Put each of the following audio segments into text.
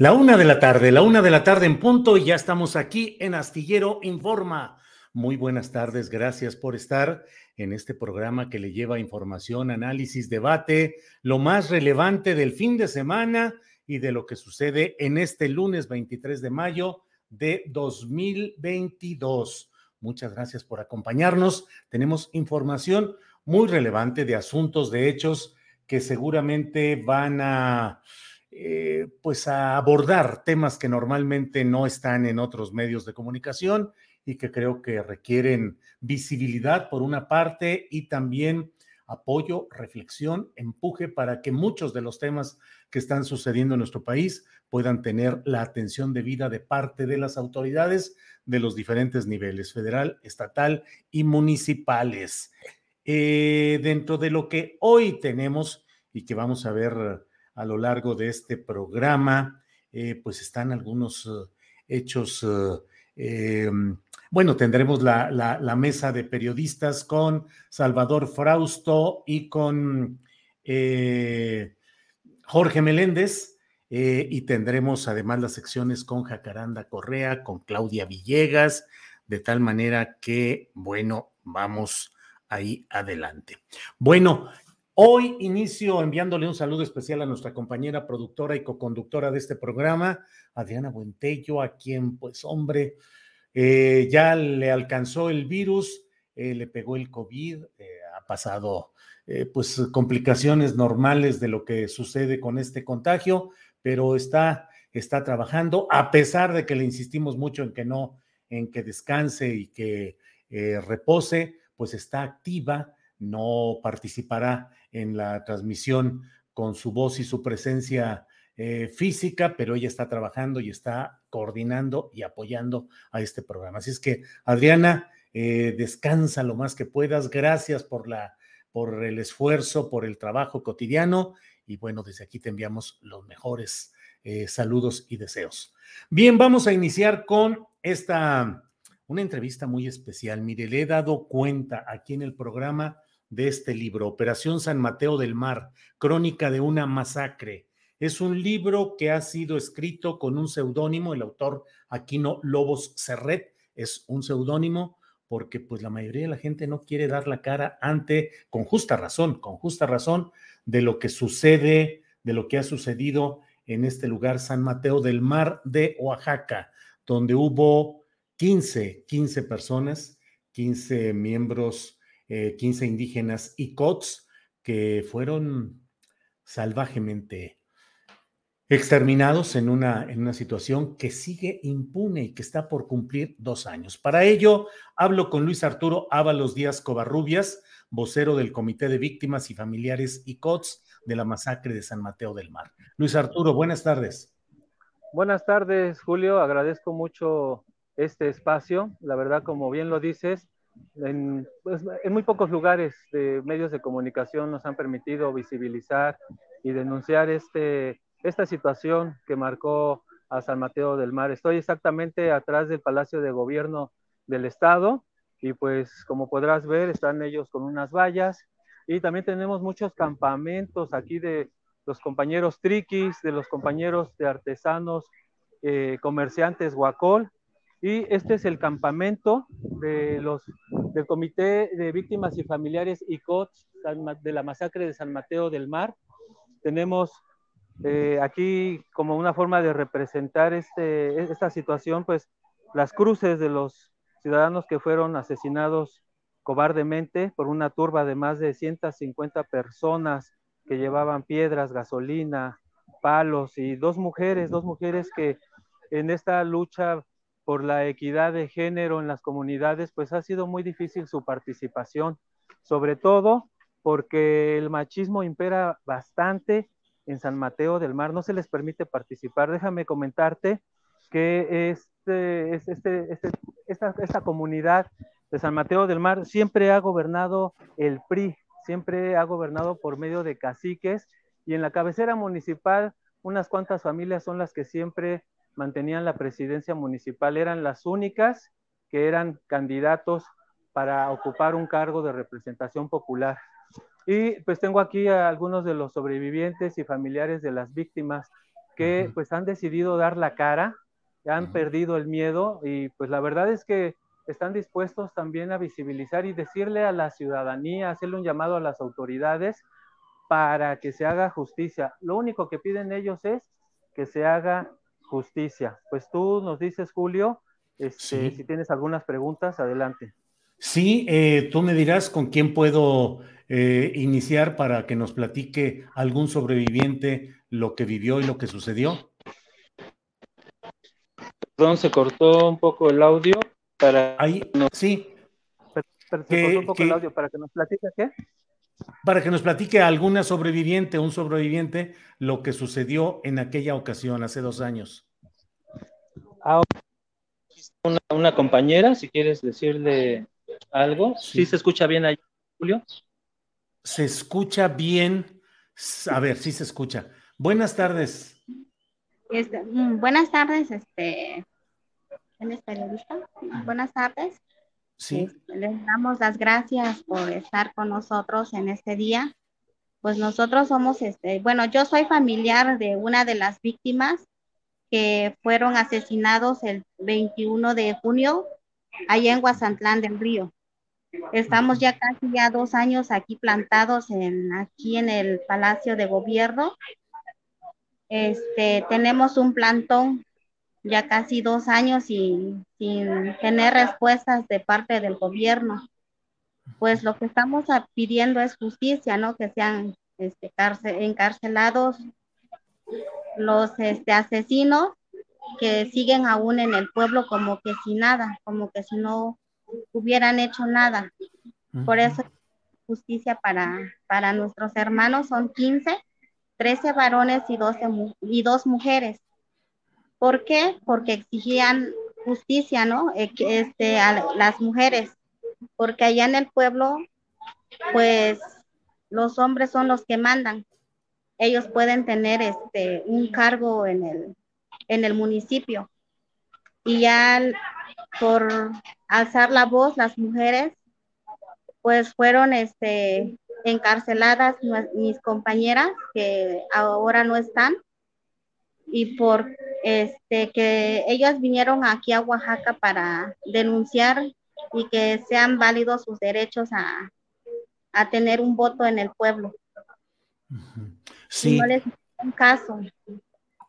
La una de la tarde, la una de la tarde en punto y ya estamos aquí en Astillero Informa. Muy buenas tardes, gracias por estar en este programa que le lleva información, análisis, debate, lo más relevante del fin de semana y de lo que sucede en este lunes 23 de mayo de 2022. Muchas gracias por acompañarnos. Tenemos información muy relevante de asuntos, de hechos que seguramente van a eh, pues a abordar temas que normalmente no están en otros medios de comunicación y que creo que requieren visibilidad por una parte y también apoyo, reflexión, empuje para que muchos de los temas que están sucediendo en nuestro país puedan tener la atención debida de parte de las autoridades de los diferentes niveles, federal, estatal y municipales. Eh, dentro de lo que hoy tenemos y que vamos a ver a lo largo de este programa, eh, pues están algunos uh, hechos. Eh, bueno, tendremos la, mesa de periodistas con Salvador Frausto y con eh, Jorge Meléndez. y tendremos además las secciones con Jacaranda Correa, con Claudia Villegas, de tal manera que, bueno, vamos ahí adelante. Bueno, Hoy inicio enviándole un saludo especial a nuestra compañera productora y coconductora de este programa, Adriana Buentello, a quien, pues, hombre, eh, ya le alcanzó el virus, eh, le pegó el COVID, eh, ha pasado, pues, complicaciones normales de lo que sucede con este contagio, pero está, está trabajando, a pesar de que le insistimos mucho en que no, en que descanse y que repose, pues está activa no participará en la transmisión con su voz y su presencia eh, física, pero ella está trabajando y está coordinando y apoyando a este programa. Así es que, Adriana, eh, descansa lo más que puedas. Gracias por, la, por el esfuerzo, por el trabajo cotidiano. Y bueno, desde aquí te enviamos los mejores eh, saludos y deseos. Bien, vamos a iniciar con esta, una entrevista muy especial. Mire, le he dado cuenta aquí en el programa de este libro, Operación San Mateo del Mar, Crónica de una masacre. Es un libro que ha sido escrito con un seudónimo, el autor Aquino Lobos Serret es un seudónimo porque pues la mayoría de la gente no quiere dar la cara ante, con justa razón, con justa razón, de lo que sucede, de lo que ha sucedido en este lugar, San Mateo del Mar de Oaxaca, donde hubo 15, 15 personas, 15 miembros 15 eh, indígenas y COTS que fueron salvajemente exterminados en una, en una situación que sigue impune y que está por cumplir dos años. Para ello, hablo con Luis Arturo Ábalos Díaz Covarrubias, vocero del Comité de Víctimas y Familiares y COTS de la masacre de San Mateo del Mar. Luis Arturo, buenas tardes. Buenas tardes, Julio. Agradezco mucho este espacio. La verdad, como bien lo dices, en, pues, en, muy pocos lugares de medios de comunicación nos han permitido visibilizar y denunciar este, esta situación que marcó a San Mateo del Mar. Estoy exactamente atrás del Palacio de Gobierno del Estado y pues como podrás ver están ellos con unas vallas y también tenemos muchos campamentos aquí de los compañeros triquis, de los compañeros de artesanos, eh, comerciantes Huacol y este es el campamento de los, del Comité de Víctimas y Familiares ICOT de la masacre de San Mateo del Mar. Tenemos eh, aquí como una forma de representar este, esta situación, pues las cruces de los ciudadanos que fueron asesinados cobardemente por una turba de más de 150 personas que llevaban piedras, gasolina, palos y dos mujeres, dos mujeres que en esta lucha por la equidad de género en las comunidades, pues ha sido muy difícil su participación, sobre todo porque el machismo impera bastante en San Mateo del Mar, no se les permite participar. Déjame comentarte que este, este, este, esta, esta comunidad de San Mateo del Mar siempre ha gobernado el PRI, siempre ha gobernado por medio de caciques y en la cabecera municipal unas cuantas familias son las que siempre mantenían la presidencia municipal, eran las únicas que eran candidatos para ocupar un cargo de representación popular. Y pues tengo aquí a algunos de los sobrevivientes y familiares de las víctimas que pues han decidido dar la cara, han perdido el miedo y pues la verdad es que están dispuestos también a visibilizar y decirle a la ciudadanía, hacerle un llamado a las autoridades para que se haga justicia. Lo único que piden ellos es que se haga justicia. Pues tú nos dices, Julio, este, si tienes algunas preguntas, adelante. Sí, eh, tú me dirás con quién puedo eh, iniciar para que nos platique algún sobreviviente lo que vivió y lo que sucedió. Perdón, se cortó un poco el audio para. Ahí, sí. se cortó un poco el audio para que nos platique qué para que nos platique alguna sobreviviente, un sobreviviente, lo que sucedió en aquella ocasión, hace dos años. Ah, una, compañera, si quieres decirle algo. Sí. se escucha bien ahí, Julio? Se escucha bien. A ver, sí se escucha. Buenas tardes. Este, mm, buenas tardes, este, ¿Eres periodista? Buenas tardes. Sí. les damos las gracias por estar con nosotros en este día. Pues nosotros somos, este, bueno, yo soy familiar de una de las víctimas que fueron asesinados el 21 de junio allá en Guasantlán del Río. Estamos ya casi ya dos años aquí plantados en, aquí en el Palacio de Gobierno. Este, tenemos un plantón ya casi dos años y sin tener respuestas de parte del gobierno. Pues lo que estamos pidiendo es justicia, ¿no? Que sean este, encarcelados los este, asesinos que siguen aún en el pueblo como que sin nada, como que si no hubieran hecho nada. Por eso justicia para, para nuestros hermanos son 15, 13 varones y, 12, y dos mujeres. ¿Por qué? Porque exigían justicia, ¿no? Eh, este, a las mujeres, porque allá en el pueblo, pues los hombres son los que mandan. Ellos pueden tener este, un cargo en el, en el municipio. Y ya por alzar la voz, las mujeres, pues fueron este, encarceladas mis compañeras que ahora no están y por este que ellos vinieron aquí a Oaxaca para denunciar y que sean válidos sus derechos a, tener un voto en el pueblo. Sí. un caso.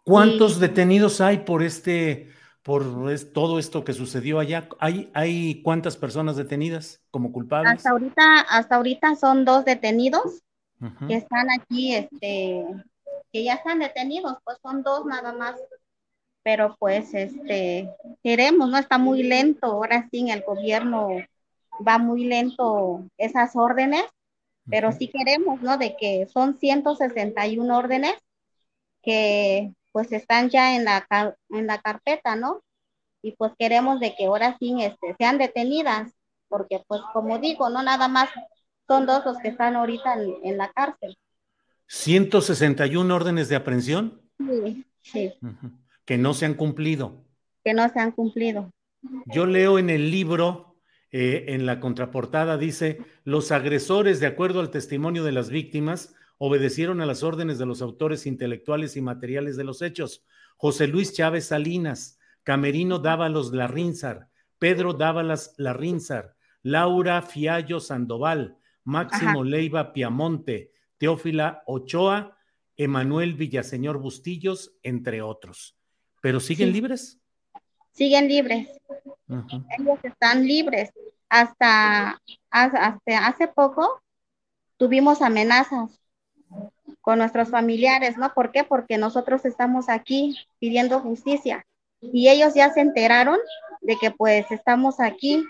¿Cuántos detenidos hay por este, por todo esto que sucedió allá? ¿Hay, hay cuántas personas detenidas como culpables? Hasta ahorita, hasta ahorita son dos detenidos que están aquí, este, que ya están detenidos, pues son dos nada más. Pero pues este queremos, ¿no? Está muy lento, ahora sí en el gobierno va muy lento esas órdenes, pero sí queremos, ¿no? De que son 161 órdenes que pues están ya en la, en la carpeta, ¿no? Y pues queremos de que ahora sí este, sean detenidas, porque pues como digo, no nada más son dos los que están ahorita en, la cárcel. 161 órdenes de aprehensión. Sí, sí. Que no se han cumplido. Que no se han cumplido. Yo leo en el libro, eh, en la contraportada, dice, los agresores, de acuerdo al testimonio de las víctimas, obedecieron a las órdenes de los autores intelectuales y materiales de los hechos. José Luis Chávez Salinas, Camerino Dávalos Larrinzar, Pedro Dávalas Larrinzar, Laura Fiallo Sandoval, Máximo Leiva Piamonte, Teófila Ochoa, Emanuel Villaseñor Bustillos, entre otros. ¿Pero siguen libres? Siguen libres. Ellos están libres. Hasta, hasta hace poco tuvimos amenazas con nuestros familiares, ¿no? ¿Por qué? Porque nosotros estamos aquí pidiendo justicia y ellos ya se enteraron de que pues estamos aquí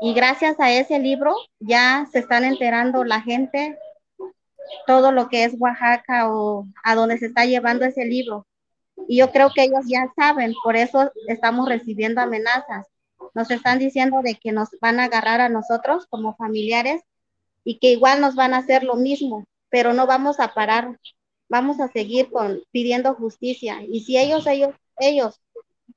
y gracias a ese libro ya se están enterando la gente todo lo que es Oaxaca o a dónde se está llevando ese libro. Y yo creo que ellos ya saben, por eso estamos recibiendo amenazas. Nos están diciendo de que nos van a agarrar a nosotros como familiares y que igual nos van a hacer lo mismo pero no vamos a parar, vamos a seguir con, pidiendo justicia. Y si ellos, ellos, ellos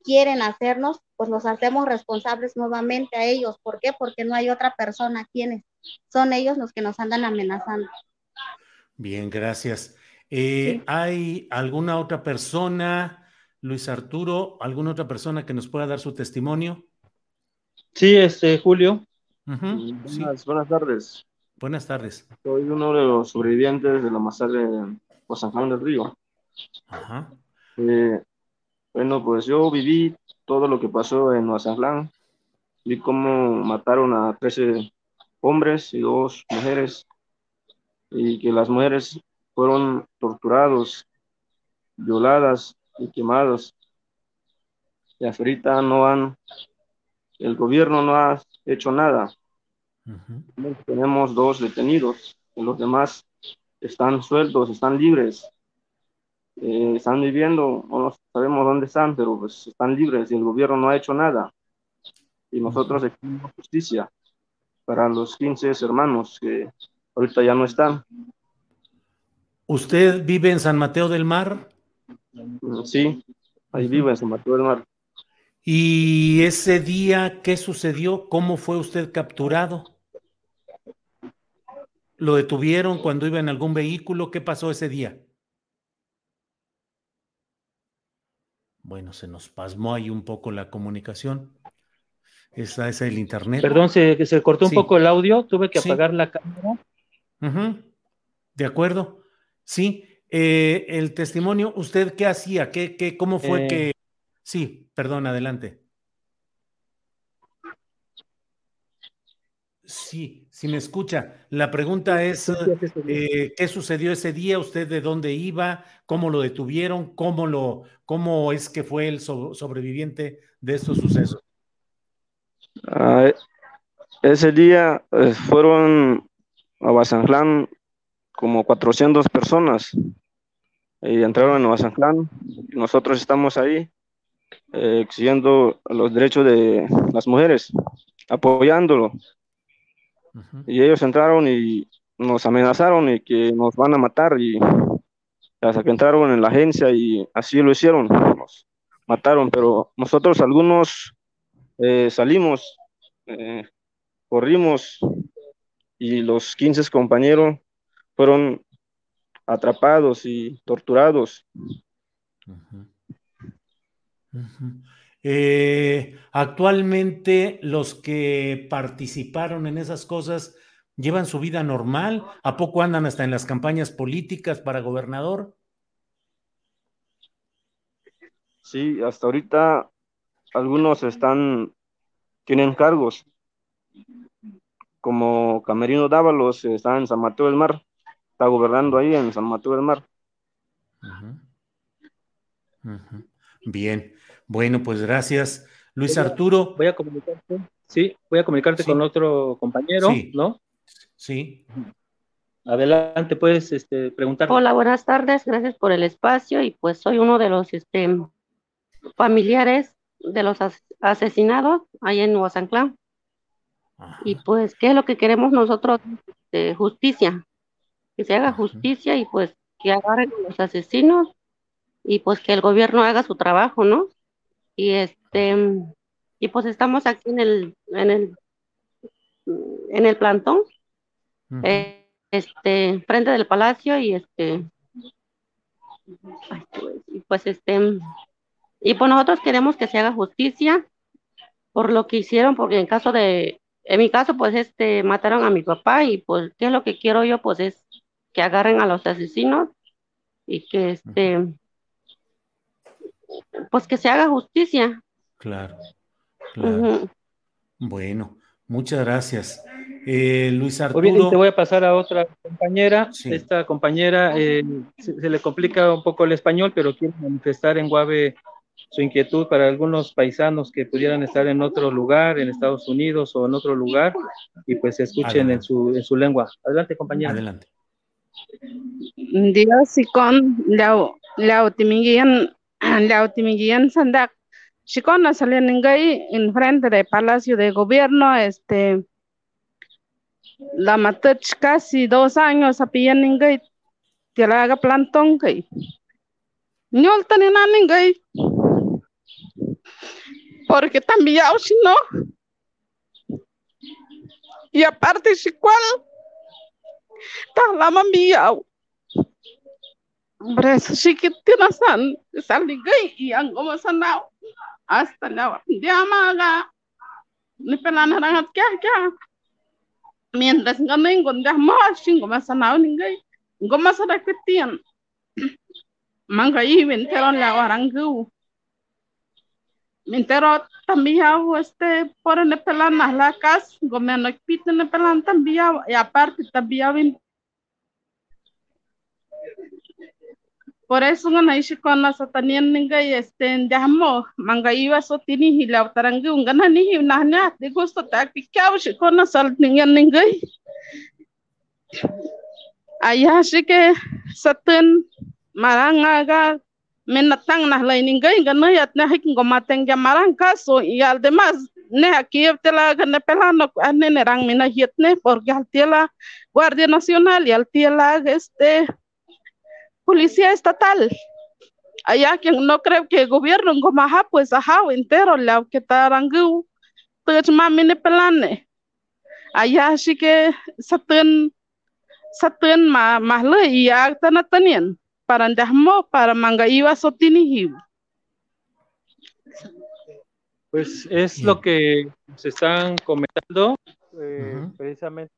quieren hacernos, pues los hacemos responsables nuevamente a ellos. ¿Por qué? Porque no hay otra persona quienes son ellos los que nos andan amenazando. Bien, gracias. Eh, ¿Hay alguna otra persona, Luis Arturo, alguna otra persona que nos pueda dar su testimonio? Sí, este, Julio. buenas tardes. Buenas tardes. Soy uno de los sobrevivientes de la masacre de San Juan del Río. Ajá. Eh, bueno, pues yo viví todo lo que pasó en Nueva Vi cómo mataron a 13 hombres y dos mujeres y que las mujeres fueron torturados, violadas y quemadas. Y hasta no han, el gobierno no ha hecho nada. Tenemos dos detenidos, los demás están sueltos, están libres, eh, están viviendo, no sabemos dónde están, pero pues están libres y el gobierno no ha hecho nada. Y nosotros exigimos justicia para los 15 hermanos que ahorita ya no están. ¿Usted vive en San Mateo del Mar? Sí, ahí vivo en San Mateo del Mar. ¿Y ese día qué sucedió? ¿Cómo fue usted capturado? ¿Lo detuvieron cuando iba en algún vehículo? ¿Qué pasó ese día? Bueno, se nos pasmó ahí un poco la comunicación. Esa es el internet. Perdón, se, se cortó un poco el audio, tuve que apagar la cámara. De acuerdo. Sí, eh, el testimonio, ¿usted qué hacía? ¿Qué, qué, ¿Cómo fue eh. que... Sí, perdón, adelante. Sí, si me escucha. La pregunta es, eh, ¿qué sucedió ese día? ¿Usted de dónde iba? ¿Cómo lo detuvieron? ¿Cómo, lo, cómo es que fue el sobreviviente de estos sucesos? Ah, ese día eh, fueron a como 400 personas y entraron a Bazanjlán. Nosotros estamos ahí eh, exigiendo los derechos de las mujeres, apoyándolo. Y ellos entraron y nos amenazaron y que nos van a matar y hasta que entraron en la agencia y así lo hicieron, nos mataron, pero nosotros algunos eh, salimos, eh, corrimos y los 15 compañeros fueron atrapados y torturados. Eh, actualmente los que participaron en esas cosas llevan su vida normal, ¿a poco andan hasta en las campañas políticas para gobernador? Sí, hasta ahorita algunos están, tienen cargos, como Camerino Dávalos está en San Mateo del Mar, está gobernando ahí en San Mateo del Mar. Bien. Bueno, pues gracias. Luis Arturo. Voy a comunicarte. Sí, voy a comunicarte con otro compañero, ¿no? Sí. Adelante, puedes este, preguntar. Hola, buenas tardes, gracias por el espacio y pues soy uno de los este, familiares de los asesinados ahí en Nueva Y pues, ¿qué es lo que queremos nosotros? de justicia, que se haga justicia y pues que agarren a los asesinos y pues que el gobierno haga su trabajo, ¿no? Y este, y pues estamos aquí en el, en el, en el plantón, eh, este, frente del palacio y este, y pues este, y pues nosotros queremos que se haga justicia por lo que hicieron, porque en caso de, en mi caso, pues este, mataron a mi papá y pues, ¿qué es lo que quiero yo? Pues es que agarren a los asesinos y que este, pues que se haga justicia. Claro, claro. Bueno, muchas gracias. Eh, Luis Arturo. te voy a pasar a otra compañera. Esta compañera eh, se, le complica un poco el español, pero quiere manifestar en Guave su inquietud para algunos paisanos que pudieran estar en otro lugar, en Estados Unidos o en otro lugar, y pues escuchen en su, en su lengua. Adelante, compañera. Adelante. Dios y con la utimigian la utimigian sandak Chicona salían en frente del Palacio de Gobierno, este, la maté casi dos años a pillar en gay, que la haga plantón gay. No ni nada en gay porque también si no. Y aparte, si cual, está la mambiao. Hombre, eso sí que tiene san, sali gay y ango masanao. Hasta la llamaga. Ni pelana rangat kya kya. Mientras ganin con ya más singo masanao ni gay. Ngoma sa dakitian. Manga i venteron la. Mintero también este por el pelan la casa, gomeno pito en el pelan también y aparte también por eso no hay con la ninga este jamo manga iba so tini hilau tarangi ungana ni nahnya de gusto tak pikau shi con la sal ninga ninga ayah shi ke marangaga menatang nah lain ingai gana yat nah hiking gomateng jamarang kaso y además ne aquí tela gana pelano ane nerang mina hiet ne porque al tela Guardia Nacional y al tela este Policía Estatal. Allá quien no creo que gobierno en Gomaja pues ajá entero la que tarangu pues mami pelane. Allá sí que satan satan ma mahle y ya tanatanian para para manga iba sotini Pues es lo que se están comentando, eh, precisamente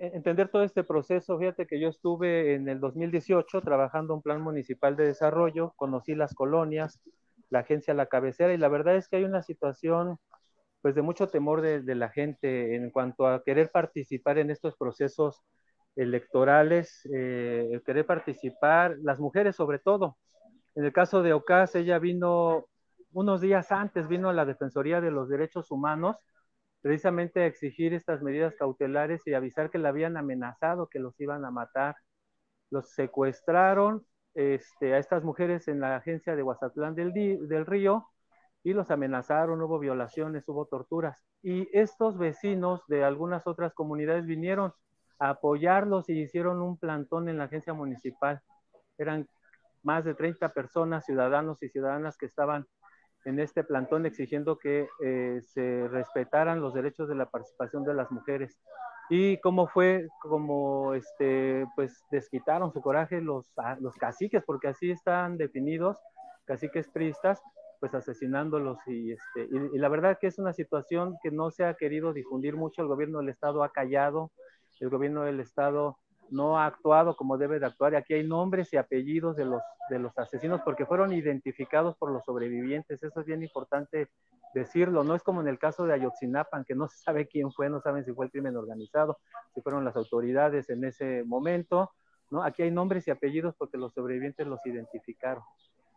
entender todo este proceso. Fíjate que yo estuve en el 2018 trabajando un plan municipal de desarrollo, conocí las colonias, la agencia La Cabecera, y la verdad es que hay una situación pues de mucho temor de, de la gente en cuanto a querer participar en estos procesos electorales, eh, querer participar, las mujeres sobre todo. En el caso de Ocas, ella vino unos días antes, vino a la Defensoría de los Derechos Humanos, precisamente a exigir estas medidas cautelares y avisar que la habían amenazado, que los iban a matar. Los secuestraron este, a estas mujeres en la agencia de Huazatlán del, del Río y los amenazaron, hubo violaciones, hubo torturas. Y estos vecinos de algunas otras comunidades vinieron apoyarlos y hicieron un plantón en la agencia municipal. Eran más de 30 personas, ciudadanos y ciudadanas que estaban en este plantón exigiendo que eh, se respetaran los derechos de la participación de las mujeres. Y cómo fue, como este, pues desquitaron su coraje los, los caciques, porque así están definidos, caciques pristas, pues asesinándolos y, este, y, y, la verdad que es una situación que no se ha querido difundir mucho, el gobierno del estado ha callado, el gobierno del estado no ha actuado como debe de actuar y aquí hay nombres y apellidos de los, de los asesinos porque fueron identificados por los sobrevivientes, eso es bien importante decirlo, no es como en el caso de Ayotzinapan, que no se sabe quién fue, no saben si fue el crimen organizado, si fueron las autoridades en ese momento, ¿no? Aquí hay nombres y apellidos porque los sobrevivientes los identificaron.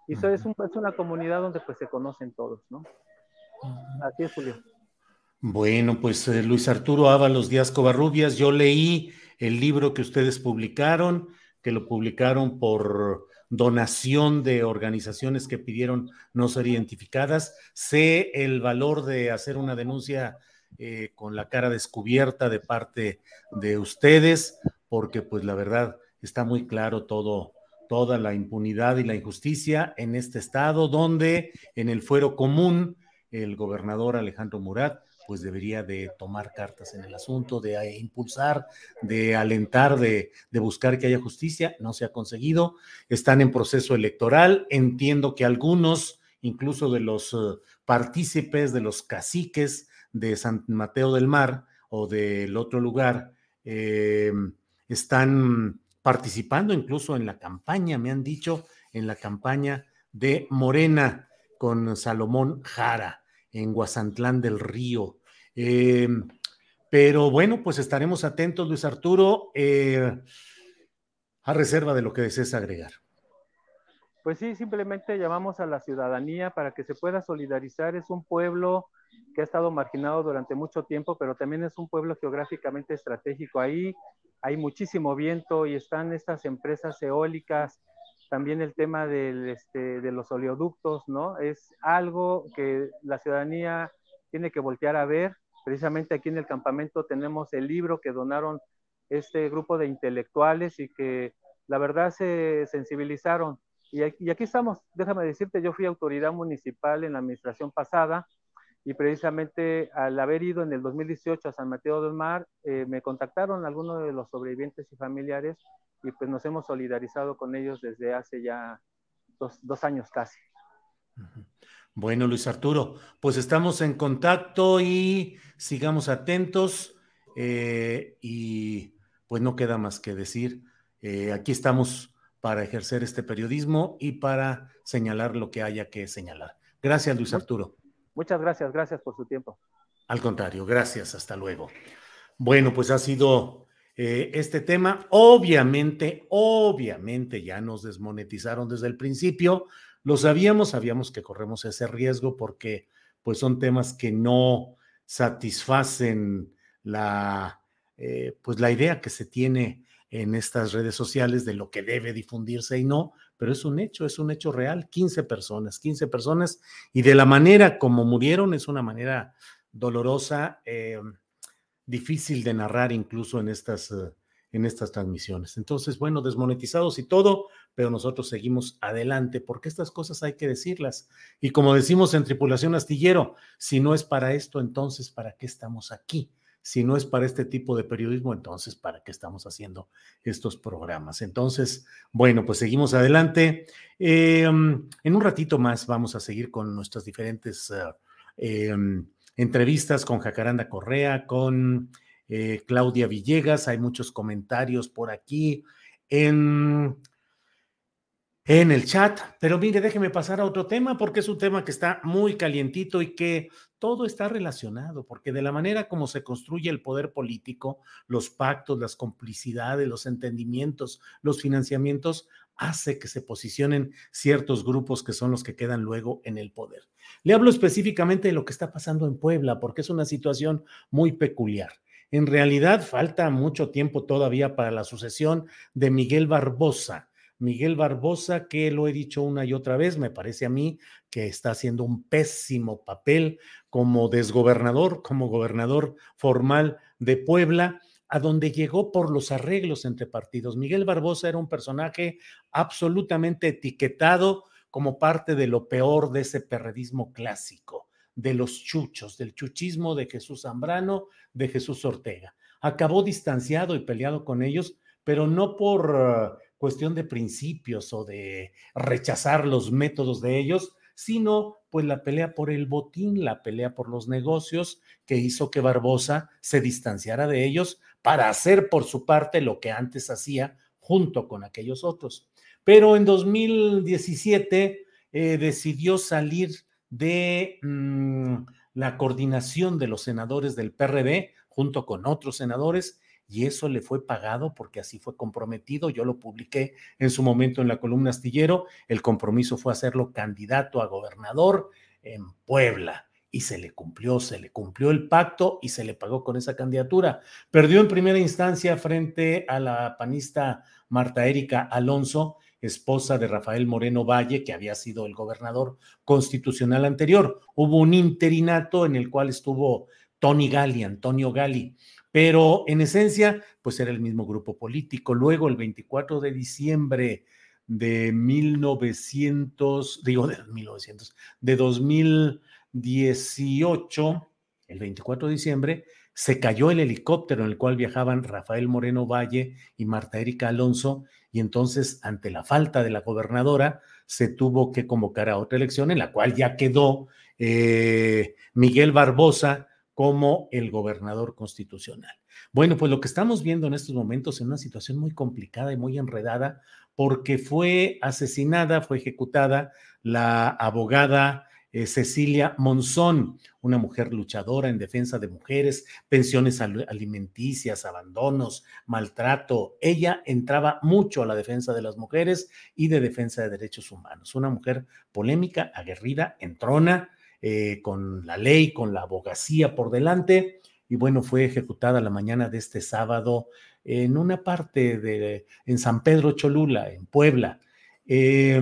Y eso es, un, es una comunidad donde pues se conocen todos, ¿no? Así es, Julio. Bueno, pues eh, Luis Arturo Ábalos Díaz Covarrubias, yo leí el libro que ustedes publicaron, que lo publicaron por donación de organizaciones que pidieron no ser identificadas. Sé el valor de hacer una denuncia eh, con la cara descubierta de parte de ustedes, porque pues la verdad está muy claro todo, toda la impunidad y la injusticia en este estado, donde en el fuero común el gobernador Alejandro Murat pues debería de tomar cartas en el asunto, de eh, impulsar, de alentar, de, de, buscar que haya justicia. No se ha conseguido. Están en proceso electoral. Entiendo que algunos, incluso de los uh, partícipes, de los caciques de San Mateo del Mar o del otro lugar, eh, están participando incluso en la campaña, me han dicho, en la campaña de Morena con Salomón Jara en Guasantlán del Río. Eh, pero bueno, pues estaremos atentos, Luis Arturo, eh, a reserva de lo que desees agregar. Pues sí, simplemente llamamos a la ciudadanía para que se pueda solidarizar. Es un pueblo que ha estado marginado durante mucho tiempo, pero también es un pueblo geográficamente estratégico. Ahí hay muchísimo viento y están estas empresas eólicas, también el tema del, este, de los oleoductos, ¿no? Es algo que la ciudadanía tiene que voltear a ver. Precisamente aquí en el campamento tenemos el libro que donaron este grupo de intelectuales y que la verdad se sensibilizaron. Y aquí, estamos, déjame decirte, yo fui autoridad municipal en la administración pasada y precisamente al haber ido en el 2018 a San Mateo del Mar, eh, me contactaron algunos de los sobrevivientes y familiares y pues nos hemos solidarizado con ellos desde hace ya dos, dos años casi. Bueno, Luis Arturo, pues estamos en contacto y sigamos atentos eh, y pues no queda más que decir, eh, aquí estamos para ejercer este periodismo y para señalar lo que haya que señalar. Gracias, Luis Arturo. Muchas gracias, gracias por su tiempo. Al contrario, gracias, hasta luego. Bueno, pues ha sido eh, este tema. Obviamente, obviamente ya nos desmonetizaron desde el principio, lo sabíamos, sabíamos que corremos ese riesgo porque pues son temas que no satisfacen la, eh, pues la idea que se tiene en estas redes sociales de lo que debe difundirse y no, pero es un hecho, es un hecho real, 15 personas, 15 personas, y de la manera como murieron es una manera dolorosa, eh, difícil de narrar incluso en estas, eh, en estas transmisiones. Entonces, bueno, desmonetizados y todo, pero nosotros seguimos adelante porque estas cosas hay que decirlas. Y como decimos en Tripulación Astillero, si no es para esto, entonces, ¿para qué estamos aquí? Si no es para este tipo de periodismo, entonces, ¿para qué estamos haciendo estos programas? Entonces, bueno, pues seguimos adelante. Em, en un ratito más vamos a seguir con nuestras diferentes eh, em, entrevistas con Jacaranda Correa, con eh, Claudia Villegas. Hay muchos comentarios por aquí en, en el chat. Pero mire, déjeme pasar a otro tema porque es un tema que está muy calientito y que todo está relacionado, porque de la manera como se construye el poder político, los pactos, las complicidades, los entendimientos, los financiamientos, hace que se posicionen ciertos grupos que son los que quedan luego en el poder. Le hablo específicamente de lo que está pasando en Puebla, porque es una situación muy peculiar. En realidad falta mucho tiempo todavía para la sucesión de Miguel Barbosa. Miguel Barbosa, que lo he dicho una y otra vez, me parece a mí que está haciendo un pésimo papel como desgobernador, como gobernador formal de Puebla, a donde llegó por los arreglos entre partidos. Miguel Barbosa era un personaje absolutamente etiquetado como parte de lo peor de ese perredismo clásico de los chuchos, del chuchismo de Jesús Zambrano, de Jesús Ortega. Acabó distanciado y peleado con ellos, pero no por cuestión de principios o de rechazar los métodos de ellos, sino pues la pelea por el botín, la pelea por los negocios que hizo que Barbosa se distanciara de ellos para hacer por su parte lo que antes hacía junto con aquellos otros. Pero en 2017 eh, decidió salir de mm, la coordinación de los senadores del PRD junto con otros senadores y eso le fue pagado porque así fue comprometido. Yo lo publiqué en su momento en la columna astillero. El compromiso fue hacerlo candidato a gobernador en Puebla y se le cumplió, se le cumplió el pacto y se le pagó con esa candidatura. Perdió en primera instancia frente a la panista Marta Erika Alonso, esposa de Rafael Moreno Valle, que había sido el gobernador constitucional anterior. Hubo un interinato en el cual estuvo Tony Gali, Antonio Gali, pero en esencia, pues era el mismo grupo político. Luego, el 24 de diciembre de 1900, digo de 1900, de 2018, el 24 de diciembre, se cayó el helicóptero en el cual viajaban Rafael Moreno Valle y Marta Erika Alonso, y entonces, ante la falta de la gobernadora, se tuvo que convocar a otra elección en la cual ya quedó eh, Miguel Barbosa como el gobernador constitucional. Bueno, pues lo que estamos viendo en estos momentos es una situación muy complicada y muy enredada porque fue asesinada, fue ejecutada la abogada eh, Cecilia Monzón, una mujer luchadora en defensa de mujeres, pensiones alimenticias, abandonos, maltrato. Ella entraba mucho a la defensa de las mujeres y de defensa de derechos humanos. Una mujer polémica, aguerrida, entrona, eh, con la ley, con la abogacía por delante. Y bueno, fue ejecutada la mañana de este sábado en una parte de, en San Pedro Cholula, en Puebla. Eh,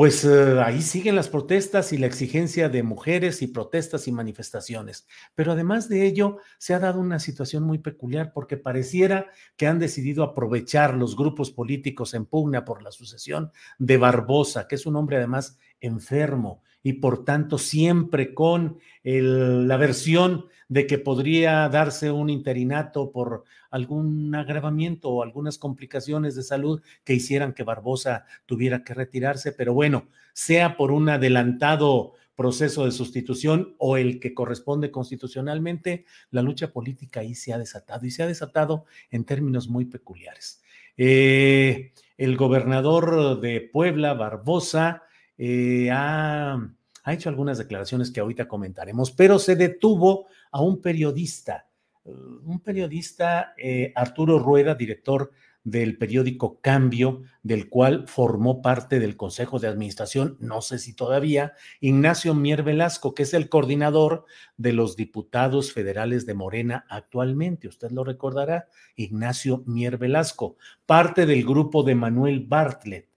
pues eh, ahí siguen las protestas y la exigencia de mujeres y protestas y manifestaciones. Pero además de ello, se ha dado una situación muy peculiar porque pareciera que han decidido aprovechar los grupos políticos en pugna por la sucesión de Barbosa, que es un hombre además enfermo y por tanto siempre con la versión de que podría darse un interinato por algún agravamiento o algunas complicaciones de salud que hicieran que Barbosa tuviera que retirarse, pero bueno, sea por un adelantado proceso de sustitución o el que corresponde constitucionalmente, la lucha política ahí se ha desatado y se ha desatado en términos muy peculiares. Eh, el gobernador de Puebla, Barbosa, eh, ha hecho algunas declaraciones que ahorita comentaremos, pero se detuvo a un periodista, un periodista, eh, Arturo Rueda, director del periódico Cambio, del cual formó parte del Consejo de Administración, no sé si todavía, Ignacio Mier Velasco, que es el coordinador de los diputados federales de Morena actualmente. Usted lo recordará, Ignacio Mier Velasco, parte del grupo de Manuel Bartlett.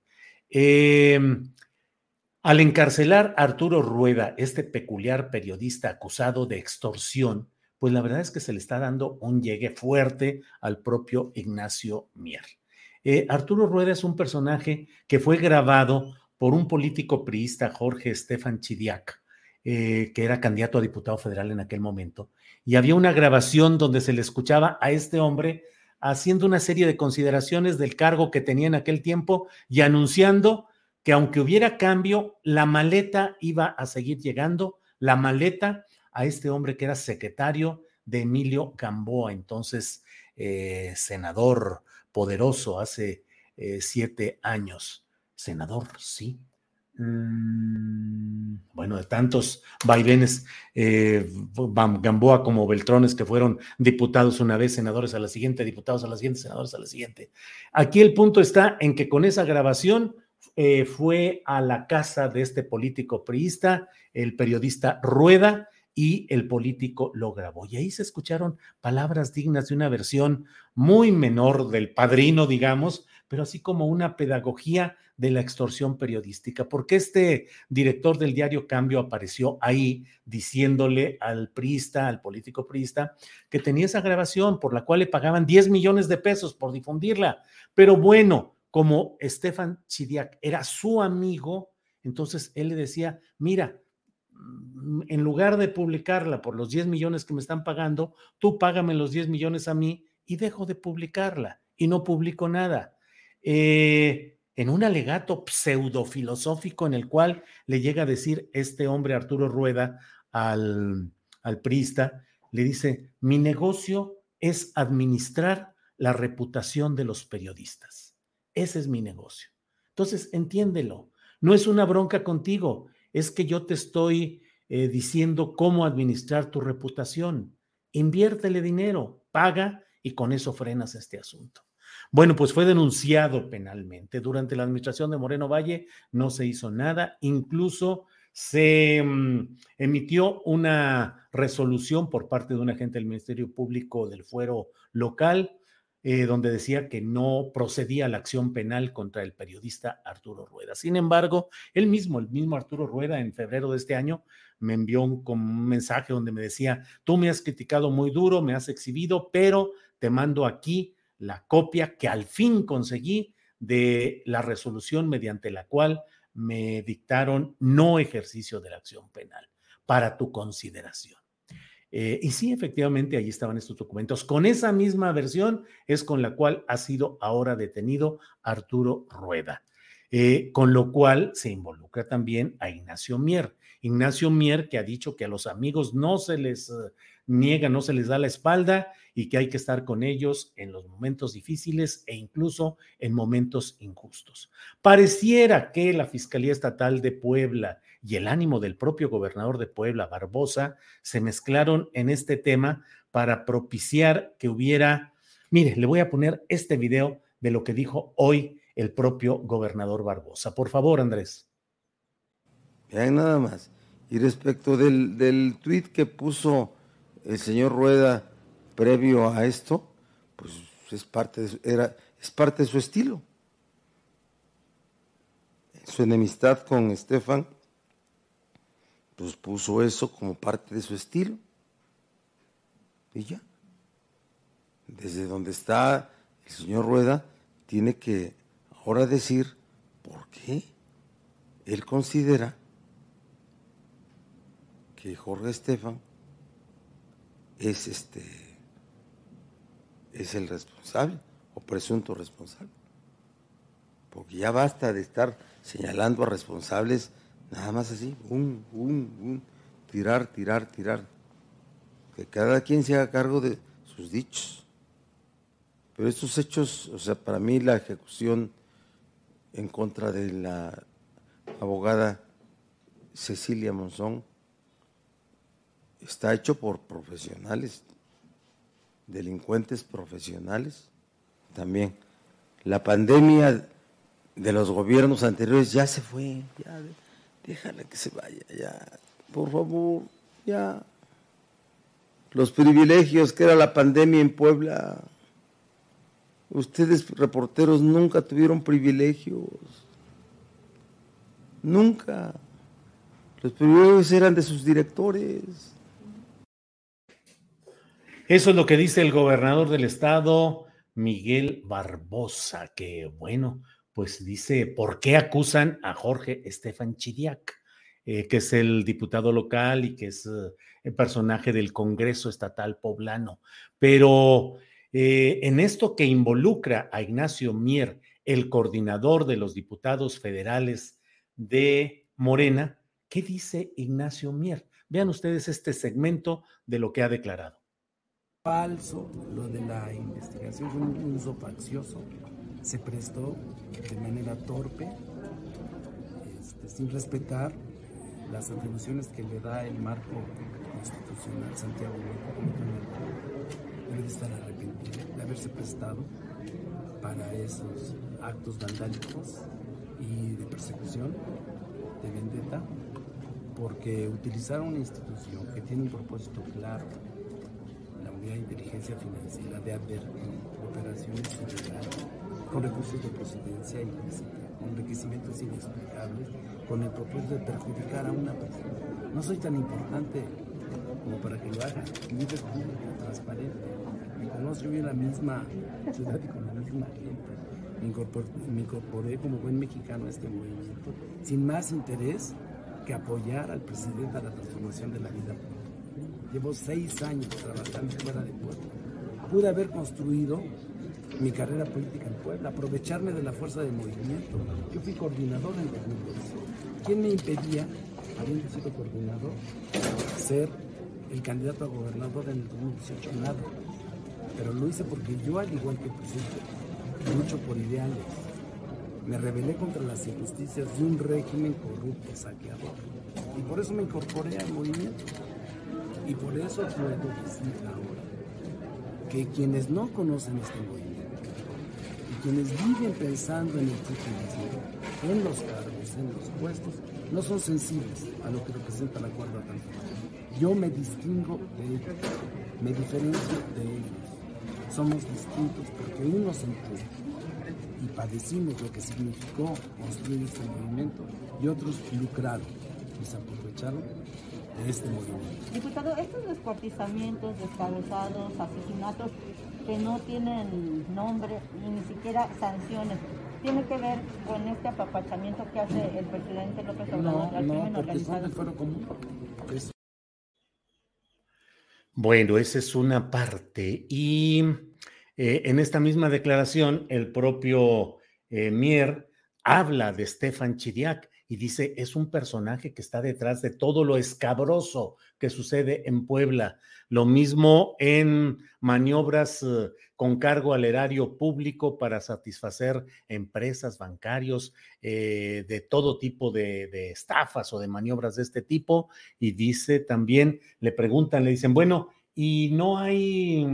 Eh, al encarcelar a Arturo Rueda, este peculiar periodista acusado de extorsión, pues la verdad es que se le está dando un llegue fuerte al propio Ignacio Mier. Eh, Arturo Rueda es un personaje que fue grabado por un político priista, Jorge Estefan Chidiac, eh, que era candidato a diputado federal en aquel momento, y había una grabación donde se le escuchaba a este hombre haciendo una serie de consideraciones del cargo que tenía en aquel tiempo y anunciando que aunque hubiera cambio, la maleta iba a seguir llegando, la maleta a este hombre que era secretario de Emilio Gamboa, entonces eh, senador poderoso hace eh, siete años. Senador, sí. Mm, bueno, de tantos vaivenes, eh, Gamboa como Beltrones, que fueron diputados una vez, senadores a la siguiente, diputados a la siguiente, senadores a la siguiente. Aquí el punto está en que con esa grabación eh, fue a la casa de este político priista, el periodista Rueda, y el político lo grabó. Y ahí se escucharon palabras dignas de una versión muy menor del padrino, digamos, pero así como una pedagogía de la extorsión periodística, porque este director del diario Cambio apareció ahí diciéndole al priista, al político priista, que tenía esa grabación por la cual le pagaban 10 millones de pesos por difundirla. Pero bueno, como Stefan Chidiak era su amigo, entonces él le decía, mira, mm, en lugar de publicarla por los 10 millones que me están pagando, tú págame los 10 millones a mí y dejo de publicarla y no publico nada. Eh, en un alegato pseudofilosófico en el cual le llega a decir este hombre Arturo Rueda al, al priista, le dice, mi negocio es administrar la reputación de los periodistas. Ese es mi negocio. Entonces, entiéndelo. No es una bronca contigo, es que yo te estoy eh, diciendo cómo administrar tu reputación. Inviértele dinero, paga y con eso frenas este asunto. Bueno, pues fue denunciado penalmente. Durante la administración de Moreno Valle no se hizo nada, incluso se mm, emitió una resolución por parte de un agente del Ministerio Público del Fuero local, eh, donde decía que no procedía la acción penal contra el periodista Arturo Rueda. Sin embargo, él mismo, el mismo Arturo Rueda, en febrero de este año, me envió un, un mensaje donde me decía, tú me has criticado muy duro, me has exhibido, pero te mando aquí la copia que al fin conseguí de la resolución mediante la cual me dictaron no ejercicio de la acción penal para tu consideración. Eh, y sí, efectivamente, ahí estaban estos documentos. Con esa misma versión es con la cual ha sido ahora detenido Arturo Rueda, eh, con lo cual se involucra también a Ignacio Mier. Ignacio Mier que ha dicho que a los amigos no se les eh, niega, no se les da la espalda y que hay que estar con ellos en los momentos difíciles e incluso en momentos injustos. Pareciera que la Fiscalía Estatal de Puebla y el ánimo del propio gobernador de Puebla, Barbosa, se mezclaron en este tema para propiciar que hubiera, mire, le voy a poner este video de lo que dijo hoy el propio gobernador Barbosa. Por favor, Andrés. Vean nada más. Y respecto del, del tuit que puso el señor Rueda previo a esto, pues es parte de, era, es parte de su estilo. Su enemistad con Estefan, pues puso eso como parte de su estilo. Y ya. Desde donde está el señor Rueda, tiene que ahora decir por qué él considera que Jorge Estefan es este es el responsable o presunto responsable. Porque ya basta de estar señalando a responsables nada más así, un, un, un, tirar, tirar, tirar. Que cada quien se haga cargo de sus dichos. Pero estos hechos, o sea, para mí la ejecución en contra de la abogada Cecilia Monzón está hecho por profesionales, delincuentes profesionales también. La pandemia de los gobiernos anteriores ya se fue, ya déjala que se vaya, ya, por favor, ya. Los privilegios que era la pandemia en Puebla, ustedes reporteros nunca tuvieron privilegios, nunca. Los privilegios eran de sus directores. Eso es lo que dice el gobernador del estado, Miguel Barbosa, que bueno, pues dice, ¿por qué acusan a Jorge Estefan Chiriac, eh, que es el diputado local y que es eh, el personaje del Congreso Estatal Poblano? Pero eh, en esto que involucra a Ignacio Mier, el coordinador de los diputados federales de Morena, ¿qué dice Ignacio Mier? Vean ustedes este segmento de lo que ha declarado falso, lo de la investigación fue un uso faccioso, se prestó de manera torpe, este, sin respetar las atribuciones que le da el marco constitucional Santiago debe estar arrepentido de haberse prestado para esos actos vandálicos y de persecución, de vendetta, porque utilizar una institución que tiene un propósito claro de inteligencia financiera de advertir operaciones ilegales con recursos de procedencia ilícita, con enriquecimientos inexplicables, con el propósito de perjudicar a una persona. No soy tan importante como para que lo haga. Libre pública, transparente. Me conozco yo en la misma ciudad y con la misma gente. Me incorporé, me incorporé como buen mexicano a este movimiento sin más interés que apoyar al presidente a la transformación de la vida. Llevo seis años trabajando fuera de Puebla. Pude haber construido mi carrera política en Puebla, aprovecharme de la fuerza del movimiento. Yo fui coordinador en 2012. ¿Quién me impedía, habiendo sido coordinador, ser el candidato a gobernador en el 2018? Nada. Pero lo hice porque yo, al igual que el presidente, lucho por ideales. Me rebelé contra las injusticias de un régimen corrupto, saqueador. Y por eso me incorporé al movimiento. Y por eso puedo decir ahora que quienes no conocen este movimiento quienes viven pensando en el futuro, en los cargos, en los puestos, no son sensibles a lo que representa la cuarta transformación. Yo me distingo de ellos, me diferencio de ellos. Somos distintos porque unos entró y padecimos lo que significó construir este movimiento y otros lucraron y se aprovecharon de este movimiento. Diputado, estos descuartizamientos, descabezados, asesinatos que no tienen nombre y ni siquiera sanciones, ¿tiene que ver con este apapachamiento que hace el presidente López Obrador no, al no, crimen organizado? Son común. Bueno, esa es una parte. Y eh, en esta misma declaración, el propio eh, Mier habla de Stefan Chidiak y dice, es un personaje que está detrás de todo lo escabroso que sucede en Puebla. Lo mismo en maniobras eh, con cargo al erario público para satisfacer empresas, bancarios, de todo tipo de, de, estafas o de maniobras de este tipo. Y dice también, le preguntan, le dicen, bueno, y no hay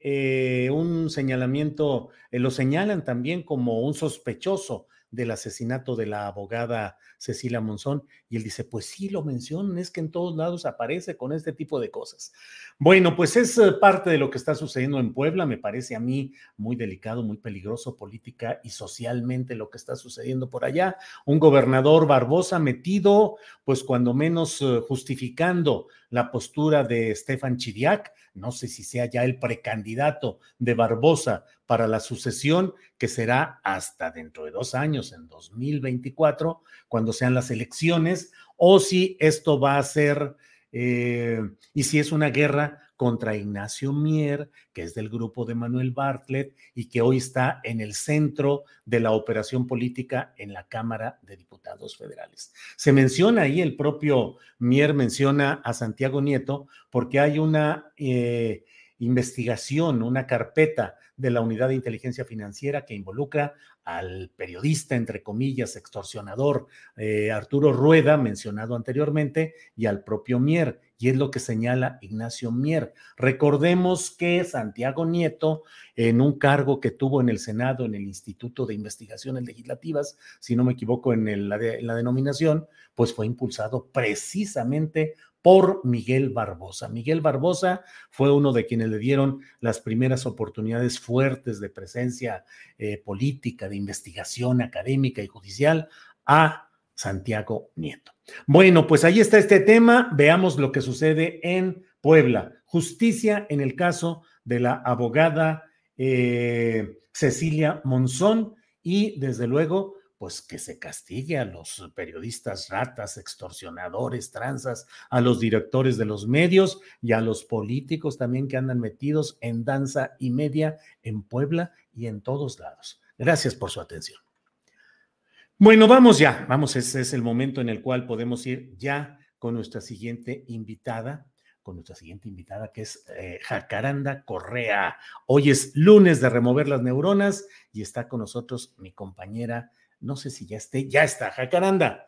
eh, un señalamiento, eh, lo señalan también como un sospechoso del asesinato de la abogada Cecilia Monzón. Y él dice, pues sí, lo mencionan, es que en todos lados aparece con este tipo de cosas. Bueno, pues es eh, parte de lo que está sucediendo en Puebla, me parece a mí muy delicado, muy peligroso política y socialmente lo que está sucediendo por allá. Un gobernador Barbosa metido, pues cuando menos justificando la postura de Stefan Chiriac, no sé si sea ya el precandidato de Barbosa para la sucesión, que será hasta dentro de dos años, en 2024, cuando sean las elecciones, o si esto va a ser, eh, y si es una guerra contra Ignacio Mier, que es del grupo de Manuel Bartlett y que hoy está en el centro de la operación política en la Cámara de Diputados Federales. Se menciona ahí, el propio Mier menciona a Santiago Nieto porque hay una eh, investigación, una carpeta de la Unidad de Inteligencia Financiera que involucra al periodista, entre comillas, extorsionador eh, Arturo Rueda, mencionado anteriormente, y al propio Mier, y es lo que señala Ignacio Mier. Recordemos que Santiago Nieto, en un cargo que tuvo en el Senado, en el Instituto de Investigaciones Legislativas, si no me equivoco en, la, en la denominación, pues fue impulsado precisamente por Miguel Barbosa. Miguel Barbosa fue uno de quienes le dieron las primeras oportunidades fuertes de presencia eh, política, de investigación académica y judicial a Santiago Nieto. Bueno, pues ahí está este tema. Veamos lo que sucede en Puebla. Justicia en el caso de la abogada eh, Cecilia Monzón y desde luego pues que se castigue a los periodistas ratas, extorsionadores, tranzas, a los directores de los medios y a los políticos también que andan metidos en danza y media en Puebla y en todos lados. Gracias por su atención. Bueno, vamos ya, vamos, ese es el momento en el cual podemos ir ya con nuestra siguiente invitada, con nuestra siguiente invitada que es eh, Jacaranda Correa. Hoy es lunes de remover las neuronas y está con nosotros mi compañera no sé si ya esté, ya está, Jacaranda.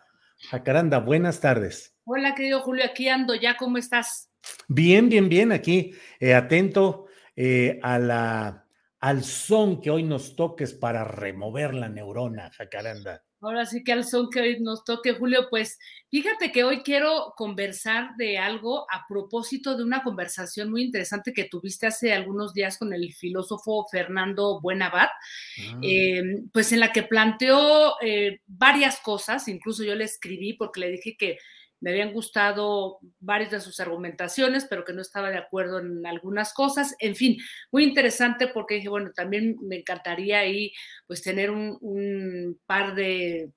Jacaranda, buenas tardes. Hola, querido Julio, aquí ando ya, ¿cómo estás? Bien, bien, bien, aquí eh, atento eh, a la, al son que hoy nos toques para remover la neurona, Jacaranda. Ahora sí que al son que hoy nos toque, Julio, pues fíjate que hoy quiero conversar de algo a propósito de una conversación muy interesante que tuviste hace algunos días con el filósofo Fernando Buenabad, ah. em, pues en la que planteó eh, varias cosas, incluso yo le escribí porque le dije que me habían gustado varias de sus argumentaciones, pero que no estaba de acuerdo en algunas cosas. En fin, muy interesante porque dije, bueno, también me encantaría ahí pues tener un, un par de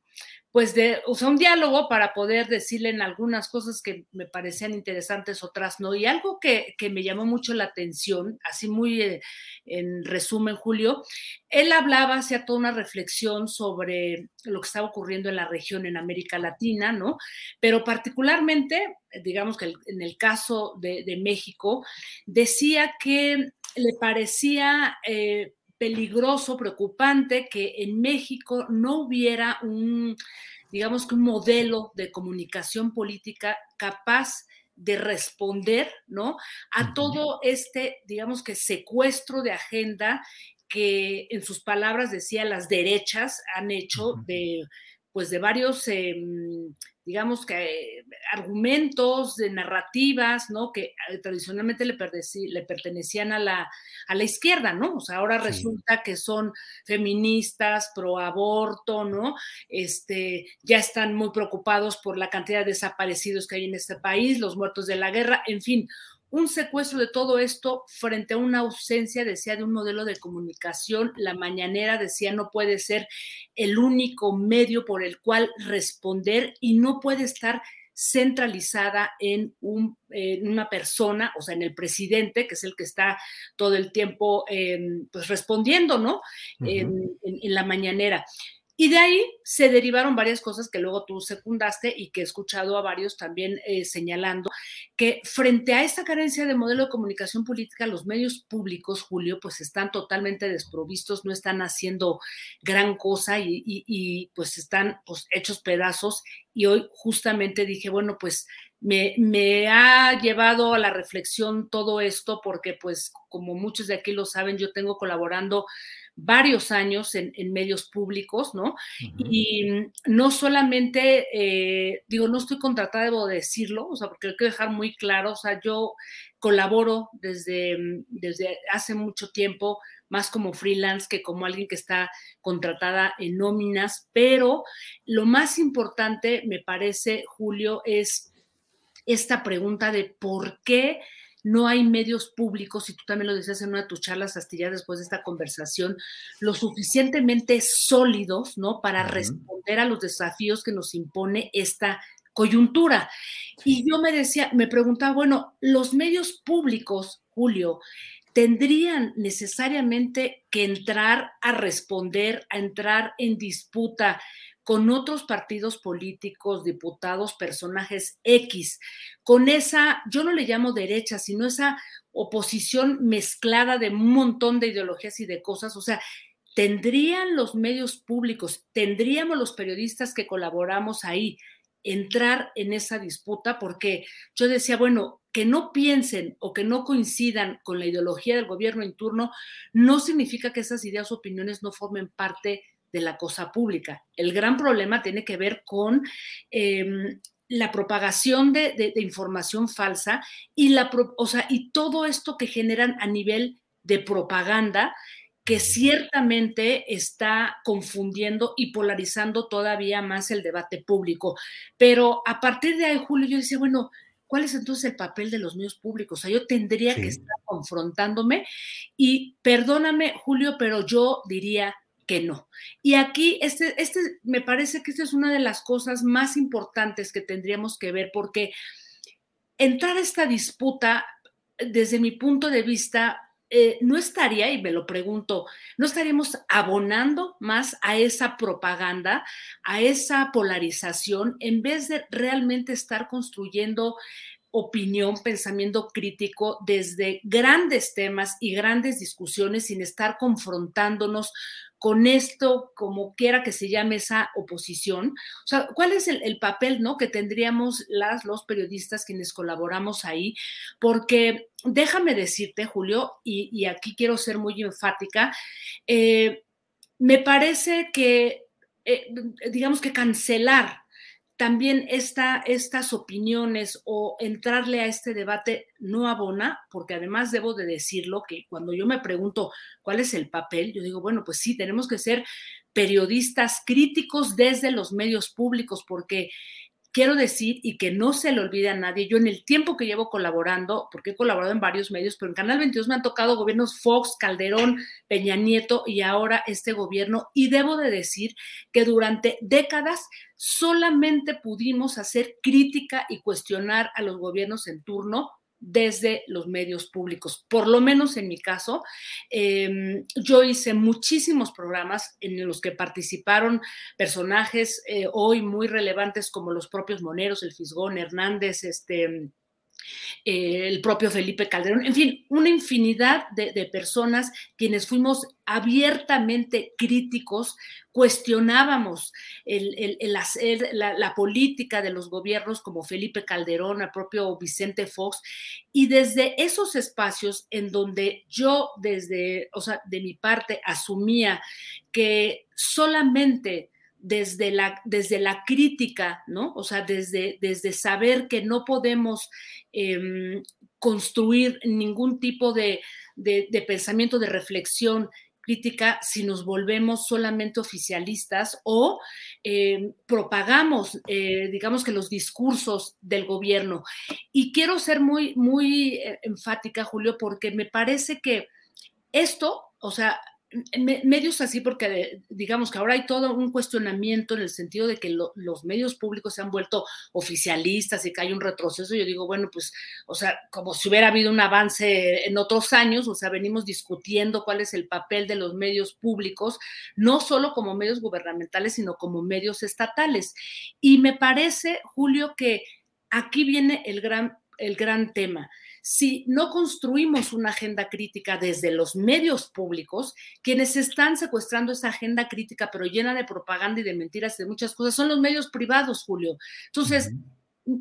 pues de, o sea, un diálogo para poder decirle en algunas cosas que me parecían interesantes, otras no. Y algo que, me llamó mucho la atención, así muy eh, en resumen, Julio, él hablaba, hacía toda una reflexión sobre lo que estaba ocurriendo en la región en América Latina, ¿no? Pero particularmente, digamos que en el caso de, México, decía que le parecía... Eh, peligroso, preocupante que en México no hubiera un, digamos que un modelo de comunicación política capaz de responder, ¿no? A todo este, digamos que secuestro de agenda que en sus palabras decía las derechas han hecho de, pues de varios em, digamos que argumentos de narrativas, ¿no? Que eh, tradicionalmente le, le pertenecían a la, a la, izquierda, ¿no? O sea, ahora resulta que son feministas, pro aborto, ¿no? Este, ya están muy preocupados por la cantidad de desaparecidos que hay en este país, los muertos de la guerra, en fin, un secuestro de todo esto frente a una ausencia, decía, de un modelo de comunicación. La mañanera decía, no puede ser el único medio por el cual responder y no puede estar centralizada en, un, una persona, o sea, en el presidente, que es el que está todo el tiempo em, pues respondiendo, ¿no? en, la mañanera. Y de ahí se derivaron varias cosas que luego tú secundaste y que he escuchado a varios también eh, señalando que frente a esta carencia de modelo de comunicación política, los medios públicos, Julio, pues están totalmente desprovistos, no están haciendo gran cosa y, pues están pues, hechos pedazos. Y hoy justamente dije, bueno, pues me, me, ha llevado a la reflexión todo esto porque pues como muchos de aquí lo saben, yo tengo colaborando varios años en, medios públicos, ¿no? Y no solamente, eh, digo, no estoy contratada, debo decirlo, o sea, porque lo quiero dejar muy claro, o sea, yo colaboro desde, desde hace mucho tiempo, más como freelance que como alguien que está contratada en nóminas, pero lo más importante, me parece, Julio, es esta pregunta de por qué no hay medios públicos, y tú también lo decías en una de tus charlas astilladas después de esta conversación, lo suficientemente sólidos, ¿no? Para responder a los desafíos que nos impone esta coyuntura. Y yo me decía, me preguntaba, bueno, los medios públicos, Julio, tendrían necesariamente que entrar a responder, a entrar en disputa con otros partidos políticos, diputados, personajes X, con esa, yo no le llamo derecha, sino esa oposición mezclada de un montón de ideologías y de cosas, o sea, tendrían los medios públicos, tendríamos los periodistas que colaboramos ahí entrar en esa disputa, porque yo decía, bueno, que no piensen o que no coincidan con la ideología del gobierno en turno, no significa que esas ideas o opiniones no formen parte de la cosa pública. El gran problema tiene que ver con em, la propagación de, información falsa y, la, o sea, y todo esto que generan a nivel de propaganda que ciertamente está confundiendo y polarizando todavía más el debate público. Pero a partir de ahí, Julio, yo decía, bueno, ¿cuál es entonces el papel de los medios públicos? O sea, yo tendría que estar confrontándome y perdóname, Julio, pero yo diría que no. Y aquí, este, este, me parece que esta es una de las cosas más importantes que tendríamos que ver, porque entrar a esta disputa, desde mi punto de vista, eh, no estaría, y me lo pregunto, no estaríamos abonando más a esa propaganda, a esa polarización, en vez de realmente estar construyendo opinión, pensamiento crítico desde grandes temas y grandes discusiones sin estar confrontándonos con esto, como quiera que se llame esa oposición. O sea, ¿cuál es el, papel ¿no? que tendríamos las, los periodistas quienes colaboramos ahí? Porque déjame decirte, Julio, y, aquí quiero ser muy enfática, eh, me parece que, eh, digamos que cancelar también estas opiniones o entrarle a este debate no abona, porque además debo de decirlo que cuando yo me pregunto cuál es el papel, yo digo, bueno, pues sí, tenemos que ser periodistas críticos desde los medios públicos, porque quiero decir, y que no se le olvide a nadie, yo en el tiempo que llevo colaborando, porque he colaborado en varios medios, pero en Canal 22 me han tocado gobiernos Fox, Calderón, Peña Nieto y ahora este gobierno, y debo de decir que durante décadas solamente pudimos hacer crítica y cuestionar a los gobiernos en turno desde los medios públicos. Por lo menos en mi caso, em, yo hice muchísimos programas en los que participaron personajes eh, hoy muy relevantes como los propios Moneros, el Fisgón, Hernández, este eh, el propio Felipe Calderón, en fin, una infinidad de, personas quienes fuimos abiertamente críticos, cuestionábamos hacer la, política de los gobiernos como Felipe Calderón, el propio Vicente Fox, y desde esos espacios en donde yo desde, o sea, de mi parte asumía que solamente desde la, desde la crítica, ¿no? O sea, desde, desde saber que no podemos em, construir ningún tipo de, pensamiento, de reflexión crítica si nos volvemos solamente oficialistas o em, propagamos, eh, digamos que los discursos del gobierno. Y quiero ser muy, muy eh, enfática, Julio, porque me parece que esto, o sea, medios así porque digamos que ahora hay todo un cuestionamiento en el sentido de que los medios públicos se han vuelto oficialistas y que hay un retroceso. Yo digo, bueno, pues, o sea, como si hubiera habido un avance en otros años, o sea, venimos discutiendo cuál es el papel de los medios públicos, no solo como medios gubernamentales, sino como medios estatales. Y me parece, Julio, que aquí viene el gran, el gran tema si no construimos una agenda crítica desde los medios públicos, quienes están secuestrando esa agenda crítica, pero llena de propaganda y de mentiras y de muchas cosas, son los medios privados, Julio. Entonces,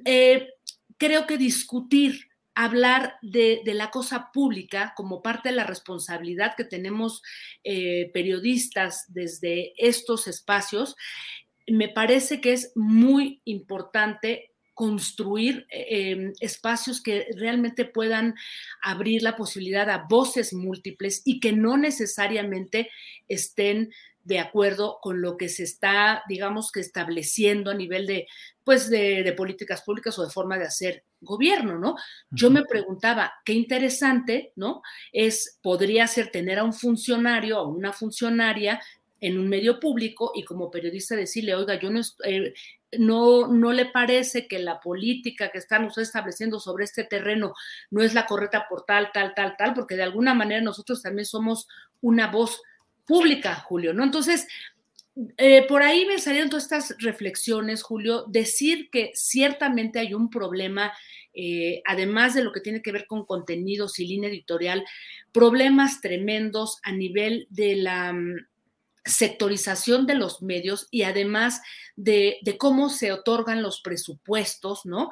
eh, creo que discutir hablar de, la cosa pública como parte de la responsabilidad que tenemos eh, periodistas desde estos espacios, me parece que es muy importante construir em, espacios que realmente puedan abrir la posibilidad a voces múltiples y que no necesariamente estén de acuerdo con lo que se está, digamos que estableciendo a nivel de, pues, de, políticas públicas o de forma de hacer gobierno, ¿no? Yo me preguntaba, qué interesante, ¿no? Es, podría ser tener a un funcionario o una funcionaria en un medio público y como periodista decirle, oiga, yo no, estoy, no, no le parece que la política que están ustedes estableciendo sobre este terreno no es la correcta por tal, tal, tal, tal, porque de alguna manera nosotros también somos una voz pública, Julio, ¿no? Entonces, eh, por ahí me salieron todas estas reflexiones, Julio, decir que ciertamente hay un problema, eh, además de lo que tiene que ver con contenidos y línea editorial, problemas tremendos a nivel de la mm, sectorización de los medios y además de, cómo se otorgan los presupuestos, ¿no?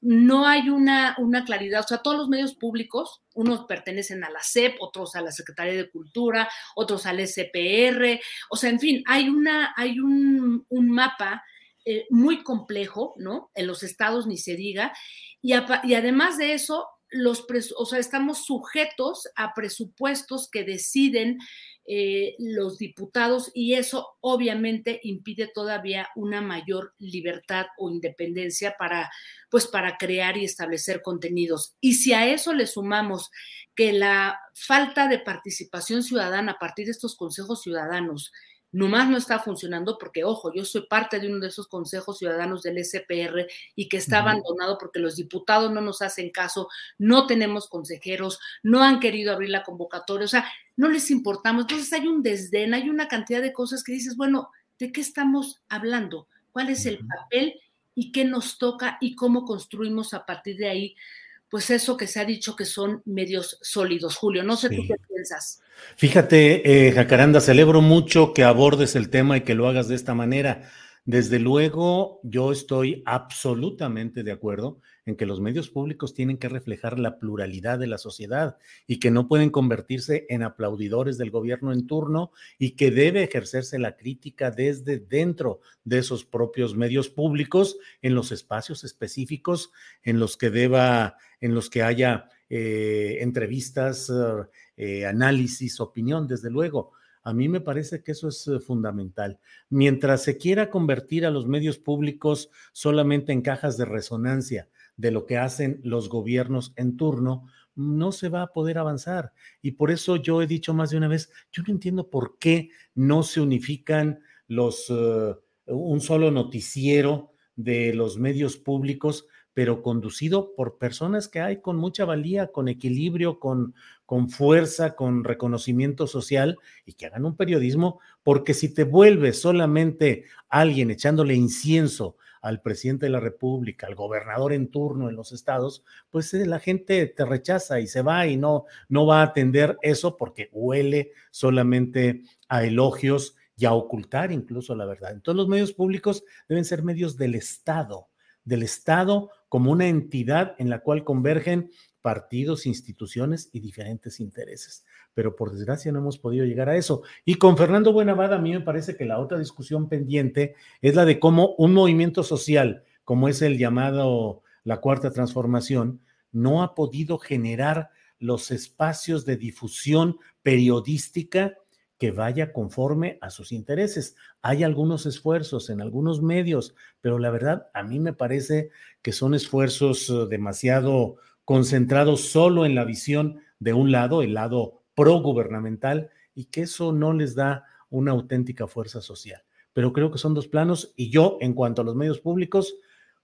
No hay una, una, claridad, o sea, todos los medios públicos, unos pertenecen a la SEP, otros a la Secretaría de Cultura, otros al SPR, o sea, en fin, hay, una, hay un, mapa eh, muy complejo, ¿no? En los estados ni se diga, y, y además de eso, los, o sea, estamos sujetos a presupuestos que deciden eh, los diputados y eso obviamente impide todavía una mayor libertad o independencia para, pues, para crear y establecer contenidos. Y si a eso le sumamos que la falta de participación ciudadana a partir de estos consejos ciudadanos nomás no está funcionando porque, ojo, yo soy parte de uno de esos consejos ciudadanos del SPR y que está abandonado porque los diputados no nos hacen caso, no tenemos consejeros, no han querido abrir la convocatoria, o sea, no les importamos. Entonces hay un desdén, hay una cantidad de cosas que dices, bueno, ¿de qué estamos hablando? ¿Cuál es el papel y qué nos toca y cómo construimos a partir de ahí? Pues eso que se ha dicho que son medios sólidos. Julio, no sé tú qué piensas. Fíjate, eh, Jacaranda, celebro mucho que abordes el tema y que lo hagas de esta manera. Desde luego, yo estoy absolutamente de acuerdo en que los medios públicos tienen que reflejar la pluralidad de la sociedad y que no pueden convertirse en aplaudidores del gobierno en turno y que debe ejercerse la crítica desde dentro de esos propios medios públicos en los espacios específicos en los que deba, en los que haya eh, entrevistas, eh, análisis, opinión, desde luego. A mí me parece que eso es eh, fundamental. Mientras se quiera convertir a los medios públicos solamente en cajas de resonancia de lo que hacen los gobiernos en turno, no se va a poder avanzar. Y por eso yo he dicho más de una vez, yo no entiendo por qué no se unifican los, un solo noticiero de los medios públicos pero conducido por personas que hay con mucha valía, con equilibrio, con, con fuerza, con reconocimiento social y que hagan un periodismo, porque si te vuelves solamente alguien echándole incienso al presidente de la República, al gobernador en turno en los estados, pues eh, la gente te rechaza y se va y no, no va a atender eso porque huele solamente a elogios y a ocultar incluso la verdad. Entonces los medios públicos deben ser medios del Estado, del Estado como una entidad en la cual convergen partidos, instituciones y diferentes intereses. Pero por desgracia no hemos podido llegar a eso. Y con Fernando Buenavada, a mí me parece que la otra discusión pendiente es la de cómo un movimiento social, como es el llamado la cuarta transformación, no ha podido generar los espacios de difusión periodística que vaya conforme a sus intereses. Hay algunos esfuerzos en algunos medios, pero la verdad a mí me parece que son esfuerzos eh, demasiado concentrados solo en la visión de un lado, el lado pro-gubernamental, y que eso no les da una auténtica fuerza social. Pero creo que son dos planos y yo, en cuanto a los medios públicos,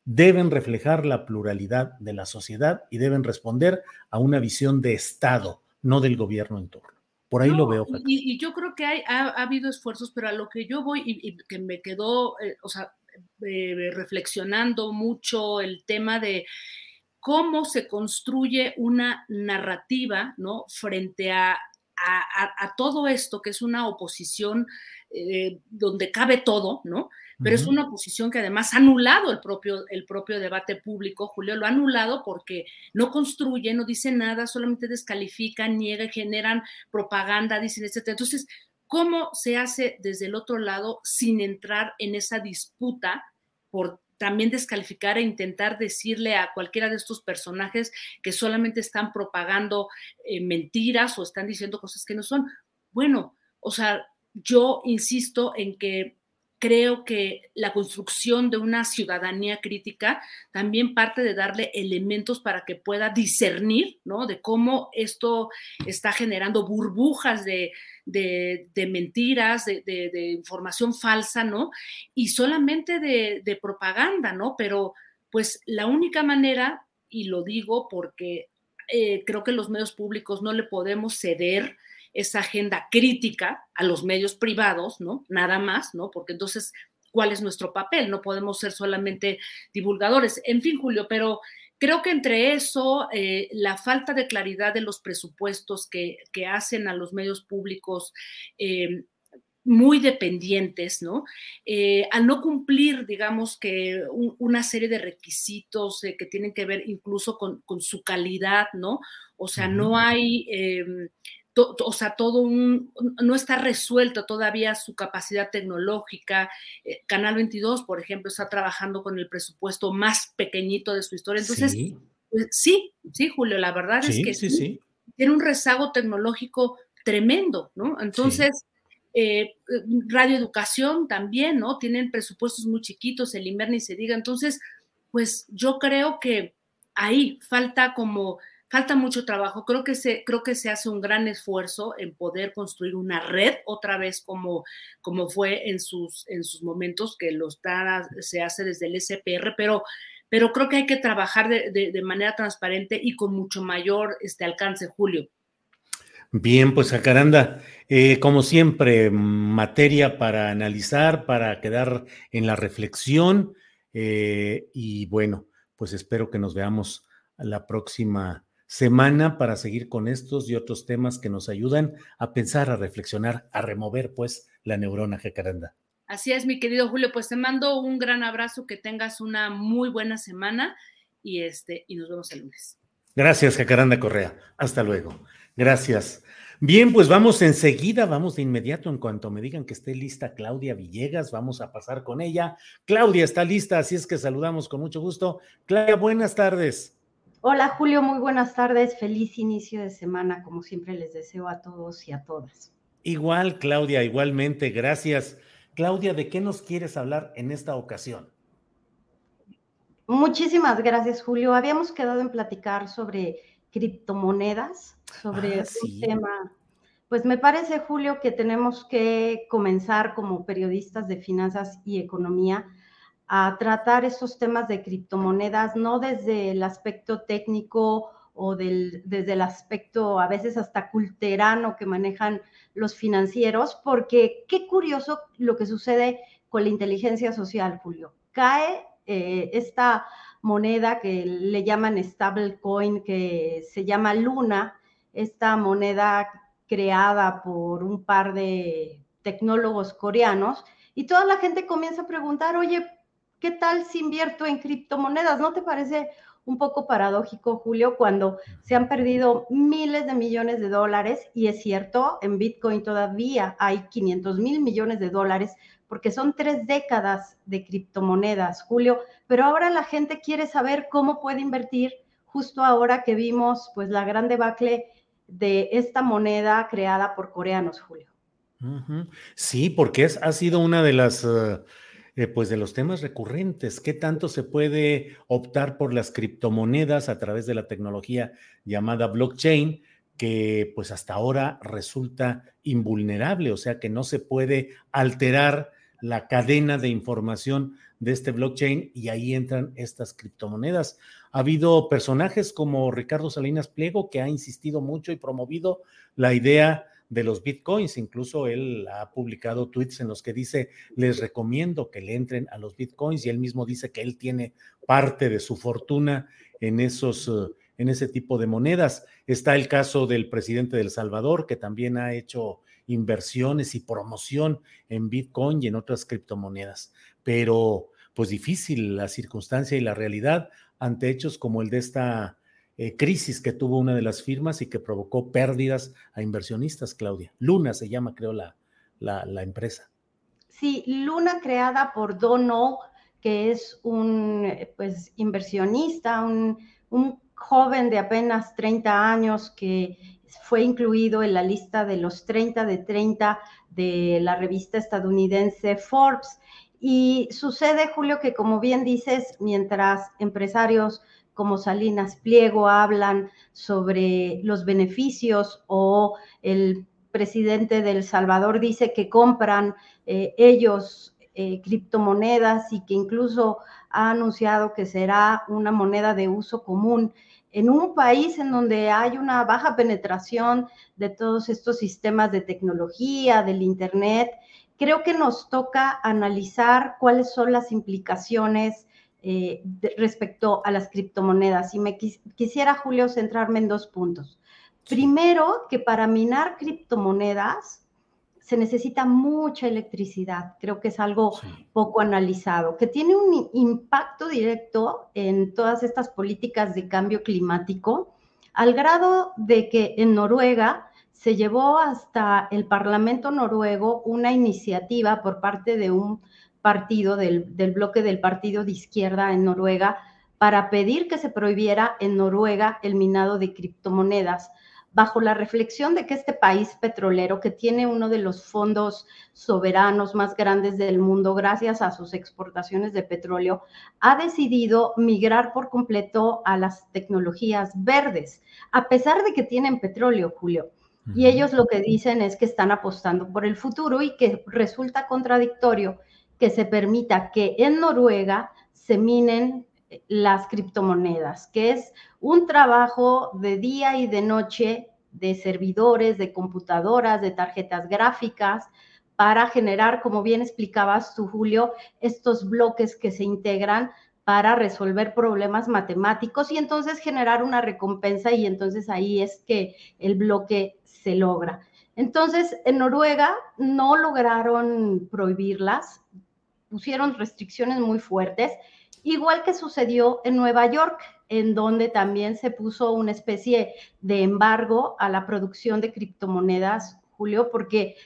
deben reflejar la pluralidad de la sociedad y deben responder a una visión de Estado, no del gobierno en turno. Por ahí lo veo. Y, yo creo que hay, ha, habido esfuerzos, pero a lo que yo voy y, que me quedó, eh, o sea, eh, reflexionando mucho el tema de cómo se construye una narrativa, ¿no? Frente a, a, todo esto, que es una oposición eh, donde cabe todo, ¿no? Pero es una oposición que además ha anulado el propio, el propio debate público, Julio, lo ha anulado porque no construye, no dice nada, solamente descalifican, niegan, generan propaganda, dicen, etc. Entonces, ¿cómo se hace desde el otro lado sin entrar en esa disputa por también descalificar e intentar decirle a cualquiera de estos personajes que solamente están propagando eh, mentiras o están diciendo cosas que no son. Bueno, o sea, yo insisto en que creo que la construcción de una ciudadanía crítica también parte de darle elementos para que pueda discernir, ¿no? De cómo esto está generando burbujas de, mentiras, de, información falsa, ¿no? Y solamente de, propaganda, ¿no? Pero pues la única manera, y lo digo porque eh, creo que los medios públicos no le podemos ceder, esa agenda crítica a los medios privados, ¿no? Nada más, ¿no? Porque entonces, ¿cuál es nuestro papel? No podemos ser solamente divulgadores. En fin, Julio, pero creo que entre eso, eh, la falta de claridad de los presupuestos que, hacen a los medios públicos, eh, muy dependientes, ¿no? Eh, al no cumplir, digamos que una serie de requisitos que tienen que ver incluso con, su calidad, ¿no? O sea, no hay o sea, todo un, no está resuelto todavía su capacidad tecnológica. Eh, Canal 22, por ejemplo, está trabajando con el presupuesto más pequeñito de su historia. Entonces, sí, pues, sí, Julio, la verdad es que sí, tiene un rezago tecnológico tremendo, ¿no? Entonces, eh, Radio Educación también, ¿no? Tienen presupuestos muy chiquitos, el Inver ni se diga. Entonces, pues yo creo que ahí falta como falta mucho trabajo. Creo que se, creo que se hace un gran esfuerzo en poder construir una red otra vez como, como fue en sus, en sus momentos, que los se hace desde el SPR, pero, pero creo que hay que trabajar de, manera transparente y con mucho mayor este, alcance, Julio. Bien, pues Jacaranda, eh, como siempre, materia para analizar, para quedar en la reflexión eh, y bueno, pues espero que nos veamos la próxima semana para seguir con estos y otros temas que nos ayudan a pensar, a reflexionar, a remover pues la neurona jacaranda. Así es, mi querido Julio, pues te mando un gran abrazo, que tengas una muy buena semana y este y nos vemos el lunes. Gracias, Jacaranda Correa. Hasta luego. Gracias. Bien, pues vamos enseguida, vamos de inmediato en cuanto me digan que esté lista Claudia Villegas, vamos a pasar con ella. Claudia está lista, así es que saludamos con mucho gusto. Claudia, buenas tardes. Hola Julio, muy buenas tardes. Feliz inicio de semana, como siempre les deseo a todos y a todas. Igual, Claudia, igualmente, gracias. Claudia, ¿de qué nos quieres hablar en esta ocasión? Muchísimas gracias, Julio. Habíamos quedado en platicar sobre criptomonedas, sobre ah, un tema. Pues me parece, Julio, que tenemos que comenzar como periodistas de finanzas y economía a tratar esos temas de criptomonedas, no desde el aspecto técnico o del, desde el aspecto a veces hasta culterano que manejan los financieros, porque qué curioso lo que sucede con la inteligencia social, Julio. Cae eh, esta moneda que le llaman stablecoin, que se llama Luna, esta moneda creada por un par de tecnólogos coreanos, y toda la gente comienza a preguntar, oye, ¿qué tal si invierto en criptomonedas? ¿No te parece un poco paradójico, Julio, cuando se han perdido miles de millones de dólares y es cierto, en Bitcoin todavía hay 500 mil millones de dólares porque son tres décadas de criptomonedas, Julio, pero ahora la gente quiere saber cómo puede invertir justo ahora que vimos pues la gran debacle de esta moneda creada por coreanos, Julio. Sí, porque ha sido una de las... Uh eh, pues de los temas recurrentes. ¿Qué tanto se puede optar por las criptomonedas a través de la tecnología llamada blockchain? que pues hasta ahora resulta invulnerable, o sea que no se puede alterar la cadena de información de este blockchain y ahí entran estas criptomonedas. Ha habido personajes como Ricardo Salinas Pliego que ha insistido mucho y promovido la idea de los bitcoins. Incluso él ha publicado tweets en los que dice, les recomiendo que le entren a los bitcoins y él mismo dice que él tiene parte de su fortuna en esos... Eh, en ese tipo de monedas. Está el caso del presidente del Salvador, que también ha hecho inversiones y promoción en Bitcoin y en otras criptomonedas. Pero, pues difícil la circunstancia y la realidad ante hechos como el de esta eh, crisis que tuvo una de las firmas y que provocó pérdidas a inversionistas, Claudia. Luna se llama, creo, la, la, empresa. Sí, Luna creada por Dono, que es un pues, inversionista, un, un joven de apenas 30 años que fue incluido en la lista de los 30 de 30 de la revista estadounidense Forbes. Y sucede, Julio, que como bien dices, mientras empresarios como Salinas Pliego hablan sobre los beneficios o el presidente del Salvador dice que compran eh, ellos eh, criptomonedas y que incluso ha anunciado que será una moneda de uso común en un país en donde hay una baja penetración de todos estos sistemas de tecnología, del Internet, creo que nos toca analizar cuáles son las implicaciones eh, respecto a las criptomonedas. Y me quisiera, Julio, centrarme en dos puntos. Primero, que para minar criptomonedas se necesita mucha electricidad. Creo que es algo poco analizado, que tiene un impacto directo en todas estas políticas de cambio climático, al grado de que en Noruega se llevó hasta el Parlamento noruego una iniciativa por parte de un partido, del, bloque del partido de izquierda en Noruega, para pedir que se prohibiera en Noruega el minado de criptomonedas, bajo la reflexión de que este país petrolero, que tiene uno de los fondos soberanos más grandes del mundo gracias a sus exportaciones de petróleo, ha decidido migrar por completo a las tecnologías verdes, a pesar de que tienen petróleo, Julio. Y ellos lo que dicen es que están apostando por el futuro y que resulta contradictorio que se permita que en Noruega se minen las criptomonedas, que es un trabajo de día y de noche de servidores, de computadoras, de tarjetas gráficas, para generar, como bien explicabas tú, Julio, estos bloques que se integran para resolver problemas matemáticos y entonces generar una recompensa y entonces ahí es que el bloque se logra. Entonces, en Noruega no lograron prohibirlas, pusieron restricciones muy fuertes, igual que sucedió en Nueva York, en donde también se puso una especie de embargo a la producción de criptomonedas, Julio, porque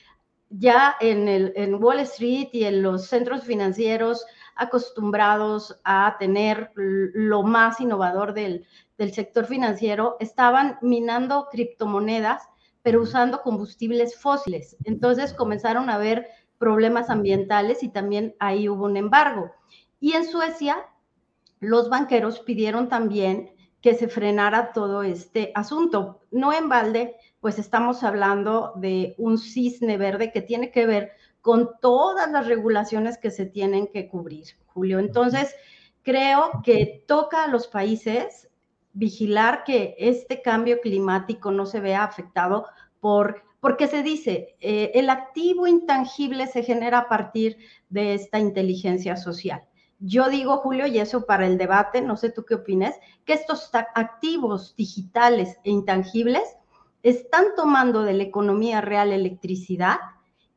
ya en, el, en Wall Street y en los centros financieros acostumbrados a tener lo más innovador del, del sector financiero, estaban minando criptomonedas, pero usando combustibles fósiles. Entonces comenzaron a ver problemas ambientales y también ahí hubo un embargo. Y en Suecia, los banqueros pidieron también que se frenara todo este asunto. No en balde, pues estamos hablando de un cisne verde que tiene que ver con todas las regulaciones que se tienen que cubrir, Julio. Entonces, creo que toca a los países vigilar que este cambio climático no se vea afectado por porque se dice, eh, el activo intangible se genera a partir de esta inteligencia social. Yo digo, Julio, y eso para el debate, no sé tú qué opines, que estos activos digitales e intangibles están tomando de la economía real electricidad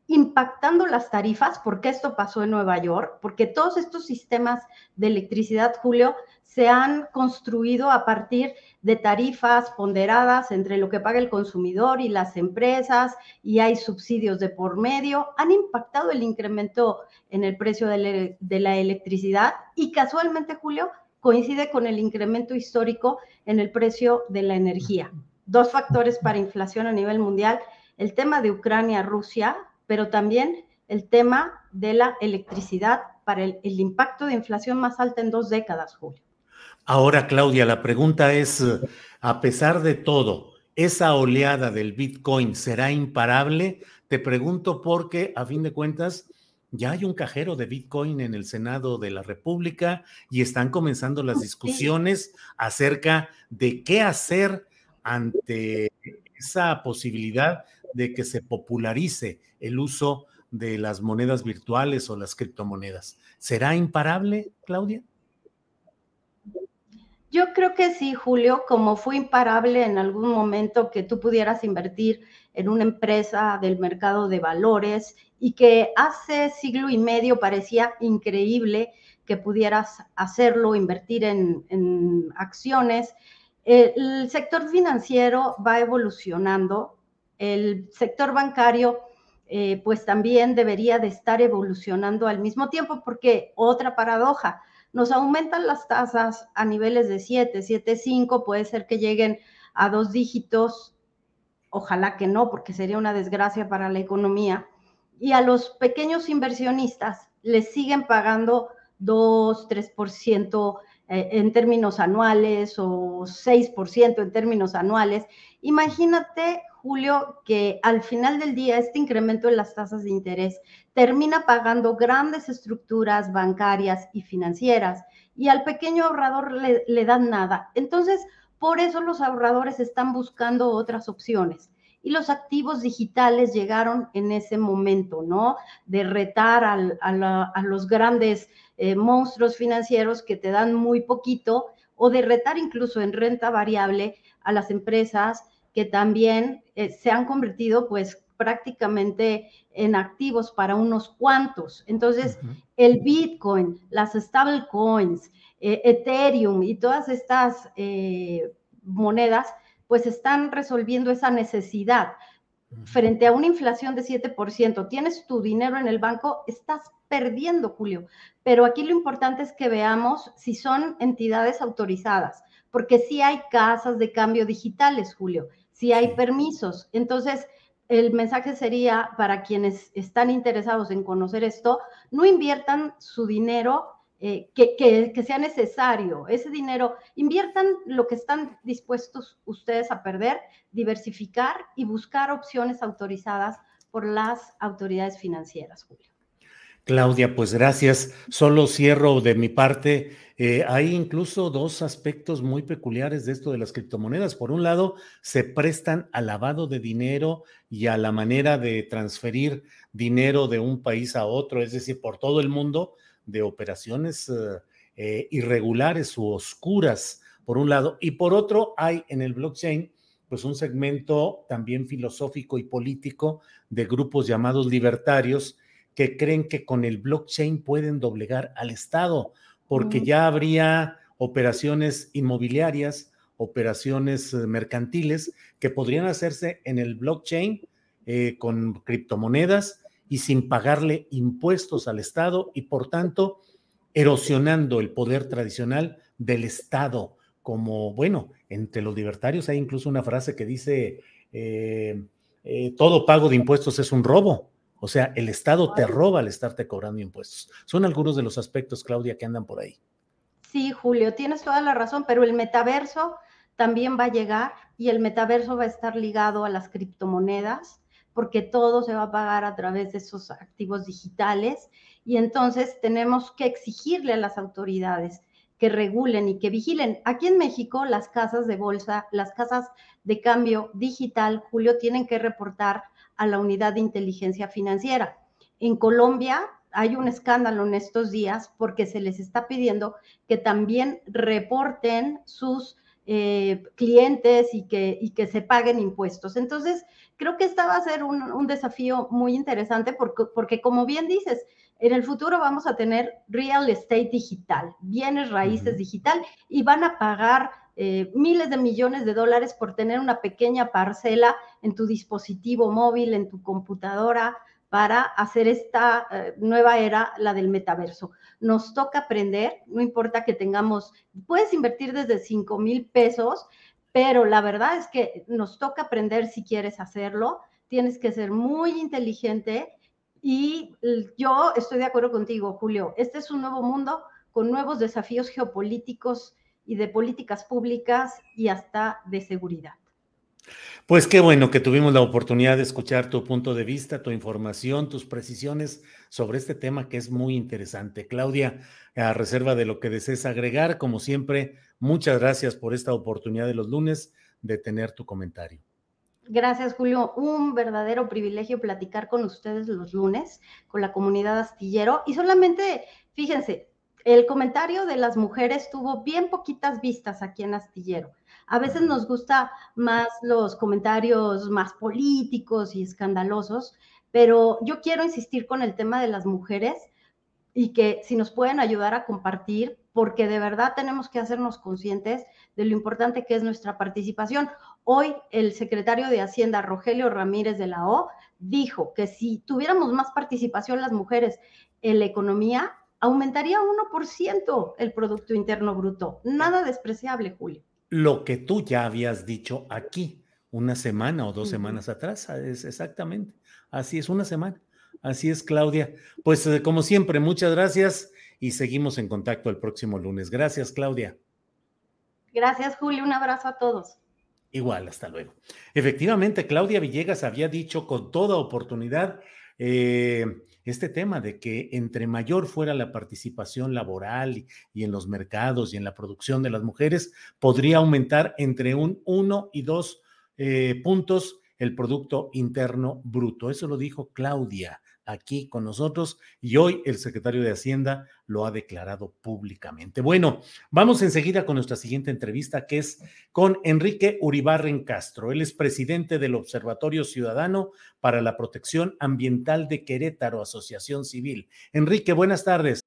impactando las tarifas, porque esto pasó en Nueva York, porque todos estos sistemas de electricidad, Julio, se han construido a partir de tarifas ponderadas entre lo que paga el consumidor y las empresas, y hay subsidios de por medio, han impactado el incremento en el precio de, la electricidad y casualmente, Julio, coincide con el incremento histórico en el precio de la energía. Dos factores para inflación a nivel mundial, el tema de Ucrania-Rusia, pero también el tema de la electricidad para el, impacto de inflación más alta en dos décadas, Julio. Ahora, Claudia, la pregunta es, a pesar de todo, ¿esa oleada del Bitcoin será imparable? Te pregunto porque, a fin de cuentas, ya hay un cajero de Bitcoin en el Senado de la República y están comenzando las discusiones acerca de qué hacer ante esa posibilidad de que se popularice el uso de las monedas virtuales o las criptomonedas. ¿Será imparable, Claudia? Yo creo que sí, Julio, como fue imparable en algún momento que tú pudieras invertir en una empresa del mercado de valores y que hace siglo y medio parecía increíble que pudieras hacerlo, invertir en, acciones. El sector financiero va evolucionando el sector bancario eh, pues también debería de estar evolucionando al mismo tiempo, porque otra paradoja, nos aumentan las tasas a niveles de 7, 7, 5, puede ser que lleguen a dos dígitos, ojalá que no, porque sería una desgracia para la economía, y a los pequeños inversionistas les siguen pagando 2, 3% eh, en términos anuales o 6% en términos anuales. Imagínate Julio, que al final del día este incremento en las tasas de interés termina pagando grandes estructuras bancarias y financieras y al pequeño ahorrador le, le dan nada. Entonces, por eso los ahorradores están buscando otras opciones y los activos digitales llegaron en ese momento, ¿no? De retar a, los grandes eh, monstruos financieros que te dan muy poquito o de retar incluso en renta variable a las empresas que también eh, se han convertido pues prácticamente en activos para unos cuantos. Entonces, el Bitcoin, las stablecoins, eh, Ethereum y todas estas monedas, pues están resolviendo esa necesidad. Frente a una inflación de 7%, tienes tu dinero en el banco, estás perdiendo, Julio. Pero aquí lo importante es que veamos si son entidades autorizadas, porque sí hay casas de cambio digitales, Julio si hay permisos. Entonces, el mensaje sería para quienes están interesados en conocer esto, no inviertan su dinero eh, que, sea necesario. Ese dinero, inviertan lo que están dispuestos ustedes a perder, diversificar y buscar opciones autorizadas por las autoridades financieras, Julio. Claudia, pues gracias. Solo cierro de mi parte. Eh, hay incluso dos aspectos muy peculiares de esto de las criptomonedas. Por un lado, se prestan al lavado de dinero y a la manera de transferir dinero de un país a otro, es decir, por todo el mundo, de operaciones eh, eh, irregulares u oscuras, por un lado. Y por otro, hay en el blockchain pues un segmento también filosófico y político de grupos llamados libertarios que creen que con el blockchain pueden doblegar al Estado, porque ya habría operaciones inmobiliarias, operaciones eh, mercantiles que podrían hacerse en el blockchain eh, con criptomonedas y sin pagarle impuestos al Estado y por tanto erosionando el poder tradicional del Estado. Como, bueno, entre los libertarios hay incluso una frase que dice, eh, todo pago de impuestos es un robo. O sea, el Estado te roba al estarte cobrando impuestos. Son algunos de los aspectos, Claudia, que andan por ahí. Sí, Julio, tienes toda la razón, pero el metaverso también va a llegar y el metaverso va a estar ligado a las criptomonedas porque todo se va a pagar a través de esos activos digitales y entonces tenemos que exigirle a las autoridades que regulen y que vigilen. Aquí en México, las casas de bolsa, las casas de cambio digital, Julio, tienen que reportar a la unidad de inteligencia financiera. En Colombia hay un escándalo en estos días porque se les está pidiendo que también reporten sus eh, clientes y que, y que se paguen impuestos. Entonces, creo que esta va a ser un, desafío muy interesante porque, porque, como bien dices, en el futuro vamos a tener real estate digital, bienes raíces digital, y van a pagar eh, miles de millones de dólares por tener una pequeña parcela en tu dispositivo móvil, en tu computadora, para hacer esta eh, nueva era, la del metaverso. Nos toca aprender, no importa que tengamos, puedes invertir desde 5 mil pesos, pero la verdad es que nos toca aprender si quieres hacerlo, tienes que ser muy inteligente y yo estoy de acuerdo contigo, Julio, este es un nuevo mundo con nuevos desafíos geopolíticos y de políticas públicas y hasta de seguridad. Pues qué bueno que tuvimos la oportunidad de escuchar tu punto de vista, tu información, tus precisiones sobre este tema que es muy interesante. Claudia, a reserva de lo que desees agregar, como siempre, muchas gracias por esta oportunidad de los lunes de tener tu comentario. Gracias, Julio. Un verdadero privilegio platicar con ustedes los lunes, con la comunidad astillero. Y solamente, fíjense, el comentario de las mujeres tuvo bien poquitas vistas aquí en Astillero. A veces nos gusta más los comentarios más políticos y escandalosos, pero yo quiero insistir con el tema de las mujeres y que si nos pueden ayudar a compartir, porque de verdad tenemos que hacernos conscientes de lo importante que es nuestra participación. Hoy el secretario de Hacienda, Rogelio Ramírez de la O, dijo que si tuviéramos más participación las mujeres en la economía, aumentaría 1% el Producto Interno Bruto. Nada despreciable, Julio lo que tú ya habías dicho aquí una semana o dos semanas atrás. Es exactamente. Así es, una semana. Así es, Claudia. Pues eh, como siempre, muchas gracias y seguimos en contacto el próximo lunes. Gracias, Claudia. Gracias, Julio. Un abrazo a todos. Igual, hasta luego. Efectivamente, Claudia Villegas había dicho con toda oportunidad eh, este tema de que entre mayor fuera la participación laboral y, en los mercados y en la producción de las mujeres, podría aumentar entre un 1 y 2 eh, puntos el Producto Interno Bruto. Eso lo dijo Claudia aquí con nosotros y hoy el secretario de Hacienda lo ha declarado públicamente. Bueno, vamos enseguida con nuestra siguiente entrevista que es con Enrique Uribarren Castro. Él es presidente del Observatorio Ciudadano para la Protección Ambiental de Querétaro, Asociación Civil. Enrique, buenas tardes.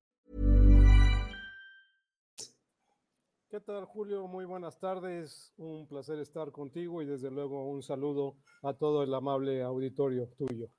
¿Qué tal, Julio? Muy buenas tardes. Un placer estar contigo y desde luego un saludo a todo el amable auditorio tuyo.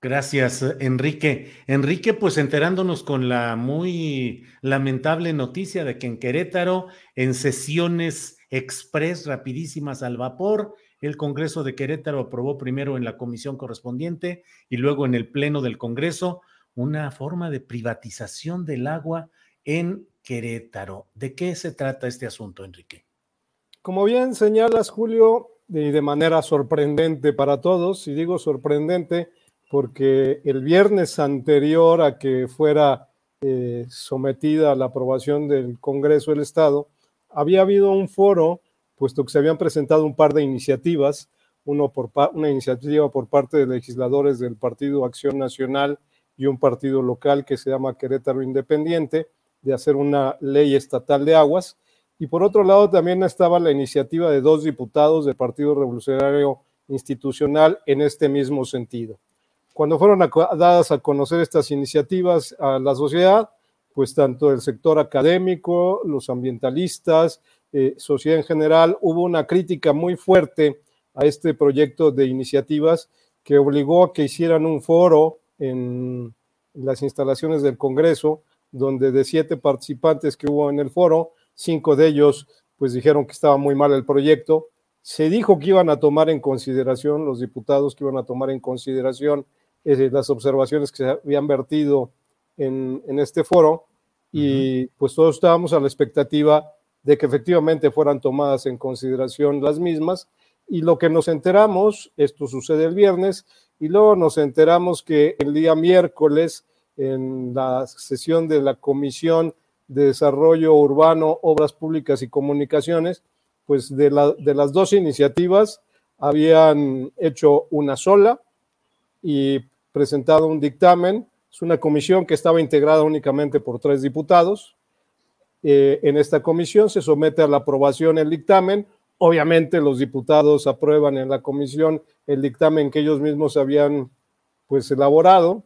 Gracias, Enrique. Enrique, pues enterándonos con la muy lamentable noticia de que en Querétaro, en sesiones express rapidísimas al vapor, el Congreso de Querétaro aprobó primero en la comisión correspondiente y luego en el Pleno del Congreso una forma de privatización del agua en Querétaro. ¿De qué se trata este asunto, Enrique? Como bien señalas, Julio, y de manera sorprendente para todos, y digo sorprendente porque el viernes anterior a que fuera eh, sometida a la aprobación del Congreso del Estado, había habido un foro, puesto que se habían presentado un par de iniciativas, uno por una iniciativa por parte de legisladores del Partido Acción Nacional y un partido local que se llama Querétaro Independiente, de hacer una ley estatal de aguas. Y por otro lado también estaba la iniciativa de dos diputados del Partido Revolucionario Institucional en este mismo sentido. Cuando fueron dadas a conocer estas iniciativas a la sociedad, pues tanto el sector académico, los ambientalistas, eh, sociedad en general, hubo una crítica muy fuerte a este proyecto de iniciativas que obligó a que hicieran un foro en las instalaciones del Congreso, donde de siete participantes que hubo en el foro, cinco de ellos pues dijeron que estaba muy mal el proyecto. Se dijo que iban a tomar en consideración, los diputados que iban a tomar en consideración eh, las observaciones que se habían vertido en, en este foro. Y pues todos estábamos a la expectativa de que efectivamente fueran tomadas en consideración las mismas. Y lo que nos enteramos, esto sucede el viernes, y luego nos enteramos que el día miércoles, en la sesión de la Comisión de Desarrollo Urbano, Obras Públicas y Comunicaciones, pues de, la, de las dos iniciativas habían hecho una sola y presentado un dictamen. Es una comisión que estaba integrada únicamente por tres diputados. Eh, en esta comisión se somete a la aprobación el dictamen. Obviamente los diputados aprueban en la comisión el dictamen que ellos mismos habían pues elaborado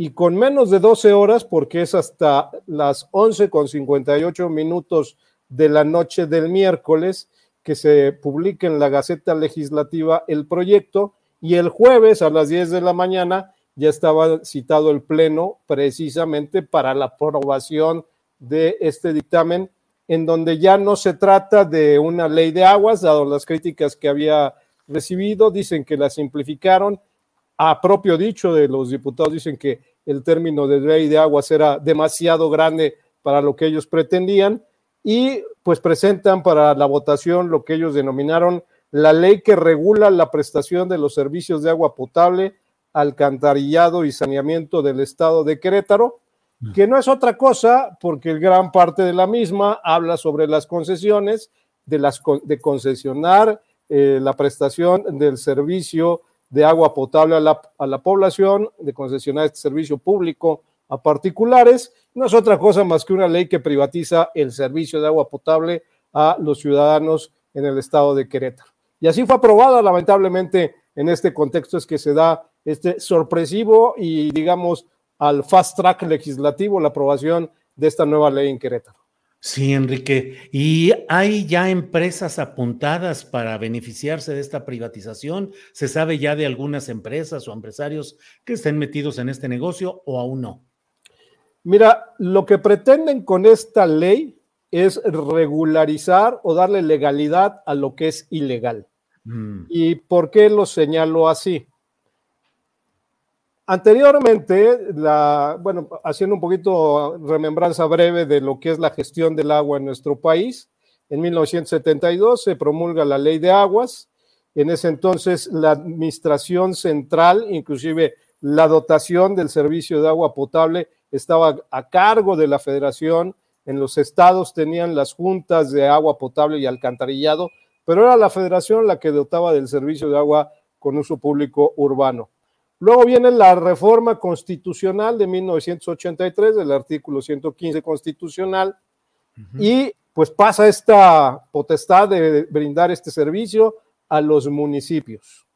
y con menos de 12 horas, porque es hasta las 11 con 58 minutos de la noche del miércoles que se publica en la Gaceta Legislativa el proyecto y el jueves a las 10 de la mañana ya estaba citado el Pleno precisamente para la aprobación de este dictamen en donde ya no se trata de una ley de aguas, dado las críticas que había recibido, dicen que la simplificaron. A propio dicho de los diputados, dicen que el término de ley de aguas era demasiado grande para lo que ellos pretendían y pues presentan para la votación lo que ellos denominaron la ley que regula la prestación de los servicios de agua potable, alcantarillado y saneamiento del estado de Querétaro, que no es otra cosa porque gran parte de la misma habla sobre las concesiones, de, las, de concesionar eh, la prestación del servicio de agua potable a la, a la población, de concesionar este servicio público a particulares. No es otra cosa más que una ley que privatiza el servicio de agua potable a los ciudadanos en el estado de Querétaro. Y así fue aprobada, lamentablemente, en este contexto es que se da este sorpresivo y, digamos, al fast track legislativo la aprobación de esta nueva ley en Querétaro. Sí, Enrique. ¿Y hay ya empresas apuntadas para beneficiarse de esta privatización? ¿Se sabe ya de algunas empresas o empresarios que estén metidos en este negocio o aún no? Mira, lo que pretenden con esta ley es regularizar o darle legalidad a lo que es ilegal. Mm. ¿Y por qué lo señalo así? Anteriormente, la, bueno, haciendo un poquito remembranza breve de lo que es la gestión del agua en nuestro país, en 1972 se promulga la ley de aguas. En ese entonces la administración central, inclusive la dotación del servicio de agua potable, estaba a cargo de la federación. En los estados tenían las juntas de agua potable y alcantarillado, pero era la federación la que dotaba del servicio de agua con uso público urbano. Luego viene la reforma constitucional de 1983, del artículo 115 constitucional, y pues pasa esta potestad de brindar este servicio a los municipios.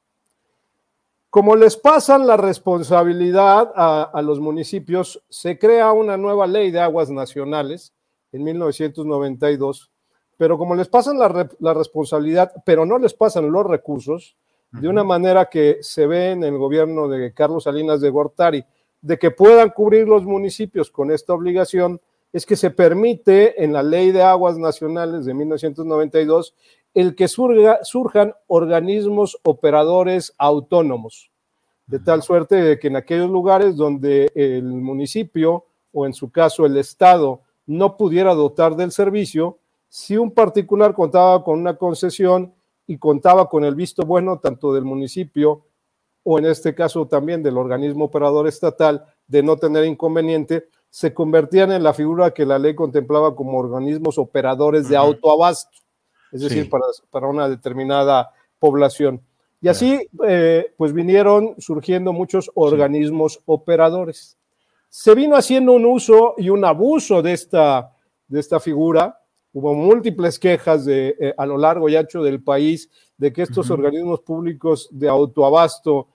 Como les pasan la responsabilidad a, los municipios, se crea una nueva ley de aguas nacionales en 1992, pero como les pasan la responsabilidad, pero no les pasan los recursos, de una manera que se ve en el gobierno de Carlos Salinas de Gortari, de que puedan cubrir los municipios con esta obligación, es que se permite en la Ley de Aguas Nacionales de 1992 el que surjan organismos operadores autónomos, de tal suerte de que en aquellos lugares donde el municipio o en su caso el Estado no pudiera dotar del servicio, si un particular contaba con una concesión, y contaba con el visto bueno tanto del municipio o en este caso también del organismo operador estatal de no tener inconveniente, se convertían en la figura que la ley contemplaba como organismos operadores de autoabasto, es decir, para, una determinada población. Y así, eh, pues vinieron surgiendo muchos organismos operadores. Se vino haciendo un uso y un abuso de esta, de esta figura, Hubo múltiples quejas de, eh, a lo largo y ancho del país de que estos organismos públicos de autoabasto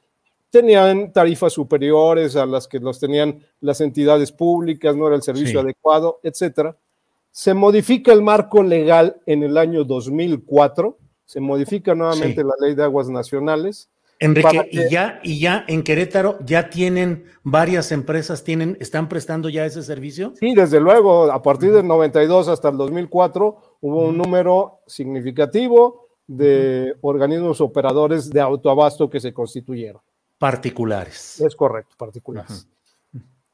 tenían tarifas superiores a las que los tenían las entidades públicas, no era el servicio Sí. adecuado, etcétera. Se modifica el marco legal en el año 2004, se modifica nuevamente Sí. la ley de aguas nacionales. Enrique, que- y ya, y ya en Querétaro ya tienen varias empresas, tienen, están prestando ya ese servicio. Sí, desde luego, a partir del 92 hasta el 2004 hubo un número significativo de organismos operadores de autoabasto que se constituyeron. Particulares. Es correcto, particulares.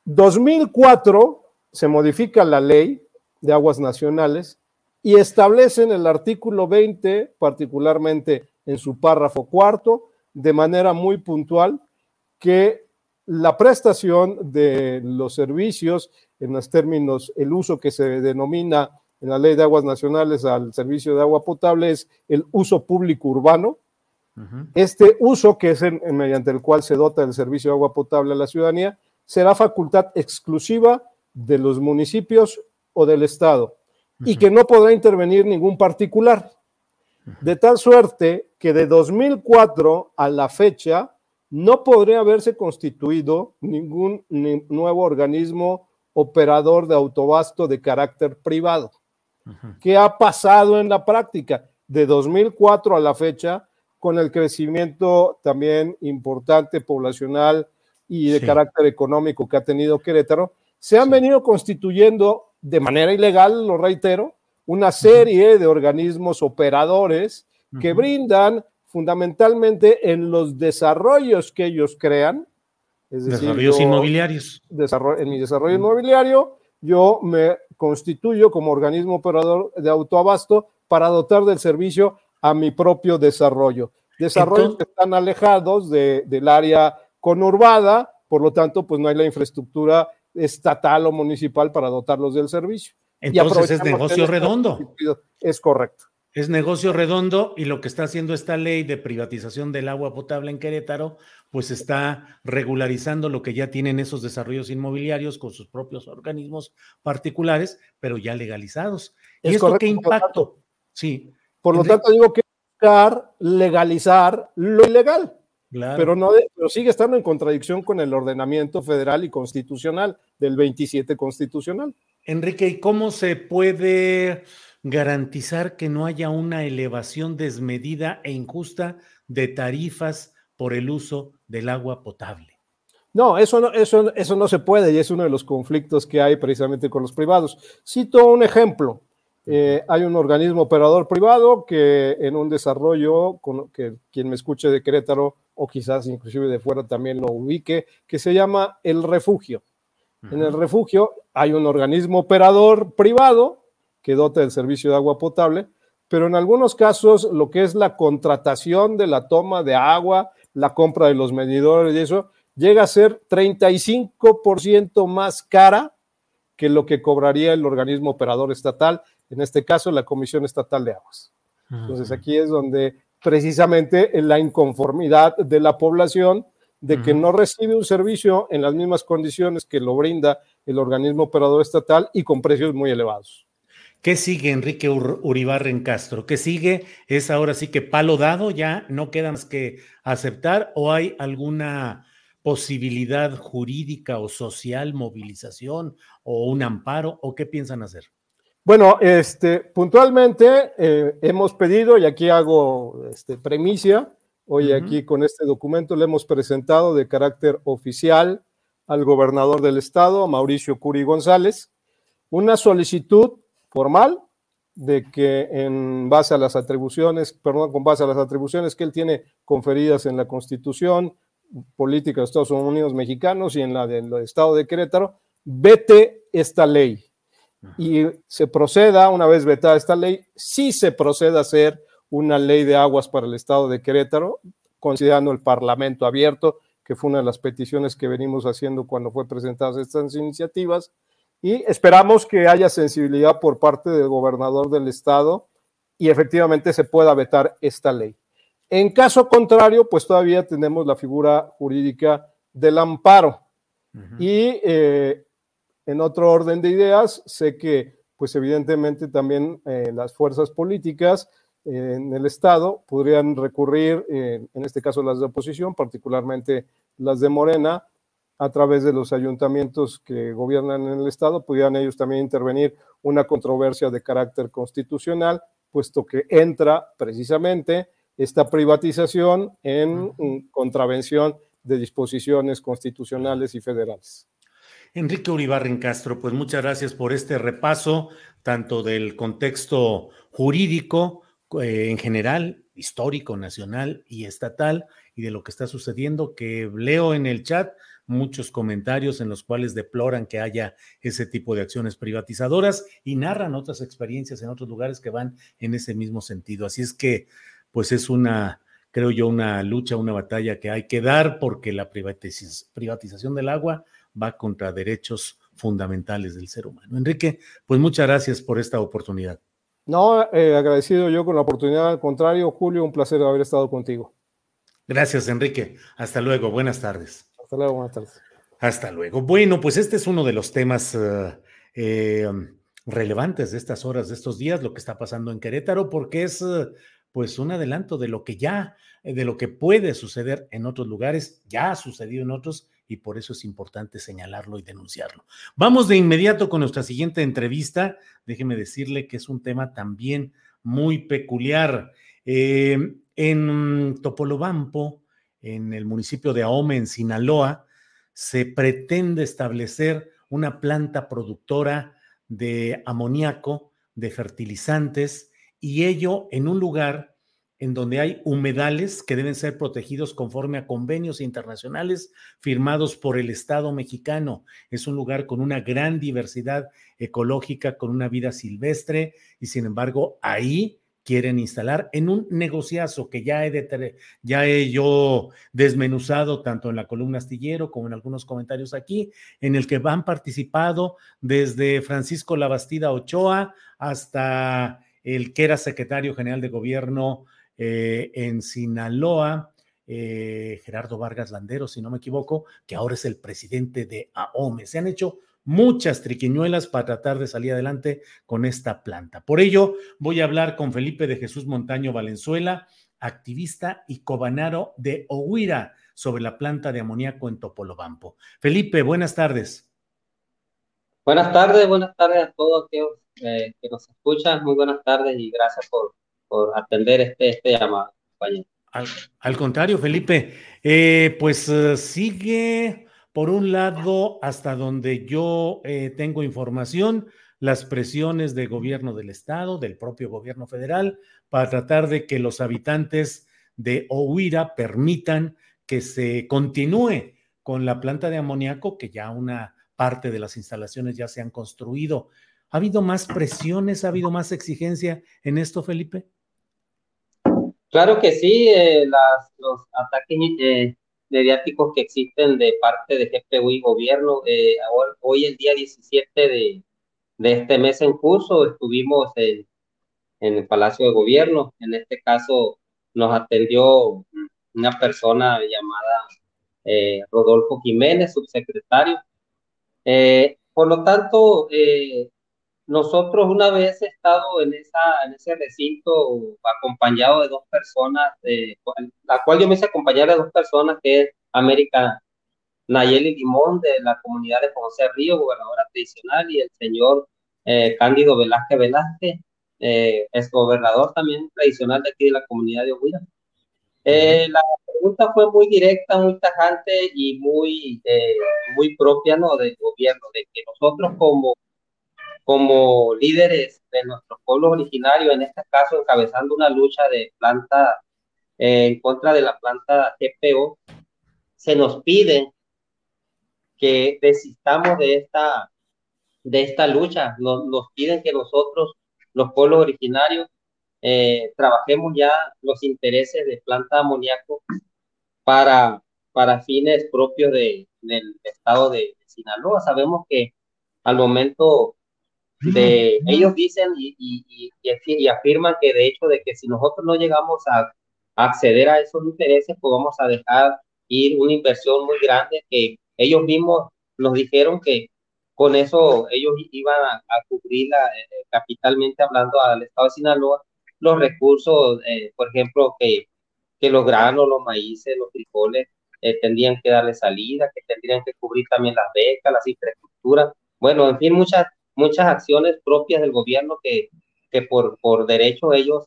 2004 se modifica la ley de aguas nacionales y establece en el artículo 20, particularmente en su párrafo cuarto, de manera muy puntual, que la prestación de los servicios, en los términos, el uso que se denomina en la ley de aguas nacionales al servicio de agua potable es el uso público urbano, este uso, que es en- en mediante el cual se dota del servicio de agua potable a la ciudadanía, será facultad exclusiva de los municipios o del Estado y que no podrá intervenir ningún particular. De tal suerte que de 2004 a la fecha no podría haberse constituido ningún ni- nuevo organismo operador de autobasto de carácter privado. ¿Qué ha pasado en la práctica? De 2004 a la fecha, con el crecimiento también importante poblacional y de Sí. carácter económico que ha tenido Querétaro, se han venido constituyendo de manera ilegal, lo reitero, una serie de organismos operadores que brindan fundamentalmente en los desarrollos que ellos crean. Es decir, Desarrollos yo- inmobiliarios. desarrollo- en mi desarrollo inmobiliario, yo me constituyo como organismo operador de autoabasto para dotar del servicio a mi propio desarrollo. Desarrollos Entonces- que están alejados de- del área conurbada, por lo tanto, pues no hay la infraestructura estatal o municipal para dotarlos del servicio. Entonces es negocio redondo. Es correcto. Es negocio redondo y lo que está haciendo esta ley de privatización del agua potable en Querétaro, pues está regularizando lo que ya tienen esos desarrollos inmobiliarios con sus propios organismos particulares, pero ya legalizados. ¿Y Es esto correcto, qué por impacto? Sí. Por lo tanto, digo que buscar legalizar lo ilegal. Claro. pero no de- pero sigue estando en contradicción con el ordenamiento federal y constitucional del 27 constitucional. Enrique, ¿y cómo se puede garantizar que no haya una elevación desmedida e injusta de tarifas por el uso del agua potable? No, eso no, eso, eso no se puede y es uno de los conflictos que hay precisamente con los privados. Cito un ejemplo. Eh, hay un organismo operador privado que en un desarrollo, con, que quien me escuche de Querétaro o quizás inclusive de fuera también lo ubique, que se llama El Refugio. En el refugio hay un organismo operador privado que dota del servicio de agua potable, pero en algunos casos lo que es la contratación de la toma de agua, la compra de los medidores y eso, llega a ser 35% más cara que lo que cobraría el organismo operador estatal, en este caso la Comisión Estatal de Aguas. Entonces aquí es donde precisamente la inconformidad de la población de que no recibe un servicio en las mismas condiciones que lo brinda el organismo operador estatal y con precios muy elevados. ¿Qué sigue Enrique Ur- Uribarren Castro? ¿Qué sigue? ¿Es ahora sí que palo dado? ¿Ya no queda más que aceptar o hay alguna posibilidad jurídica o social, movilización o un amparo o qué piensan hacer? Bueno, este, puntualmente eh, hemos pedido, y aquí hago este, premicia, hoy aquí con este documento le hemos presentado de carácter oficial al gobernador del estado, Mauricio Curi González, una solicitud formal de que en base a las atribuciones, perdón, con base a las atribuciones que él tiene conferidas en la Constitución Política de Estados Unidos Mexicanos y en la del Estado de Querétaro, vete esta ley. Y se proceda, una vez vetada esta ley, sí se proceda a hacer una ley de aguas para el estado de Querétaro, considerando el Parlamento abierto, que fue una de las peticiones que venimos haciendo cuando fue presentadas estas iniciativas, y esperamos que haya sensibilidad por parte del gobernador del estado y efectivamente se pueda vetar esta ley. En caso contrario, pues todavía tenemos la figura jurídica del amparo. Y eh, en otro orden de ideas, sé que, pues evidentemente también eh, las fuerzas políticas en el Estado, podrían recurrir, en este caso las de oposición, particularmente las de Morena, a través de los ayuntamientos que gobiernan en el Estado, pudieran ellos también intervenir una controversia de carácter constitucional, puesto que entra precisamente esta privatización en contravención de disposiciones constitucionales y federales. Enrique Uribarren Castro, pues muchas gracias por este repaso, tanto del contexto jurídico eh, en general, histórico, nacional y estatal, y de lo que está sucediendo, que leo en el chat muchos comentarios en los cuales deploran que haya ese tipo de acciones privatizadoras y narran otras experiencias en otros lugares que van en ese mismo sentido. Así es que, pues es una, creo yo, una lucha, una batalla que hay que dar porque la privatización del agua va contra derechos fundamentales del ser humano. Enrique, pues muchas gracias por esta oportunidad. No, eh, agradecido yo con la oportunidad. Al contrario, Julio, un placer haber estado contigo. Gracias, Enrique. Hasta luego. Buenas tardes. Hasta luego. Buenas tardes. Hasta luego. Bueno, pues este es uno de los temas eh, eh, relevantes de estas horas, de estos días, lo que está pasando en Querétaro, porque es pues un adelanto de lo que ya, de lo que puede suceder en otros lugares, ya ha sucedido en otros y por eso es importante señalarlo y denunciarlo. Vamos de inmediato con nuestra siguiente entrevista. Déjeme decirle que es un tema también muy peculiar. Eh, en Topolobampo, en el municipio de Ahome, en Sinaloa, se pretende establecer una planta productora de amoníaco, de fertilizantes, y ello en un lugar en donde hay humedales que deben ser protegidos conforme a convenios internacionales firmados por el Estado mexicano. Es un lugar con una gran diversidad ecológica, con una vida silvestre, y sin embargo ahí quieren instalar en un negociazo que ya he, ya yo desmenuzado tanto en la columna astillero como en algunos comentarios aquí, en el que han participado desde Francisco Labastida Ochoa hasta el que era secretario general de gobierno eh, en Sinaloa, eh, Gerardo Vargas Landero, si no me equivoco, que ahora es el presidente de AOME. Se han hecho muchas triquiñuelas para tratar de salir adelante con esta planta. Por ello, voy a hablar con Felipe de Jesús Montaño Valenzuela, activista y cobanaro de Ohuira sobre la planta de amoníaco en Topolobampo. Felipe, buenas tardes. Buenas tardes, buenas tardes a todos aquellos eh, que nos escuchan. Muy buenas tardes y gracias por por atender este, este llamado, Al, contrario, Felipe, eh, pues eh, sigue, por un lado, hasta donde yo eh, tengo información, las presiones del gobierno del estado, del propio gobierno federal, para tratar de que los habitantes de Ohuira permitan que se continúe con la planta de amoníaco, que ya una parte de las instalaciones ya se han construido. ¿Ha habido más presiones, ha habido más exigencia en esto, Felipe? Claro que sí, eh, los ataques eh, mediáticos que existen de parte de GPU y gobierno. Eh, hoy, el día 17 de, este mes en curso, estuvimos en, en, el Palacio de Gobierno. En este caso, nos atendió una persona llamada Rodolfo Jiménez, subsecretario. por lo tanto, nosotros una vez he estado en, esa, en ese recinto acompañado de dos personas, la cual yo me hice acompañar de dos personas, que es América Nayeli Limón de la comunidad de José Río, gobernadora tradicional, y el señor eh, Cándido Velázquez Velázquez, eh, es gobernador también tradicional de aquí de la comunidad de Ohuira. Eh, la pregunta fue muy directa, muy tajante y muy, muy propia ¿no? del gobierno, de que nosotros como como líderes de nuestros pueblos originarios, en este caso encabezando una lucha de planta eh, en contra de la planta GPO, se nos pide que desistamos de esta, de esta lucha. Nos, nos piden que nosotros, los pueblos originarios, eh, trabajemos ya los intereses de planta amoníaco para, para fines propios de, del estado de Sinaloa. Sabemos que al momento de, ellos dicen y, y, y, afirman que de hecho de que si nosotros no llegamos a, acceder a esos intereses, pues vamos a dejar ir una inversión muy grande que ellos mismos nos dijeron que con eso ellos iban a, cubrir eh, capitalmente hablando al estado de Sinaloa los recursos, eh, por ejemplo, que, que los granos, los maíces, los frijoles eh, tendrían que darle salida, que tendrían que cubrir también las becas, las infraestructuras, bueno, en fin, muchas, muchas acciones propias del gobierno que, que por, por derecho ellos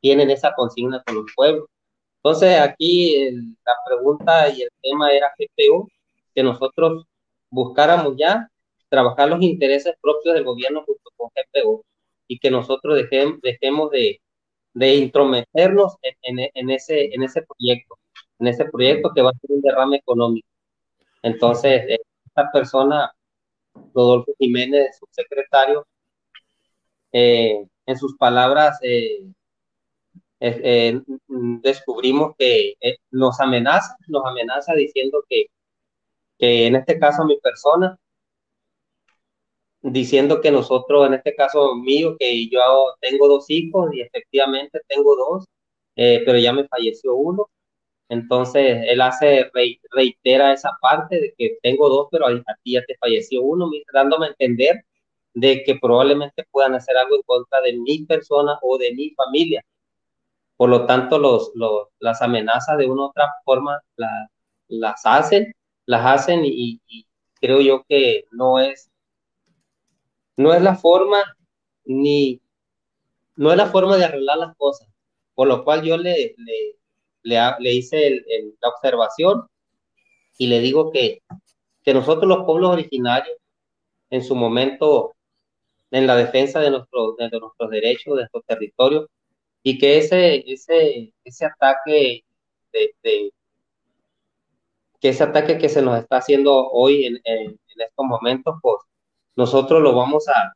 tienen esa consigna con los pueblos. Entonces, aquí la pregunta y el tema era GPU, que nosotros buscáramos ya trabajar los intereses propios del gobierno junto con GPU y que nosotros dejemos, dejemos de, de intrometernos en, en, ese, en ese proyecto, en ese proyecto que va a ser un derrame económico. Entonces, eh, esta persona, Rodolfo Jiménez, subsecretario, eh, en sus palabras, eh, descubrimos que nos amenaza, nos amenaza diciendo que, que en este caso mi persona diciendo que nosotros, en este caso mío, que yo tengo dos hijos y efectivamente tengo dos, eh, pero ya me falleció uno. Entonces, él hace, reitera esa parte de que tengo dos, pero a, ti ya te falleció uno, dándome a entender de que probablemente puedan hacer algo en contra de mi persona o de mi familia. Por lo tanto, los, los las amenazas de una u otra forma las hacen, las hacen y creo yo que no es no es la forma ni no es la forma de arreglar las cosas, por lo cual yo le, le, hice la observación y le digo que, que nosotros los pueblos originarios, en su momento, en la defensa de, nuestro, de nuestros derechos, de nuestro territorio, y que ese, ese, ese ataque de, que ese ataque que se nos está haciendo hoy en, en estos momentos, pues nosotros lo vamos a,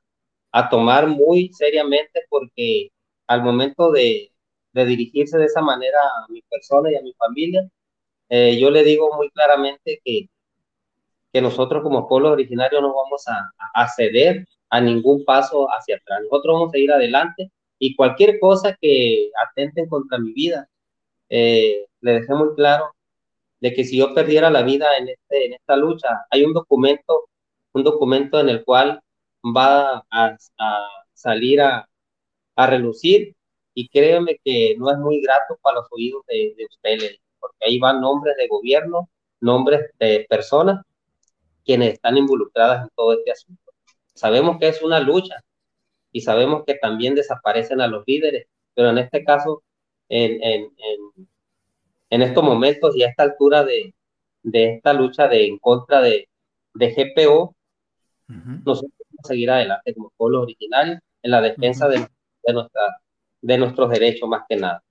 tomar muy seriamente porque al momento de, dirigirse de esa manera a mi persona y a mi familia, eh, yo le digo muy claramente que, que nosotros como pueblo originario no vamos a, ceder a ningún paso hacia atrás. Nosotros vamos a ir adelante y cualquier cosa que atenten contra mi vida, eh, le dejé muy claro de que si yo perdiera la vida en, este, en esta lucha, hay un documento un documento en el cual va a, salir a, relucir y créeme que no es muy grato para los oídos de, ustedes, porque ahí van nombres de gobierno, nombres de personas quienes están involucradas en todo este asunto. Sabemos que es una lucha y sabemos que también desaparecen a los líderes, pero en este caso, en, en, en, estos momentos y a esta altura de, de esta lucha de, en contra de, de GPO, nosotros vamos a seguir adelante como pueblo originario en la defensa de, nuestra, de nuestros derechos más que nada.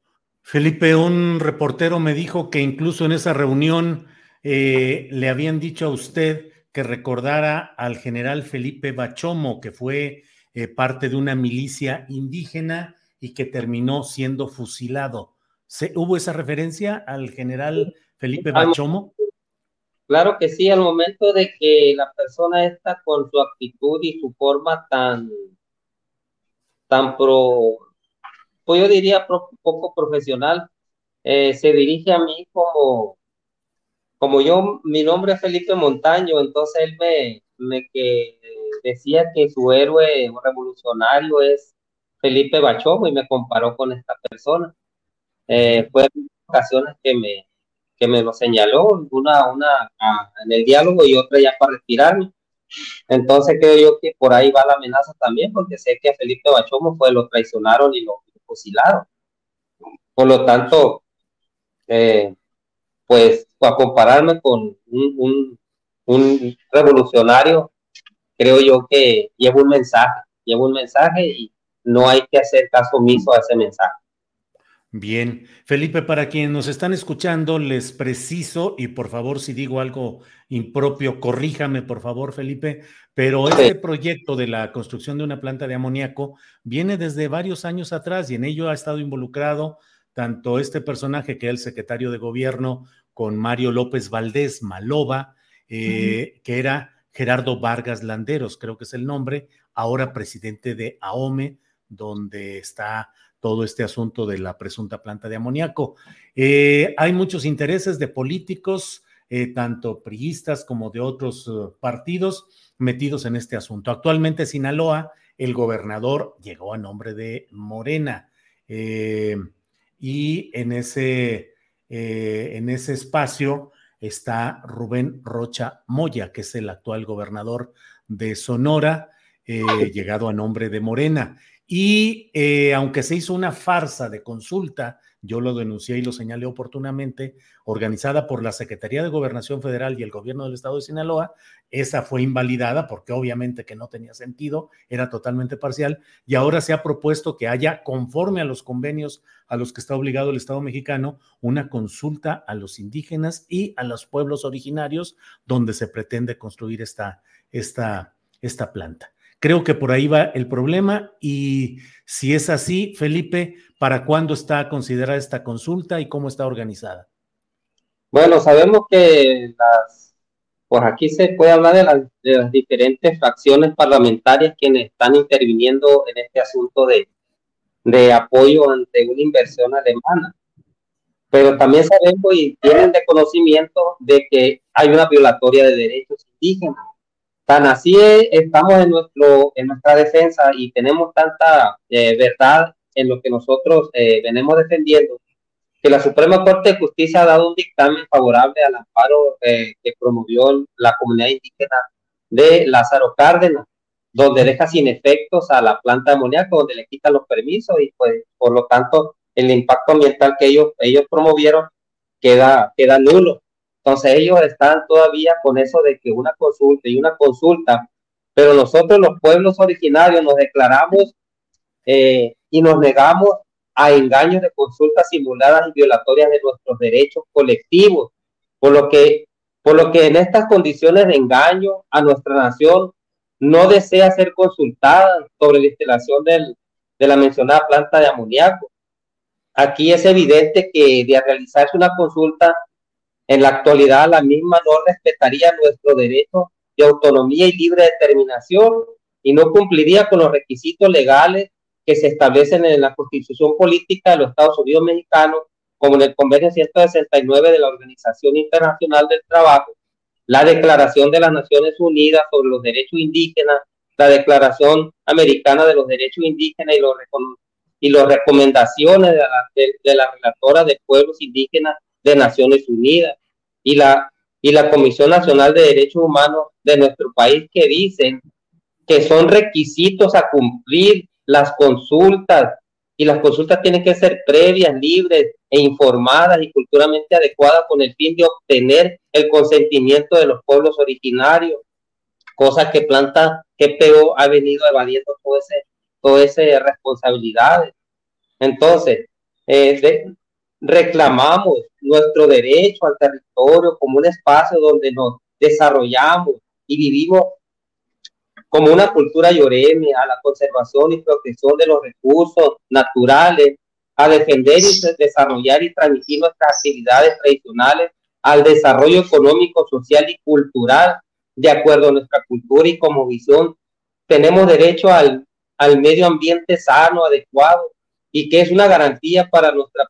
Felipe, un reportero me dijo que incluso en esa reunión eh, le habían dicho a usted que recordara al general Felipe Bachomo, que fue eh, parte de una milicia indígena y que terminó siendo fusilado. ¿Hubo esa referencia al general Felipe Bachomo? Claro que sí, al momento de que la persona está con su actitud y su forma tan, tan pro, pues yo diría poco profesional, eh, se dirige a mí como, como yo, mi nombre es Felipe Montaño, entonces él me, me que decía que su héroe revolucionario es Felipe Bachomo y me comparó con esta persona. Eh, fue ocasiones que me, que me lo señaló, una, una en el diálogo y otra ya para retirarme. Entonces creo yo que por ahí va la amenaza también, porque sé que a Felipe Bachomo fue lo traicionaron y lo, fusilaron. Por lo tanto, eh, pues a compararme con un, revolucionario, creo yo que llevo un mensaje, llevo un mensaje y no hay que hacer caso omiso a ese mensaje. Bien, Felipe, para quienes nos están escuchando, les preciso, y por favor, si digo algo impropio, corríjame, por favor, Felipe, pero este proyecto de la construcción de una planta de amoníaco viene desde varios años atrás y en ello ha estado involucrado tanto este personaje que es el secretario de gobierno con Mario López Valdés, Maloba, eh, que era Gerardo Vargas Landeros, creo que es el nombre, ahora presidente de AOME, donde está todo este asunto de la presunta planta de amoníaco. Eh, hay muchos intereses de políticos, eh, tanto priistas como de otros eh, partidos, metidos en este asunto. Actualmente Sinaloa, el gobernador llegó a nombre de Morena. Y en ese, en ese espacio está Rubén Rocha Moya, que es el actual gobernador de Sonora, llegado a nombre de Morena. Y aunque se hizo una farsa de consulta yo lo denuncié y lo señalé oportunamente, organizada por la Secretaría de Gobernación Federal y el gobierno del estado de Sinaloa. Esa fue invalidada porque obviamente que no tenía sentido, era totalmente parcial y ahora se ha propuesto que haya, conforme a los convenios a los que está obligado el Estado mexicano, una consulta a los indígenas y a los pueblos originarios donde se pretende construir esta, esta, esta planta. Creo que por ahí va el problema y si es así, Felipe, ¿para cuándo está considerada esta consulta y cómo está organizada? Bueno, sabemos que las, por aquí se puede hablar de, las diferentes fracciones parlamentarias quienes están interviniendo en este asunto de, de apoyo ante una inversión alemana. Pero también sabemos y tienen de conocimiento de que hay una violatoria de derechos indígenas Tan así estamos en, nuestro, en nuestra defensa y tenemos tanta eh, verdad en lo que nosotros eh, venimos defendiendo, que la Suprema Corte de Justicia ha dado un dictamen favorable al amparo eh, que promovió la comunidad indígena de Lázaro Cárdenas, donde deja sin efectos a la planta de amoníaco, donde le quitan los permisos y pues por lo tanto el impacto ambiental que ellos, ellos promovieron queda, queda nulo. Entonces ellos están todavía con eso de que una consulta y una consulta, pero nosotros los pueblos originarios nos declaramos eh, y nos negamos a engaños de consultas simuladas y violatorias de nuestros derechos colectivos, por lo que, por lo que en estas condiciones de engaño a nuestra nación no desea ser consultada sobre la instalación del, de la mencionada planta de amoníaco. Aquí es evidente que de realizarse una consulta en la actualidad, la misma no respetaría nuestro derecho de autonomía y libre determinación y no cumpliría con los requisitos legales que se establecen en la Constitución Política de los Estados Unidos Mexicanos, como en el Convenio 169 de la Organización Internacional del Trabajo, la Declaración de las Naciones Unidas sobre los Derechos Indígenas, la Declaración Americana de los Derechos Indígenas y los, y las recomendaciones de la, de la Relatora de Pueblos Indígenas de Naciones Unidas y la, y la Comisión Nacional de Derechos Humanos de nuestro país que dicen que son requisitos a cumplir las consultas y las consultas tienen que ser previas, libres e informadas y culturalmente adecuadas con el fin de obtener el consentimiento de los pueblos originarios, cosa que Planta GPO ha venido evadiendo todo ese, todas esas responsabilidades. Entonces, eh, reclamamos nuestro derecho al territorio como un espacio donde nos desarrollamos y vivimos como una cultura lloreme a la conservación y protección de los recursos naturales, a defender y desarrollar y transmitir nuestras actividades tradicionales al desarrollo económico, social y cultural de acuerdo a nuestra cultura y como visión. Tenemos derecho al, al medio ambiente sano, adecuado y que es una garantía para nuestra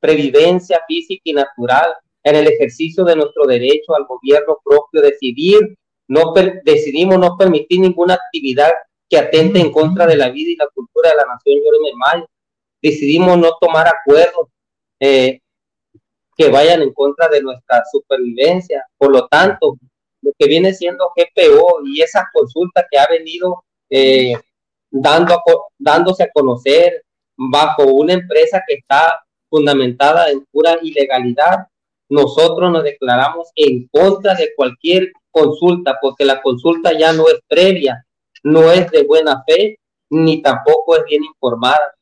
previvencia física y natural en el ejercicio de nuestro derecho al gobierno propio, decidir, no decidimos no permitir ninguna actividad que atente en contra de la vida y la cultura de la nación Yoreme Decidimos no tomar acuerdos eh, que vayan en contra de nuestra supervivencia. Por lo tanto, lo que viene siendo GPO y esa consulta que ha venido eh, dando dándose a conocer bajo una empresa que está fundamentada en pura ilegalidad, nosotros nos declaramos en contra de cualquier consulta, porque la consulta ya no es previa, no es de buena fe, ni tampoco es bien informada.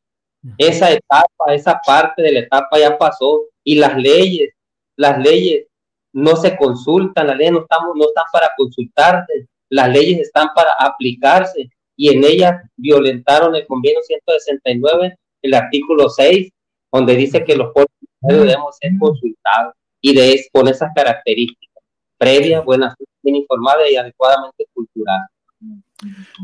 Esa etapa, esa parte de la etapa ya pasó y las leyes, las leyes no se consultan, las leyes no, estamos, no están para consultarse, las leyes están para aplicarse y en ellas violentaron el convenio 169 el artículo 6, donde dice que los pueblos debemos ser consultados y de, con esas características, previa, buena, bien informada y adecuadamente cultural.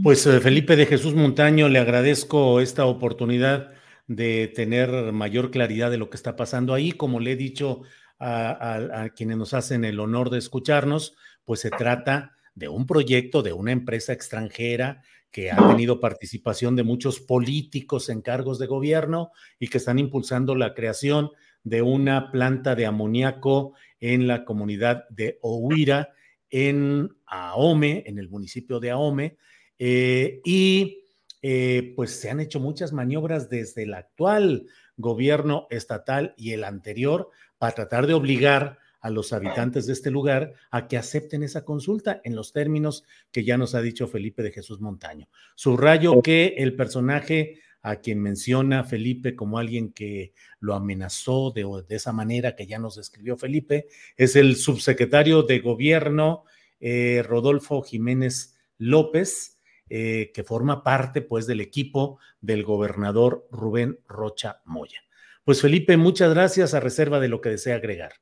Pues eh, Felipe de Jesús Montaño, le agradezco esta oportunidad de tener mayor claridad de lo que está pasando ahí. Como le he dicho a, a, quienes nos hacen el honor de escucharnos, pues se trata de un proyecto de una empresa extranjera que ha tenido participación de muchos políticos en cargos de gobierno y que están impulsando la creación de una planta de amoníaco en la comunidad de Ohuira, en Ahome, en el municipio de Ahome, eh, y eh, pues se han hecho muchas maniobras desde el actual gobierno estatal y el anterior para tratar de obligar a los habitantes de este lugar a que acepten esa consulta en los términos que ya nos ha dicho Felipe de Jesús Montaño. Subrayo que el personaje a quien menciona Felipe como alguien que lo amenazó de, de esa manera que ya nos describió Felipe, es el subsecretario de gobierno eh, Rodolfo Jiménez López, eh, que forma parte pues del equipo del gobernador Rubén Rocha Moya. Pues Felipe, muchas gracias a reserva de lo que desea agregar.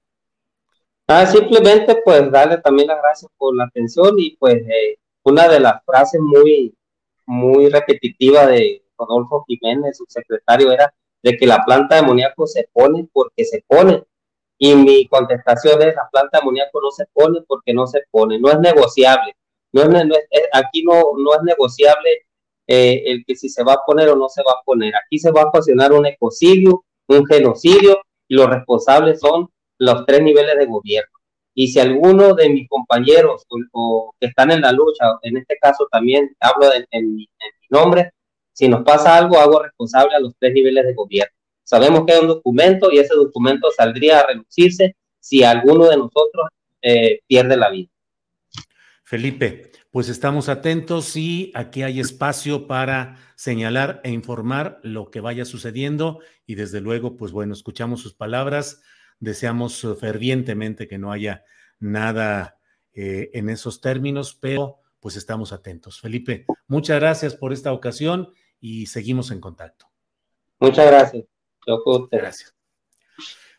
Ah, simplemente pues darle también las gracias por la atención y pues eh, una de las frases muy, muy repetitiva de Rodolfo Jiménez, subsecretario, era de que la planta de amoníaco se pone porque se pone. Y mi contestación es, la planta de amoníaco no se pone porque no se pone, no es negociable. No es, aquí no, no es negociable eh, el que si se va a poner o no se va a poner. Aquí se va a ocasionar un ecocidio, un genocidio, y los responsables son los tres niveles de gobierno. Y si alguno de mis compañeros o, que están en la lucha, en este caso también hablo en, mi, nombre, si nos pasa algo, hago responsable a los tres niveles de gobierno. Sabemos que hay un documento y ese documento saldría a reducirse si alguno de nosotros eh, pierde la vida. Felipe, pues estamos atentos y aquí hay espacio para señalar e informar lo que vaya sucediendo y desde luego, pues bueno, escuchamos sus palabras Deseamos eh, fervientemente que no haya nada eh, en esos términos, pero pues estamos atentos. Felipe, muchas gracias por esta ocasión y seguimos en contacto. Muchas gracias. Gracias.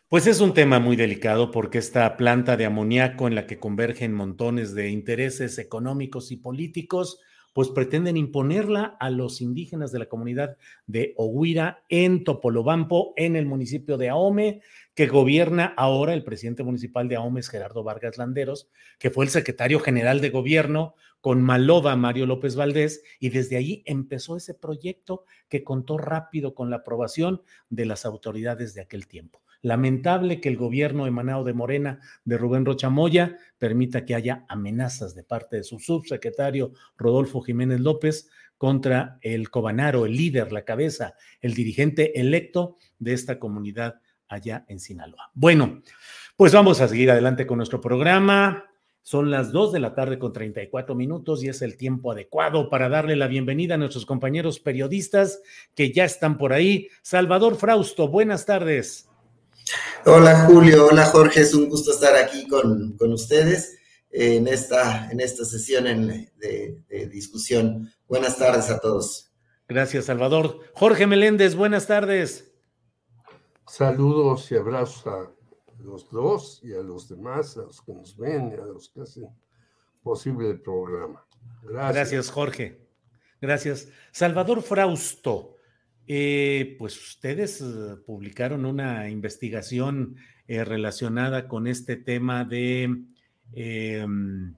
Pues es un tema muy delicado porque esta planta de amoníaco en la que convergen montones de intereses económicos y políticos, pues pretenden imponerla a los indígenas de la comunidad de Ohuira en Topolobampo, en el municipio de Ahome, que gobierna ahora el presidente municipal de Ahome, Gerardo Vargas Landeros, que fue el secretario general de gobierno con Maloba Mario López Valdés, y desde ahí empezó ese proyecto que contó rápido con la aprobación de las autoridades de aquel tiempo. Lamentable que el gobierno emanado de Morena de Rubén Rochamoya permita que haya amenazas de parte de su subsecretario Rodolfo Jiménez López contra el Cobanaro, el líder, la cabeza, el dirigente electo de esta comunidad allá en Sinaloa. Bueno, pues vamos a seguir adelante con nuestro programa. Son las 2 de la tarde con 34 minutos y es el tiempo adecuado para darle la bienvenida a nuestros compañeros periodistas que ya están por ahí. Salvador Frausto, buenas tardes. Hola Julio, hola Jorge, es un gusto estar aquí con, ustedes en esta, en esta sesión de, discusión. Buenas tardes a todos. Gracias, Salvador. Jorge Meléndez, buenas tardes. Saludos y abrazos a los dos y a los demás, a los que nos ven y a los que hacen posible el programa. Gracias. Gracias, Jorge. Gracias. Salvador Frausto, eh, pues ustedes eh, publicaron una investigación eh, relacionada con este tema de, em,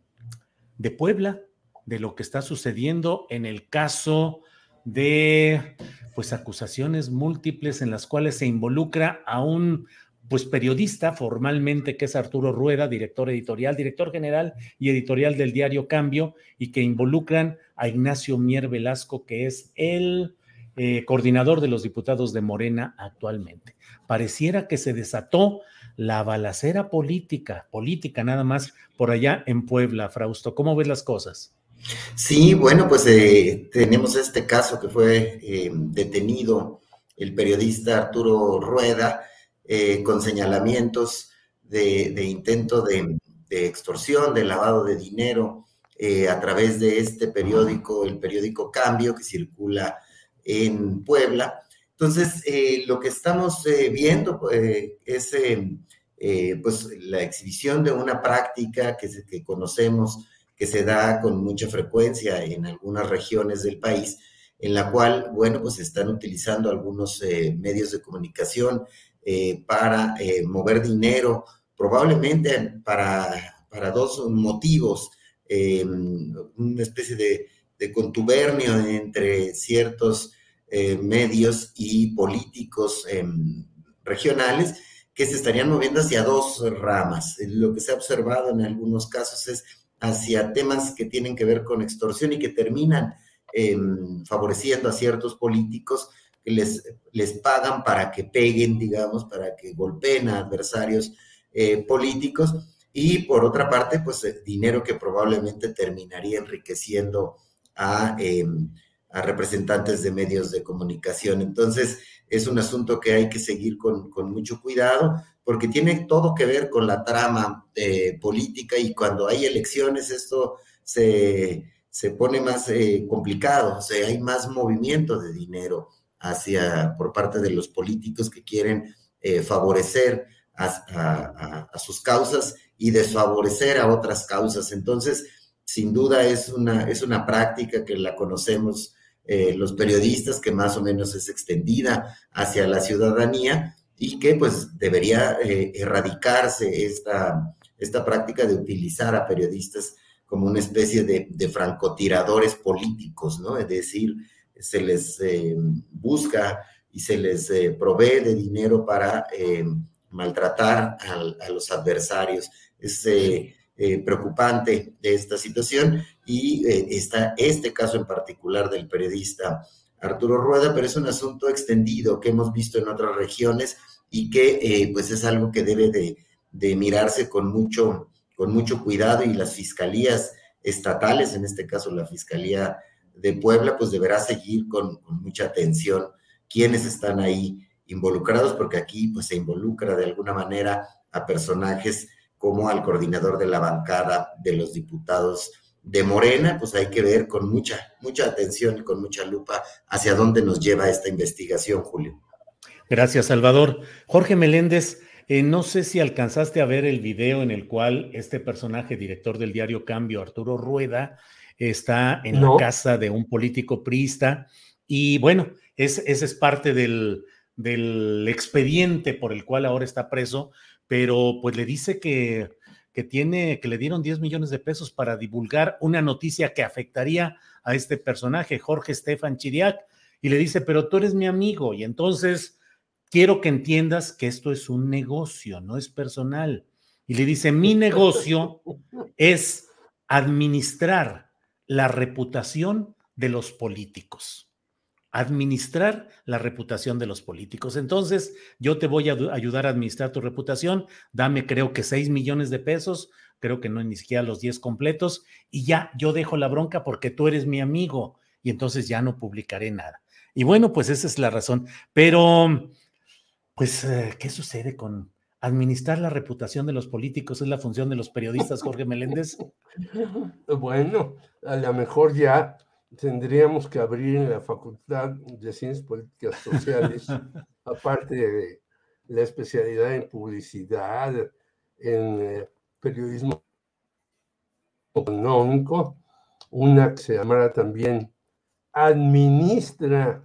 de Puebla, de lo que está sucediendo en el caso de pues acusaciones múltiples en las cuales se involucra a un pues periodista formalmente que es Arturo Rueda, director editorial, director general y editorial del diario Cambio y que involucran a Ignacio Mier Velasco que es el eh, coordinador de los diputados de Morena actualmente. Pareciera que se desató la balacera política, política nada más, por allá en Puebla, Frausto. ¿Cómo ves las cosas? Sí, bueno, pues eh, tenemos este caso que fue eh, detenido el periodista Arturo Rueda con señalamientos de, intento de, extorsión, de lavado de dinero a través de este periódico, el periódico Cambio, que circula en Puebla. Entonces, eh, lo que estamos eh, viendo eh, es pues la exhibición de una práctica que, conocemos que se da con mucha frecuencia en algunas regiones del país, en la cual, bueno, pues están utilizando algunos medios de comunicación para mover dinero, probablemente para, para dos motivos, una especie de contubernio entre ciertos eh, medios y políticos regionales que se estarían moviendo hacia dos ramas. Lo que se ha observado en algunos casos es hacia temas que tienen que ver con extorsión y que terminan em, favoreciendo a ciertos políticos que les, les pagan para que peguen, digamos, para que golpeen a adversarios eh, políticos. Y por otra parte, pues eh, dinero que probablemente terminaría enriqueciendo a, em, a, representantes de medios de comunicación. Entonces, es un asunto que hay que seguir con, con mucho cuidado porque tiene todo que ver con la trama eh, política y cuando hay elecciones esto se, se pone más complicado, o sea, hay más movimiento de dinero hacia, por parte de los políticos que quieren eh, favorecer a, sus causas y desfavorecer a otras causas. Entonces, sin duda es una, es una práctica que la conocemos eh, los periodistas, que más o menos es extendida hacia la ciudadanía y que pues debería eh, erradicarse esta, esta práctica de utilizar a periodistas como una especie de, francotiradores políticos, ¿no? Es decir, se les eh, busca y se les eh, provee de dinero para maltratar a, los adversarios. Es preocupante esta situación y está este caso en particular del periodista Arturo Rueda, pero es un asunto extendido que hemos visto en otras regiones y que pues es algo que debe de, mirarse con mucho, con mucho cuidado y las fiscalías estatales, en este caso la Fiscalía de Puebla, pues deberá seguir con, mucha atención quiénes están ahí involucrados, porque aquí pues se involucra de alguna manera a personajes como al coordinador de la bancada de los diputados de Morena, pues hay que ver con mucha, mucha atención y con mucha lupa hacia dónde nos lleva esta investigación, Julio. Gracias, Salvador. Jorge Meléndez, eh, no sé si alcanzaste a ver el video en el cual este personaje, director del diario Cambio, Arturo Rueda, está en la casa de un político priista. Y bueno, ese es parte del, del, expediente por el cual ahora está preso, pero pues le dice que, que, tiene, que le dieron 10 millones de pesos para divulgar una noticia que afectaría a este personaje, Jorge Estefan Chiriac, y le dice, pero tú eres mi amigo y entonces quiero que entiendas que esto es un negocio, no es personal. Y le dice, mi negocio es administrar la reputación de los políticos. Administrar la reputación de los políticos. Entonces, yo te voy a ayudar a administrar tu reputación. Dame, creo que 6 millones de pesos. Creo que no ni siquiera los 10 completos. Y ya, yo dejo la bronca porque tú eres mi amigo. Y entonces ya no publicaré nada. Y bueno, pues esa es la razón. Pero, pues, eh, ¿qué sucede con, administrar la reputación de los políticos es la función de los periodistas, Jorge Meléndez. Bueno, a lo mejor ya tendríamos que abrir en la Facultad de Ciencias Políticas Sociales, aparte de la especialidad en publicidad, en eh, periodismo económico, una que se llamara también administra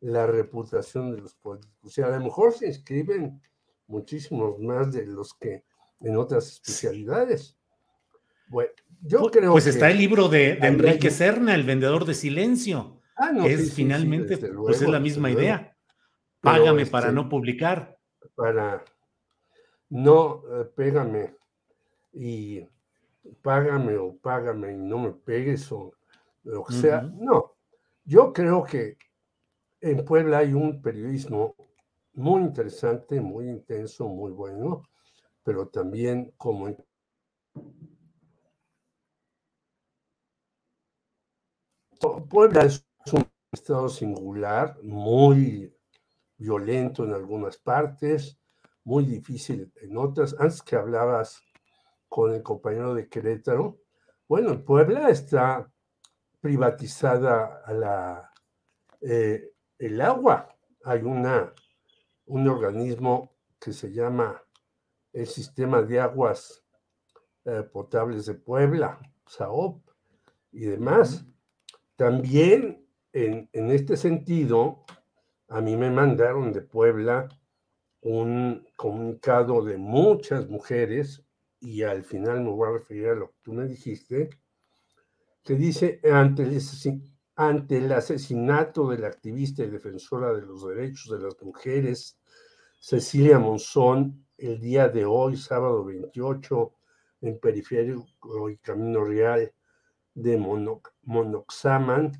la reputación de los políticos. Y a lo mejor se inscriben muchísimos más de los que en otras especialidades. Bueno, yo pues, creo Pues está el libro de, Enrique Serna, El vendedor de silencio. Ah, no, es finalmente, pues es la misma idea. Págame para este no publicar. Para no, eh, pégame y págame o págame y no me pegues o lo que sea. No, yo creo que en Puebla hay un periodismo muy interesante, muy intenso, muy bueno, pero también como Puebla es un estado singular, muy violento en algunas partes, muy difícil en otras. Antes que hablabas con el compañero de Querétaro, bueno, Puebla está privatizada a la, eh, el agua. Hay una un organismo que se llama el Sistema de Aguas eh, Potables de Puebla, SAOP, y demás. También en, en este sentido, a mí me mandaron de Puebla un comunicado de muchas mujeres, y al final me voy a referir a lo que tú me dijiste, que dice, ante el, ante el asesinato de la activista y defensora de los derechos de las mujeres, Cecilia Monzón, el día de hoy, sábado 28, en Periférico y Camino Real de Monoxaman,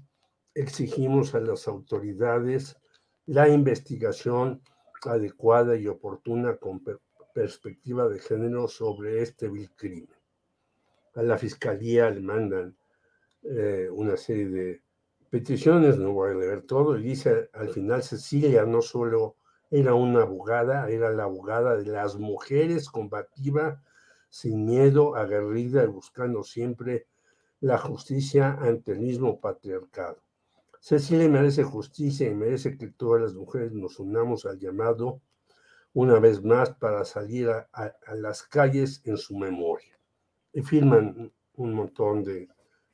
exigimos a las autoridades la investigación adecuada y oportuna con perspectiva de género sobre este vil crimen. A la fiscalía le mandan eh, una serie de peticiones, no voy a leer todo, y dice al final Cecilia no solo era una abogada, era la abogada de las mujeres, combativa, sin miedo, aguerrida y buscando siempre la justicia ante el mismo patriarcado. Cecilia merece justicia y merece que todas las mujeres nos unamos al llamado una vez más para salir a, a las calles en su memoria. Y firman un montón de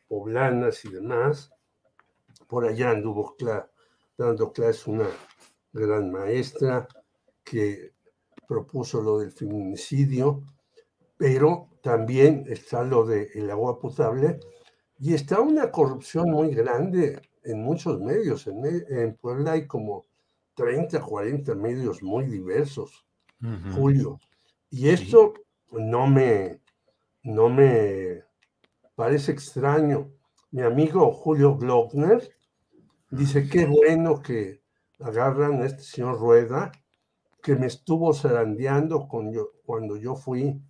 poblanas y demás. Por allá anduvo dando clases una gran maestra que propuso lo del feminicidio, pero también está lo del agua potable y está una corrupción muy grande en muchos medios. En, Puebla hay como 30, 40 medios muy diversos, Julio. Y esto no me, no me parece extraño. Mi amigo Julio Glockner dice, qué bueno que agarran a este señor Rueda, que me estuvo zarandeando cuando yo fui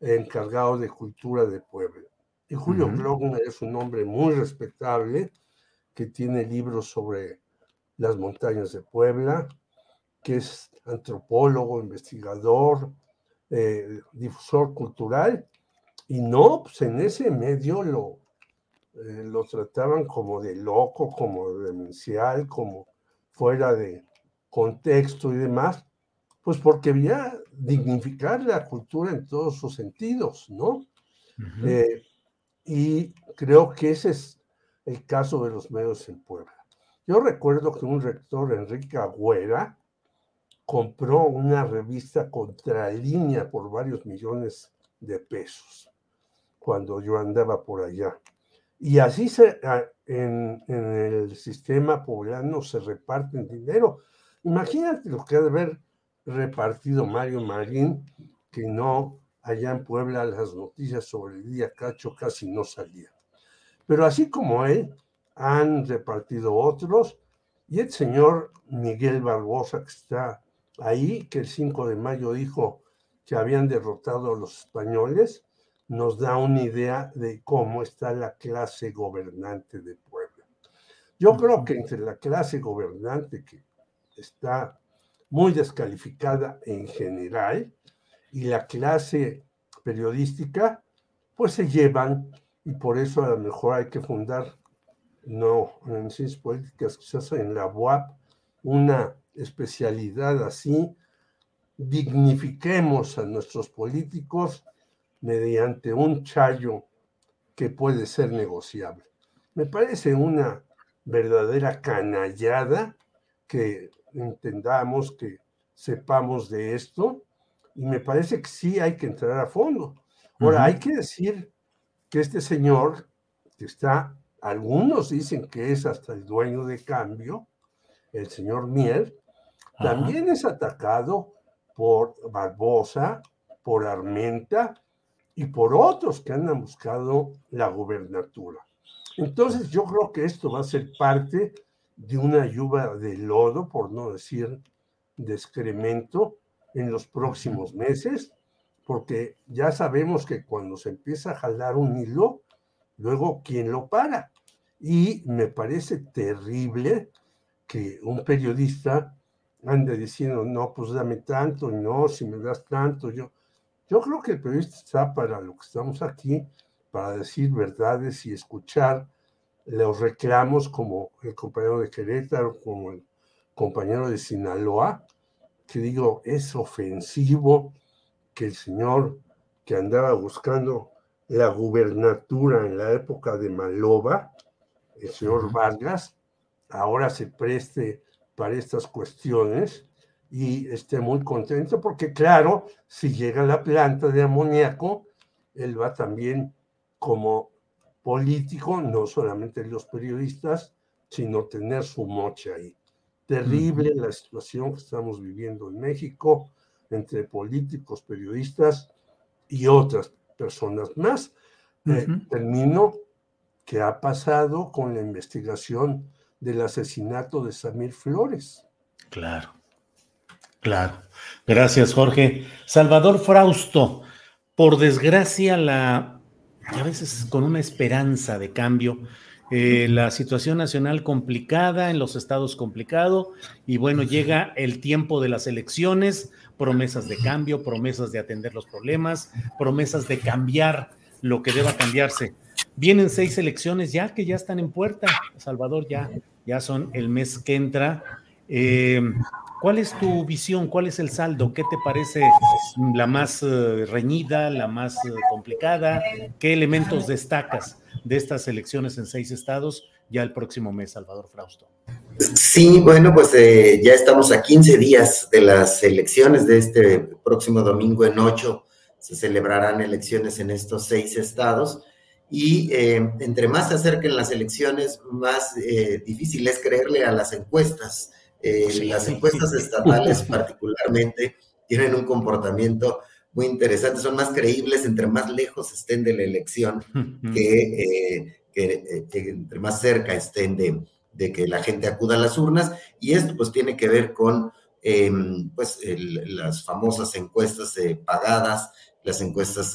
encargado de cultura de Puebla. Y Julio Glockner es un hombre muy respetable, que tiene libros sobre las montañas de Puebla, que es antropólogo, investigador, eh, difusor cultural, y no, pues en ese medio lo, eh, lo trataban como de loco, como demencial, como fuera de contexto y demás, pues porque había dignificar la cultura en todos sus sentidos, ¿no? Eh, y creo que ese es el caso de los medios en Puebla. Yo recuerdo que un rector, Enrique Agüera, compró una revista Contralínea por varios millones de pesos cuando yo andaba por allá. Y así se, ah, en, el sistema poblano se reparten dinero. Imagínate lo que ha de haber repartido Mario Marín, que no allá en Puebla las noticias sobre el día Cacho casi no salían. Pero así como él, han repartido otros, y el señor Miguel Barbosa, que está ahí, que el 5 de mayo dijo que habían derrotado a los españoles, nos da una idea de cómo está la clase gobernante de Puebla. Yo creo que entre la clase gobernante que está muy descalificada en general y la clase periodística, pues se llevan y por eso a lo mejor hay que fundar, no en ciencias políticas, quizás en la UAP, una especialidad así, dignifiquemos a nuestros políticos mediante un chayo que puede ser negociable. Me parece una verdadera canallada que entendamos, que sepamos de esto, y me parece que sí hay que entrar a fondo. Ahora, hay que decir que este señor, que está, algunos dicen que es hasta el dueño de cambio, el señor Mier, también es atacado por Barbosa, por Armenta y por otros que han buscado la gubernatura. Entonces yo creo que esto va a ser parte de una lluvia de lodo, por no decir de excremento, en los próximos meses, porque ya sabemos que cuando se empieza a jalar un hilo, luego ¿quién lo para? Y me parece terrible que un periodista ande diciendo, no, pues dame tanto, no, si me das tanto, yo, yo creo que el periodista está para lo que estamos aquí, para decir verdades y escuchar los reclamos como el compañero de Querétaro, como el compañero de Sinaloa, que digo, es ofensivo que el señor que andaba buscando la gubernatura en la época de Maloba, el señor Vargas, ahora se preste para estas cuestiones y esté muy contento porque claro, si llega la planta de amoníaco, él va también como político, no solamente los periodistas, sino tener su moche ahí. Terrible la situación que estamos viviendo en México entre políticos, periodistas y otras personas más. Eh, termino que ha pasado con la investigación del asesinato de Samir Flores. Claro, claro. Gracias, Jorge. Salvador Frausto, por desgracia, la, a veces con una esperanza de cambio, eh, la situación nacional complicada, en los estados complicado, y bueno, llega el tiempo de las elecciones, promesas de cambio, promesas de atender los problemas, promesas de cambiar lo que deba cambiarse. Vienen seis elecciones ya que ya están en puerta, Salvador, ya, ya son el mes que entra. Eh, ¿Cuál es tu visión? ¿Cuál es el saldo? ¿Qué te parece la más eh, reñida, la más eh, complicada? ¿Qué elementos destacas de estas elecciones en seis estados ya el próximo mes, Salvador Frausto? Sí, bueno, pues ya estamos a 15 días de las elecciones de este próximo domingo en ocho. Se celebrarán elecciones en estos seis estados y eh, entre más se acerquen las elecciones, más eh, difícil es creerle a las encuestas. Eh, las encuestas estatales particularmente tienen un comportamiento muy interesante, son más creíbles entre más lejos estén de la elección que, entre más cerca estén de, que la gente acuda a las urnas. Y esto pues tiene que ver con em, pues, las famosas encuestas pagadas, las encuestas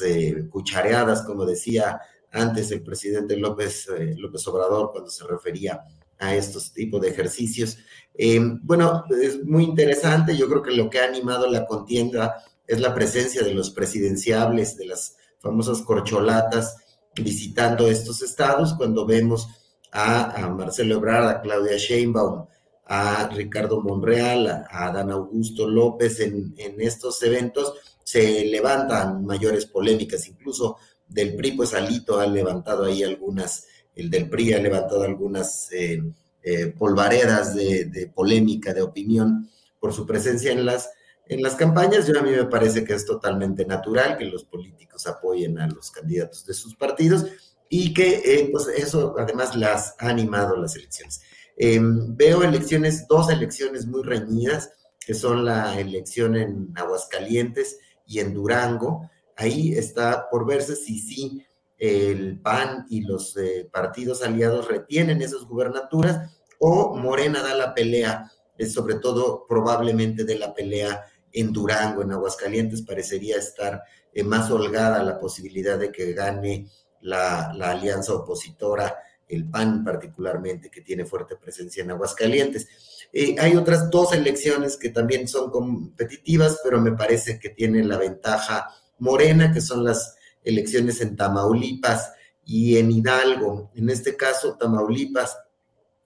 cuchareadas, como decía antes el presidente López, eh, López Obrador cuando se refería a estos tipos de ejercicios. Eh, bueno, es muy interesante, yo creo que lo que ha animado la contienda es la presencia de los presidenciables, de las famosas corcholatas, visitando estos estados, cuando vemos a, Marcelo Ebrard, a Claudia Sheinbaum, a Ricardo Monreal, a, a Dan Augusto López en, en estos eventos, se levantan mayores polémicas, incluso del PRI, pues Alito ha levantado ahí algunas, el del PRI ha levantado algunas eh, eh, polvaredas de, polémica, de opinión por su presencia en las, en las campañas. Yo a mí me parece que es totalmente natural que los políticos apoyen a los candidatos de sus partidos y que eh, pues eso además las ha animado las elecciones. veo elecciones, dos elecciones muy reñidas, que son la elección en Aguascalientes y en Durango. Ahí está por verse si sí el PAN y los partidos aliados retienen esas gubernaturas o Morena da la pelea, sobre todo probablemente de la pelea en Durango, en Aguascalientes, parecería estar eh, más holgada la posibilidad de que gane la, alianza opositora, el PAN particularmente, que tiene fuerte presencia en Aguascalientes. Hay otras dos elecciones que también son competitivas, pero me parece que tienen la ventaja Morena, que son las elecciones en Tamaulipas y en Hidalgo. En este caso, Tamaulipas,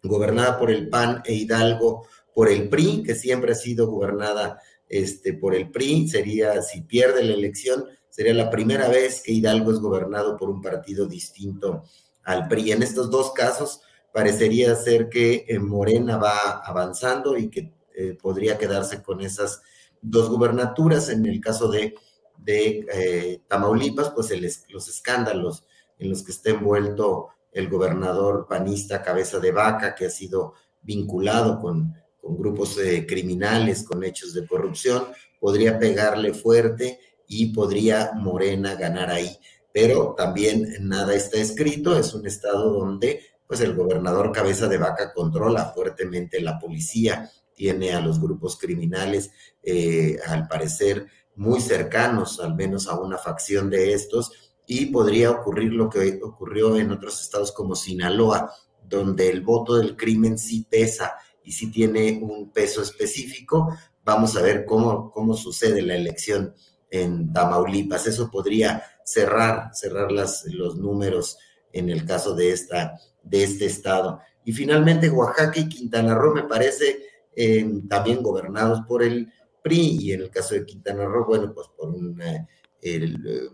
gobernada por el PAN e Hidalgo por el PRI, que siempre ha sido gobernada este, por el PRI, sería, si pierde la elección, sería la primera vez que Hidalgo es gobernado por un partido distinto al PRI. En estos dos casos, parecería ser que eh, Morena va avanzando y que eh, podría quedarse con esas dos gubernaturas. En el caso de de eh, Tamaulipas, pues los escándalos en los que está envuelto el gobernador panista Cabeza de Vaca, que ha sido vinculado con, grupos eh, criminales, con hechos de corrupción, podría pegarle fuerte y podría Morena ganar ahí. Pero también nada está escrito, es un estado donde pues el gobernador Cabeza de Vaca controla fuertemente la policía, tiene a los grupos criminales, eh, al parecer, muy cercanos, al menos a una facción de estos, y podría ocurrir lo que ocurrió en otros estados como Sinaloa, donde el voto del crimen sí pesa y sí tiene un peso específico. Vamos a ver cómo, cómo sucede la elección en Tamaulipas. Eso podría cerrar, cerrar las, los números en el caso de, esta, de este estado. Y finalmente Oaxaca y Quintana Roo me parece eh, también gobernados por el y en el caso de Quintana Roo, bueno, pues por una,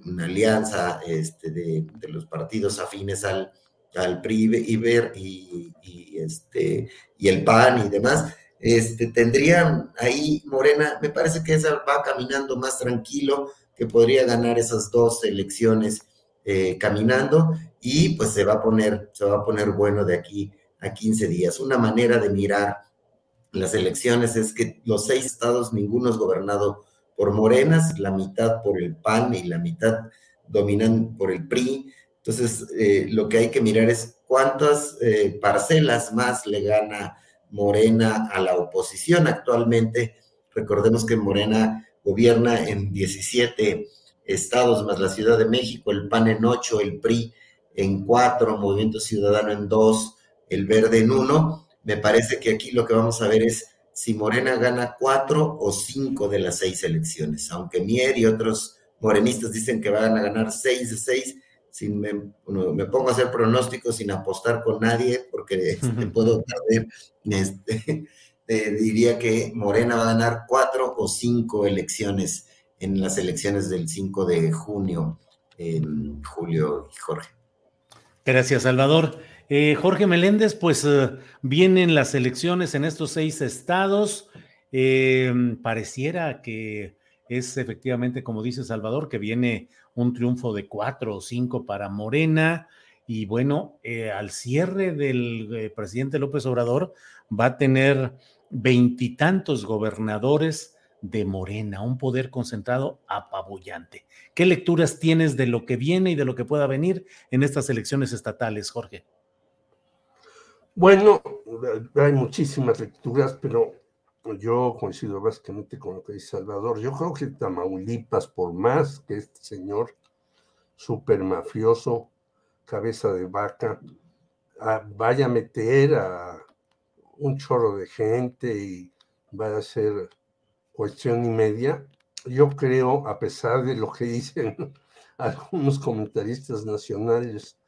una alianza este, de, los partidos afines al, al PRI Iber y, y, este, y el PAN y demás, este, tendrían ahí Morena, me parece que esa va caminando más tranquilo, que podría ganar esas dos elecciones eh, caminando y pues se va a poner, se va a poner bueno de aquí a 15 días. Una manera de mirar las elecciones es que los seis estados, ninguno es gobernado por Morenas, la mitad por el PAN y la mitad dominan por el PRI. Entonces, eh, lo que hay que mirar es cuántas eh, parcelas más le gana Morena a la oposición actualmente. Recordemos que Morena gobierna en 17 estados más la Ciudad de México, el PAN en 8, el PRI en 4, Movimiento Ciudadano en 2, el Verde en 1. Me parece que aquí lo que vamos a ver es si Morena gana 4 o 5 de las 6 elecciones, aunque Mier y otros morenistas dicen que van a ganar 6 de 6, sin me, me, pongo a hacer pronósticos sin apostar con nadie, porque este, puedo perder, este, eh, diría que Morena va a ganar cuatro o cinco elecciones en las elecciones del 5 de junio, Julio y Jorge. Gracias, Salvador. Eh, Jorge Meléndez, pues eh, vienen las elecciones en estos seis estados. pareciera que es efectivamente, como dice Salvador, que viene un triunfo de cuatro o cinco para Morena. Y bueno, eh, al cierre del eh, presidente López Obrador va a tener veintitantos gobernadores de Morena, un poder concentrado apabullante. ¿Qué lecturas tienes de lo que viene y de lo que pueda venir en estas elecciones estatales, Jorge? Bueno, hay muchísimas lecturas, pero yo coincido básicamente con lo que dice Salvador. Yo creo que Tamaulipas, por más que este señor super mafioso, cabeza de vaca, ah, vaya a meter a un chorro de gente y vaya a ser cuestión y media, yo creo, a pesar de lo que dicen algunos comentaristas nacionales,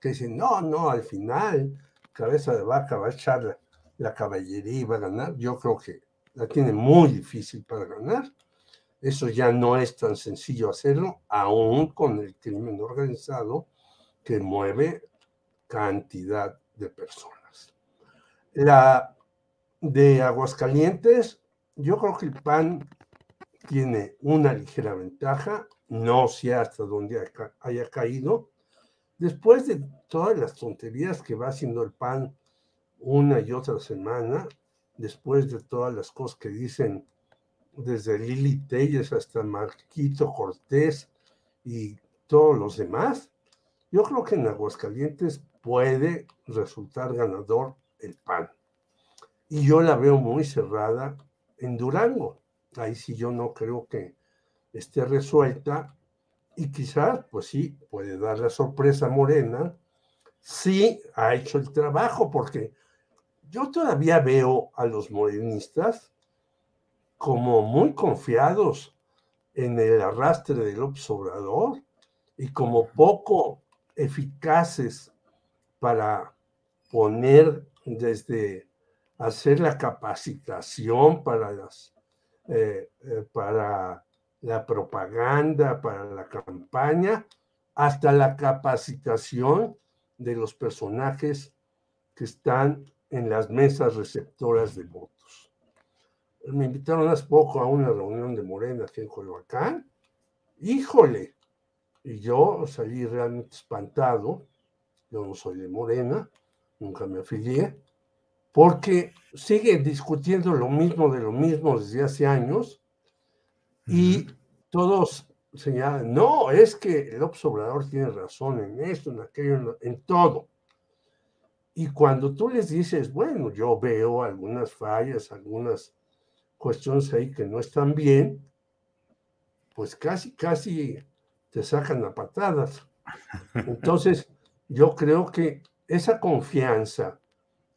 que dicen, no, no, al final, cabeza de vaca va a echar la caballería y va a ganar, yo creo que la tiene muy difícil para ganar. Eso ya no es tan sencillo hacerlo, aún con el crimen organizado que mueve cantidad de personas. La de Aguascalientes, yo creo que el PAN tiene una ligera ventaja, no sé hasta dónde haya caído. Después de todas las tonterías que va haciendo el PAN una y otra semana, después de todas las cosas que dicen desde Lili Telles hasta Marquito Cortés y todos los demás, yo creo que en Aguascalientes puede resultar ganador el PAN. Y yo la veo muy cerrada en Durango. Ahí sí yo no creo que esté resuelta. Y quizás, pues sí, puede dar la sorpresa Morena. Sí ha hecho el trabajo, porque yo todavía veo a los morenistas como muy confiados en el arrastre del observador y como poco eficaces para poner desde hacer la capacitación para las eh, eh, para la propaganda, para la campaña, hasta la capacitación de los personajes que están en las mesas receptoras de votos. Me invitaron hace poco a una reunión de Morena aquí en Coyoacán. Híjole, y yo salí realmente espantado. Yo no soy de Morena, nunca me afilié, porque siguen discutiendo lo mismo de lo mismo desde hace años y todos señalan, no, es que el observador tiene razón en esto, en aquello, en todo. Y cuando tú les dices, bueno, yo veo algunas fallas, algunas cuestiones ahí que no están bien, pues casi, casi te sacan a patadas. Entonces, yo creo que esa confianza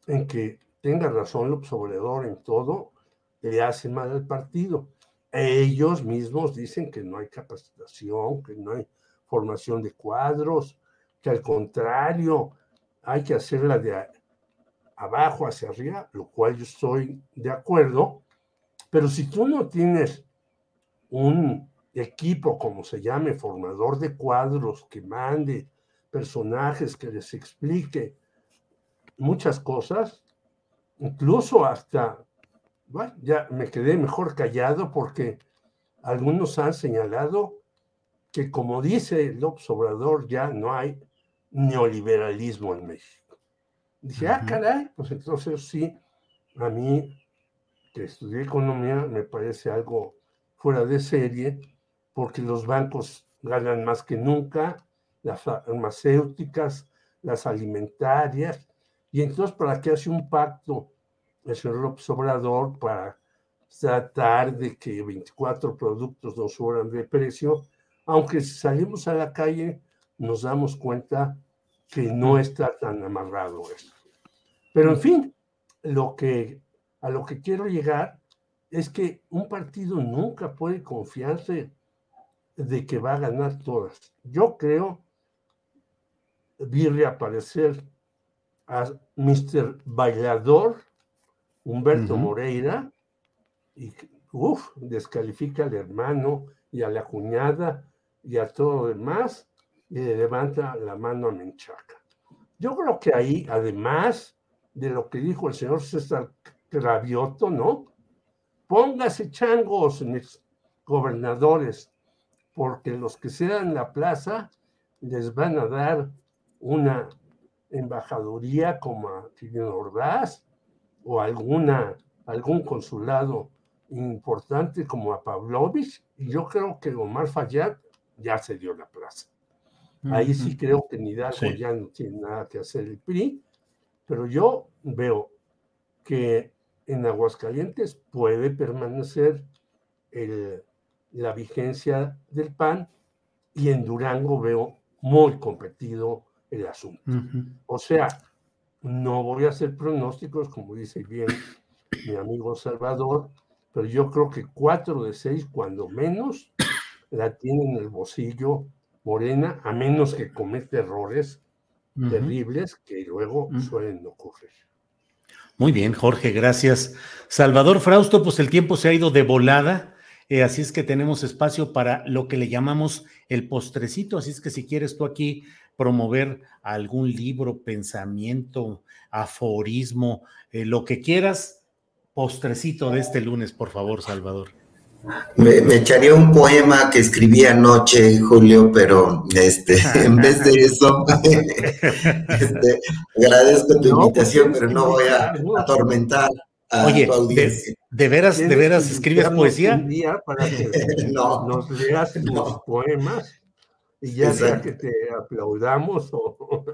en que tenga razón el Obrador en todo, le hace mal al partido. Ellos mismos dicen que no hay capacitación, que no hay formación de cuadros, que al contrario, hay que hacerla de abajo hacia arriba, lo cual yo estoy de acuerdo, pero si tú no tienes un equipo, como se llame, formador de cuadros, que mande personajes, que les explique muchas cosas, incluso hasta, bueno, ya me quedé mejor callado porque algunos han señalado que como dice López Obrador, ya no hay neoliberalismo en México. Dije, ah, caray, pues entonces sí, a mí, que estudié economía, me parece algo fuera de serie, porque los bancos ganan más que nunca, las farmacéuticas, las alimentarias, y entonces, ¿para qué hace un pacto el señor López Obrador para tratar de que 24 productos no suban de precio? Aunque si salimos a la calle, nos damos cuenta que no está tan amarrado eso. Pero en fin, lo que, a lo que quiero llegar es que un partido nunca puede confiarse de que va a ganar todas. Yo creo, vi reaparecer a Mr. Bailador, Humberto Moreira, y uff, descalifica al hermano y a la cuñada y a todo lo demás, y le levanta la mano a Menchaca. Yo creo que ahí, además de lo que dijo el señor César Cravioto, ¿no? Póngase changos, mis gobernadores, porque los que sean la plaza les van a dar una embajaduría como a Tigre Ordaz o alguna, algún consulado importante como a Pavlovich, y yo creo que Omar Fayad ya se dio la plaza. Ahí sí creo que Nidalgo ya no tiene nada que hacer el PRI, pero yo veo que en Aguascalientes puede permanecer la vigencia del PAN y en Durango veo muy competido el asunto. O sea, no voy a hacer pronósticos, como dice bien mi amigo Salvador, pero yo creo que cuatro de seis, cuando menos, la tienen en el bolsillo Morena, a menos que cometa errores terribles que luego suelen ocurrir. Muy bien, Jorge, gracias. Salvador Frausto, pues el tiempo se ha ido de volada, eh, así es que tenemos espacio para lo que le llamamos el postrecito, así es que si quieres tú aquí promover algún libro, pensamiento, aforismo, eh, lo que quieras, postrecito de este lunes, por favor, Salvador. Me, echaría un poema que escribí anoche, Julio, pero este, en vez de eso, este, agradezco tu invitación, pero no voy a atormentar a Oye, tu audiencia. De, veras, de veras escribes poesía? Un día para que no, nos leas los poemas y ya sea que te aplaudamos o,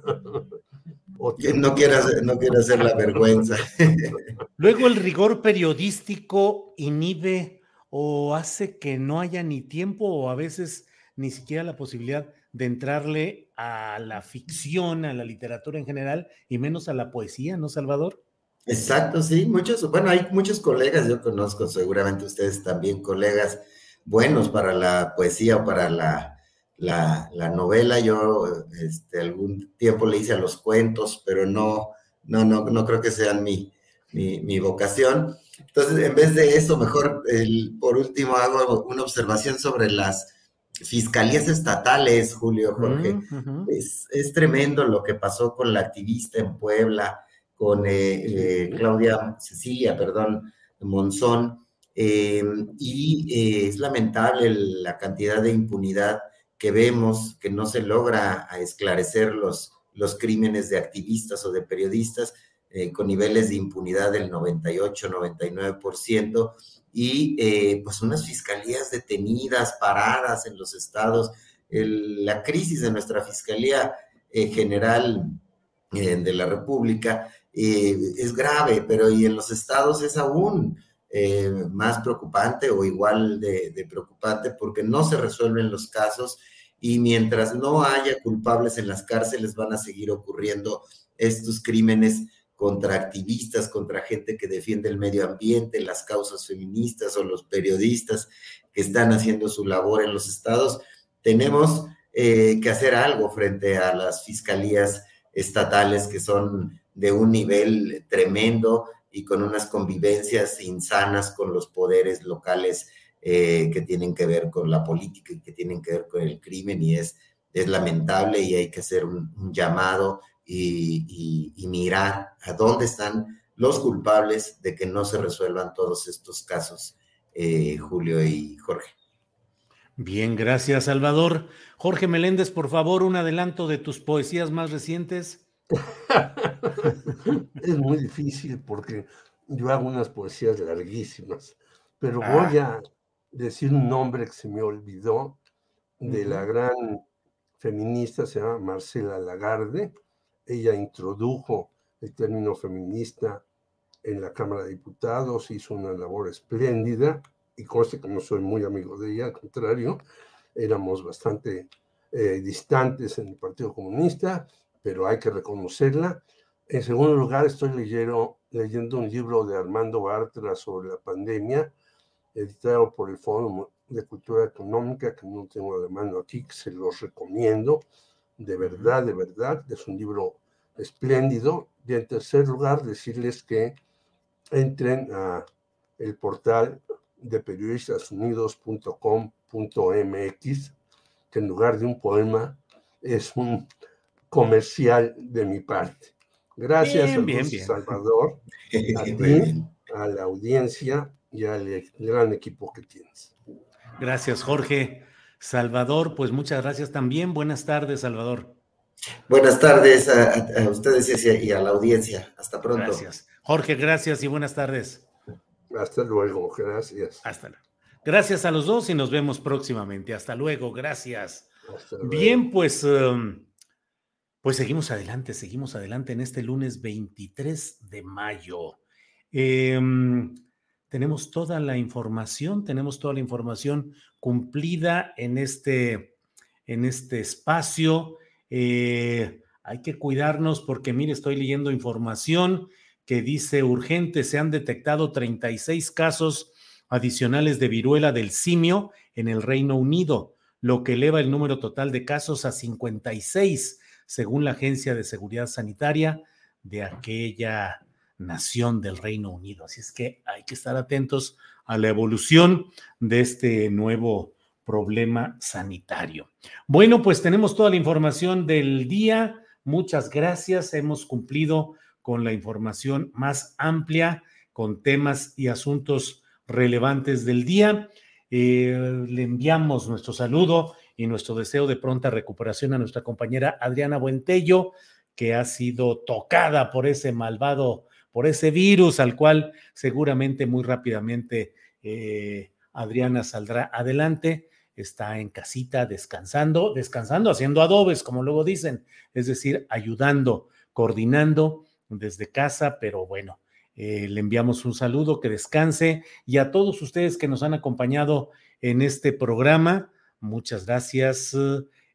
no quieras no quiero hacer la vergüenza. Luego el rigor periodístico inhibe o hace que no haya ni tiempo o a veces ni siquiera la posibilidad de entrarle a la ficción, a la literatura en general y menos a la poesía, ¿no, Salvador? Exacto, sí, muchos, bueno, hay muchos colegas, yo conozco seguramente ustedes también colegas buenos para la poesía o para la la, novela. Yo este, algún tiempo le hice a los cuentos, pero no, no, no, no creo que sean mi, mi, vocación. Entonces, en vez de eso, mejor el, por último hago una observación sobre las fiscalías estatales, Julio Jorge. es, tremendo lo que pasó con la activista en Puebla, con eh, eh, Claudia Cecilia, perdón, Monzón. Eh, y es lamentable la cantidad de impunidad que vemos que no se logra esclarecer los, los crímenes de activistas o de periodistas con niveles de impunidad del 98-99% y eh, pues unas fiscalías detenidas, paradas en los estados. la crisis de nuestra Fiscalía General de la República es grave, pero y en los estados es aún más preocupante o igual de, preocupante porque no se resuelven los casos y mientras no haya culpables en las cárceles van a seguir ocurriendo estos crímenes contra activistas, contra gente que defiende el medio ambiente, las causas feministas o los periodistas que están haciendo su labor en los estados. Tenemos eh, que hacer algo frente a las fiscalías estatales que son de un nivel tremendo y con unas convivencias insanas con los poderes locales eh, que tienen que ver con la política y que tienen que ver con el crimen y es, es lamentable y hay que hacer un, llamado y, mirar a dónde están los culpables de que no se resuelvan todos estos casos, eh, Julio y Jorge. Bien, gracias, Salvador. Jorge Meléndez, por favor, un adelanto de tus poesías más recientes. es muy difícil porque yo hago unas poesías larguísimas, pero voy Ah. a decir un nombre que se me olvidó de la gran feminista, se llama Marcela Lagarde. Ella introdujo el término feminista en la Cámara de Diputados, hizo una labor espléndida y conste que no soy muy amigo de ella, al contrario, éramos bastante eh, distantes en el Partido Comunista, pero hay que reconocerla. En segundo lugar, estoy leyendo, leyendo un libro de Armando Bartra sobre la pandemia, editado por el Fórum de Cultura Económica, que no tengo de mano aquí, que se los recomiendo, de verdad, de verdad, es un libro espléndido. Y en tercer lugar, decirles que entren a el portal de periodistasunidos.com.mx, que en lugar de un poema es un comercial de mi parte. Gracias Bien, a bien. Salvador, a ti, a la audiencia y al e- gran equipo que tienes. Gracias, Jorge. Salvador, pues muchas gracias también. Buenas tardes, Salvador. Buenas tardes a, ustedes y a- y a la audiencia. Hasta pronto. Gracias. Jorge, gracias y buenas tardes. Hasta luego, gracias. Hasta luego. Gracias a los dos y nos vemos próximamente. Hasta luego, gracias. Hasta luego. Bien, pues, um, pues seguimos adelante, seguimos adelante en este lunes 23 de mayo. Em, tenemos toda la información, tenemos toda la información cumplida en este, en este espacio. Eh, hay que cuidarnos porque, mire, estoy leyendo información que dice urgente, se han detectado 36 casos adicionales de viruela del simio en el Reino Unido, lo que eleva el número total de casos a 56, según la Agencia de Seguridad Sanitaria de aquella nación del Reino Unido. Así es que hay que estar atentos a la evolución de este nuevo problema sanitario. Bueno, pues tenemos toda la información del día. Muchas gracias. Hemos cumplido con la información más amplia, con temas y asuntos relevantes del día. Eh, le enviamos nuestro saludo y nuestro deseo de pronta recuperación a nuestra compañera Adriana Buentello, que ha sido tocada por ese malvado, por ese virus al cual seguramente muy rápidamente eh, Adriana saldrá adelante. Está en casita descansando, descansando, haciendo adobes, como luego dicen, es decir, ayudando, coordinando desde casa, pero bueno, eh, le enviamos un saludo, que descanse y a todos ustedes que nos han acompañado en este programa, muchas gracias.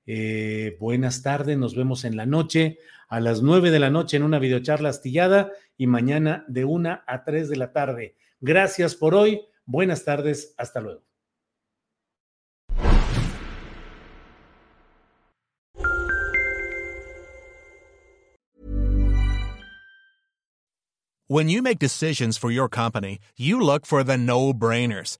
eh, buenas tardes, nos vemos en la noche a las nueve de la noche en una videocharla astillada y mañana de una a tres de la tarde. Gracias por hoy, buenas tardes, hasta luego. When you make decisions for your company, you look for the no brainers.